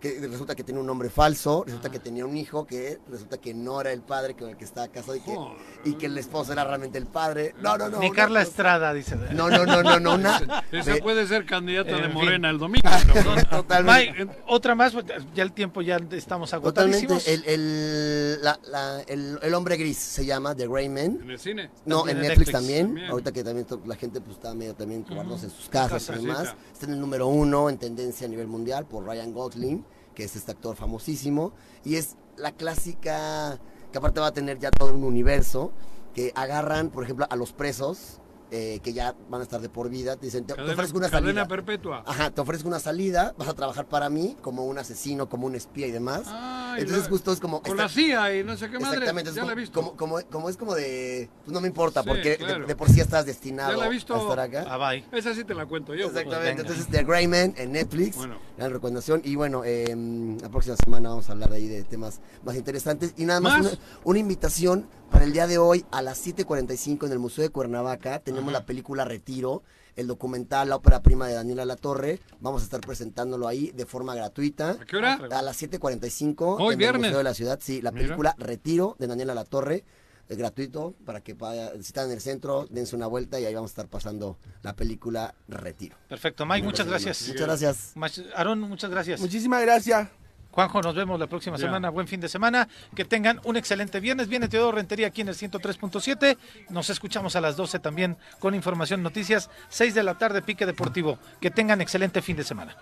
que resulta que tiene un nombre falso, resulta que tenía un hijo que resulta que no era el padre con el que estaba casado y que, y que el esposo era realmente el padre. No, no, no. Ni Carla cosa- Estrada, dice. No, no, no, no, no, una- Esa de- puede ser candidata de fin. Morena el domingo. Totalmente. Mike, otra más, ya el tiempo ya estamos Totalmente. agotadísimos. El, el, la- la- el, el hombre gris se llama The Gray Man. ¿En el cine? No, También en Netflix, Netflix. también. También. Ahorita que también la gente pues está medio también guardándose en sus Su casas y demás. Está en el número uno en tendencia a nivel mundial por Ryan Gosling, que es este actor famosísimo. Y es la clásica, que aparte va a tener ya todo un universo, que agarran, por ejemplo, a los presos. Eh, que ya van a estar de por vida, te dicen, te, te Cadena, ofrezco una cadena salida. perpetua. Ajá, te ofrezco una salida, vas a trabajar para mí como un asesino, como un espía y demás. Ay, Entonces la- justo es como... Con esta- la CIA y no sé qué madre. Exactamente, Ya es la he como, visto. como, como, como es como de, pues no me importa, Sí, porque de- claro. de, por sí estás destinado Ya la he visto. a estar acá. Ah, bye. Esa sí te la cuento yo. Exactamente, Pues, entonces The Greyman en Netflix, Bueno. gran recomendación. Y bueno, eh, la próxima semana vamos a hablar ahí de temas más interesantes. Y nada más, ¿Más? Una, una invitación para el día de hoy a las 7.45 en el Museo de Cuernavaca. Tenemos la película Retiro, el documental La ópera prima de Daniela Latorre. Vamos a estar presentándolo ahí de forma gratuita. ¿A qué hora? A las 7.45 Hoy, en viernes. el Museo de la Ciudad. Sí, la Mira. película Retiro de Daniela Latorre. Es gratuito para que vaya, si están en el centro, dense una vuelta y ahí vamos a estar pasando la película Retiro. Perfecto, Mike, muchas gracias. Muchas gracias. Aarón, muchas gracias. Muchísimas gracias. Juanjo, nos vemos la próxima semana. Buen fin de semana. Que tengan un excelente viernes. Viene Teodoro Rentería aquí en el 103.7. Nos escuchamos a las 12 también con información, noticias. 6 de la tarde, Pique Deportivo. Que tengan excelente fin de semana.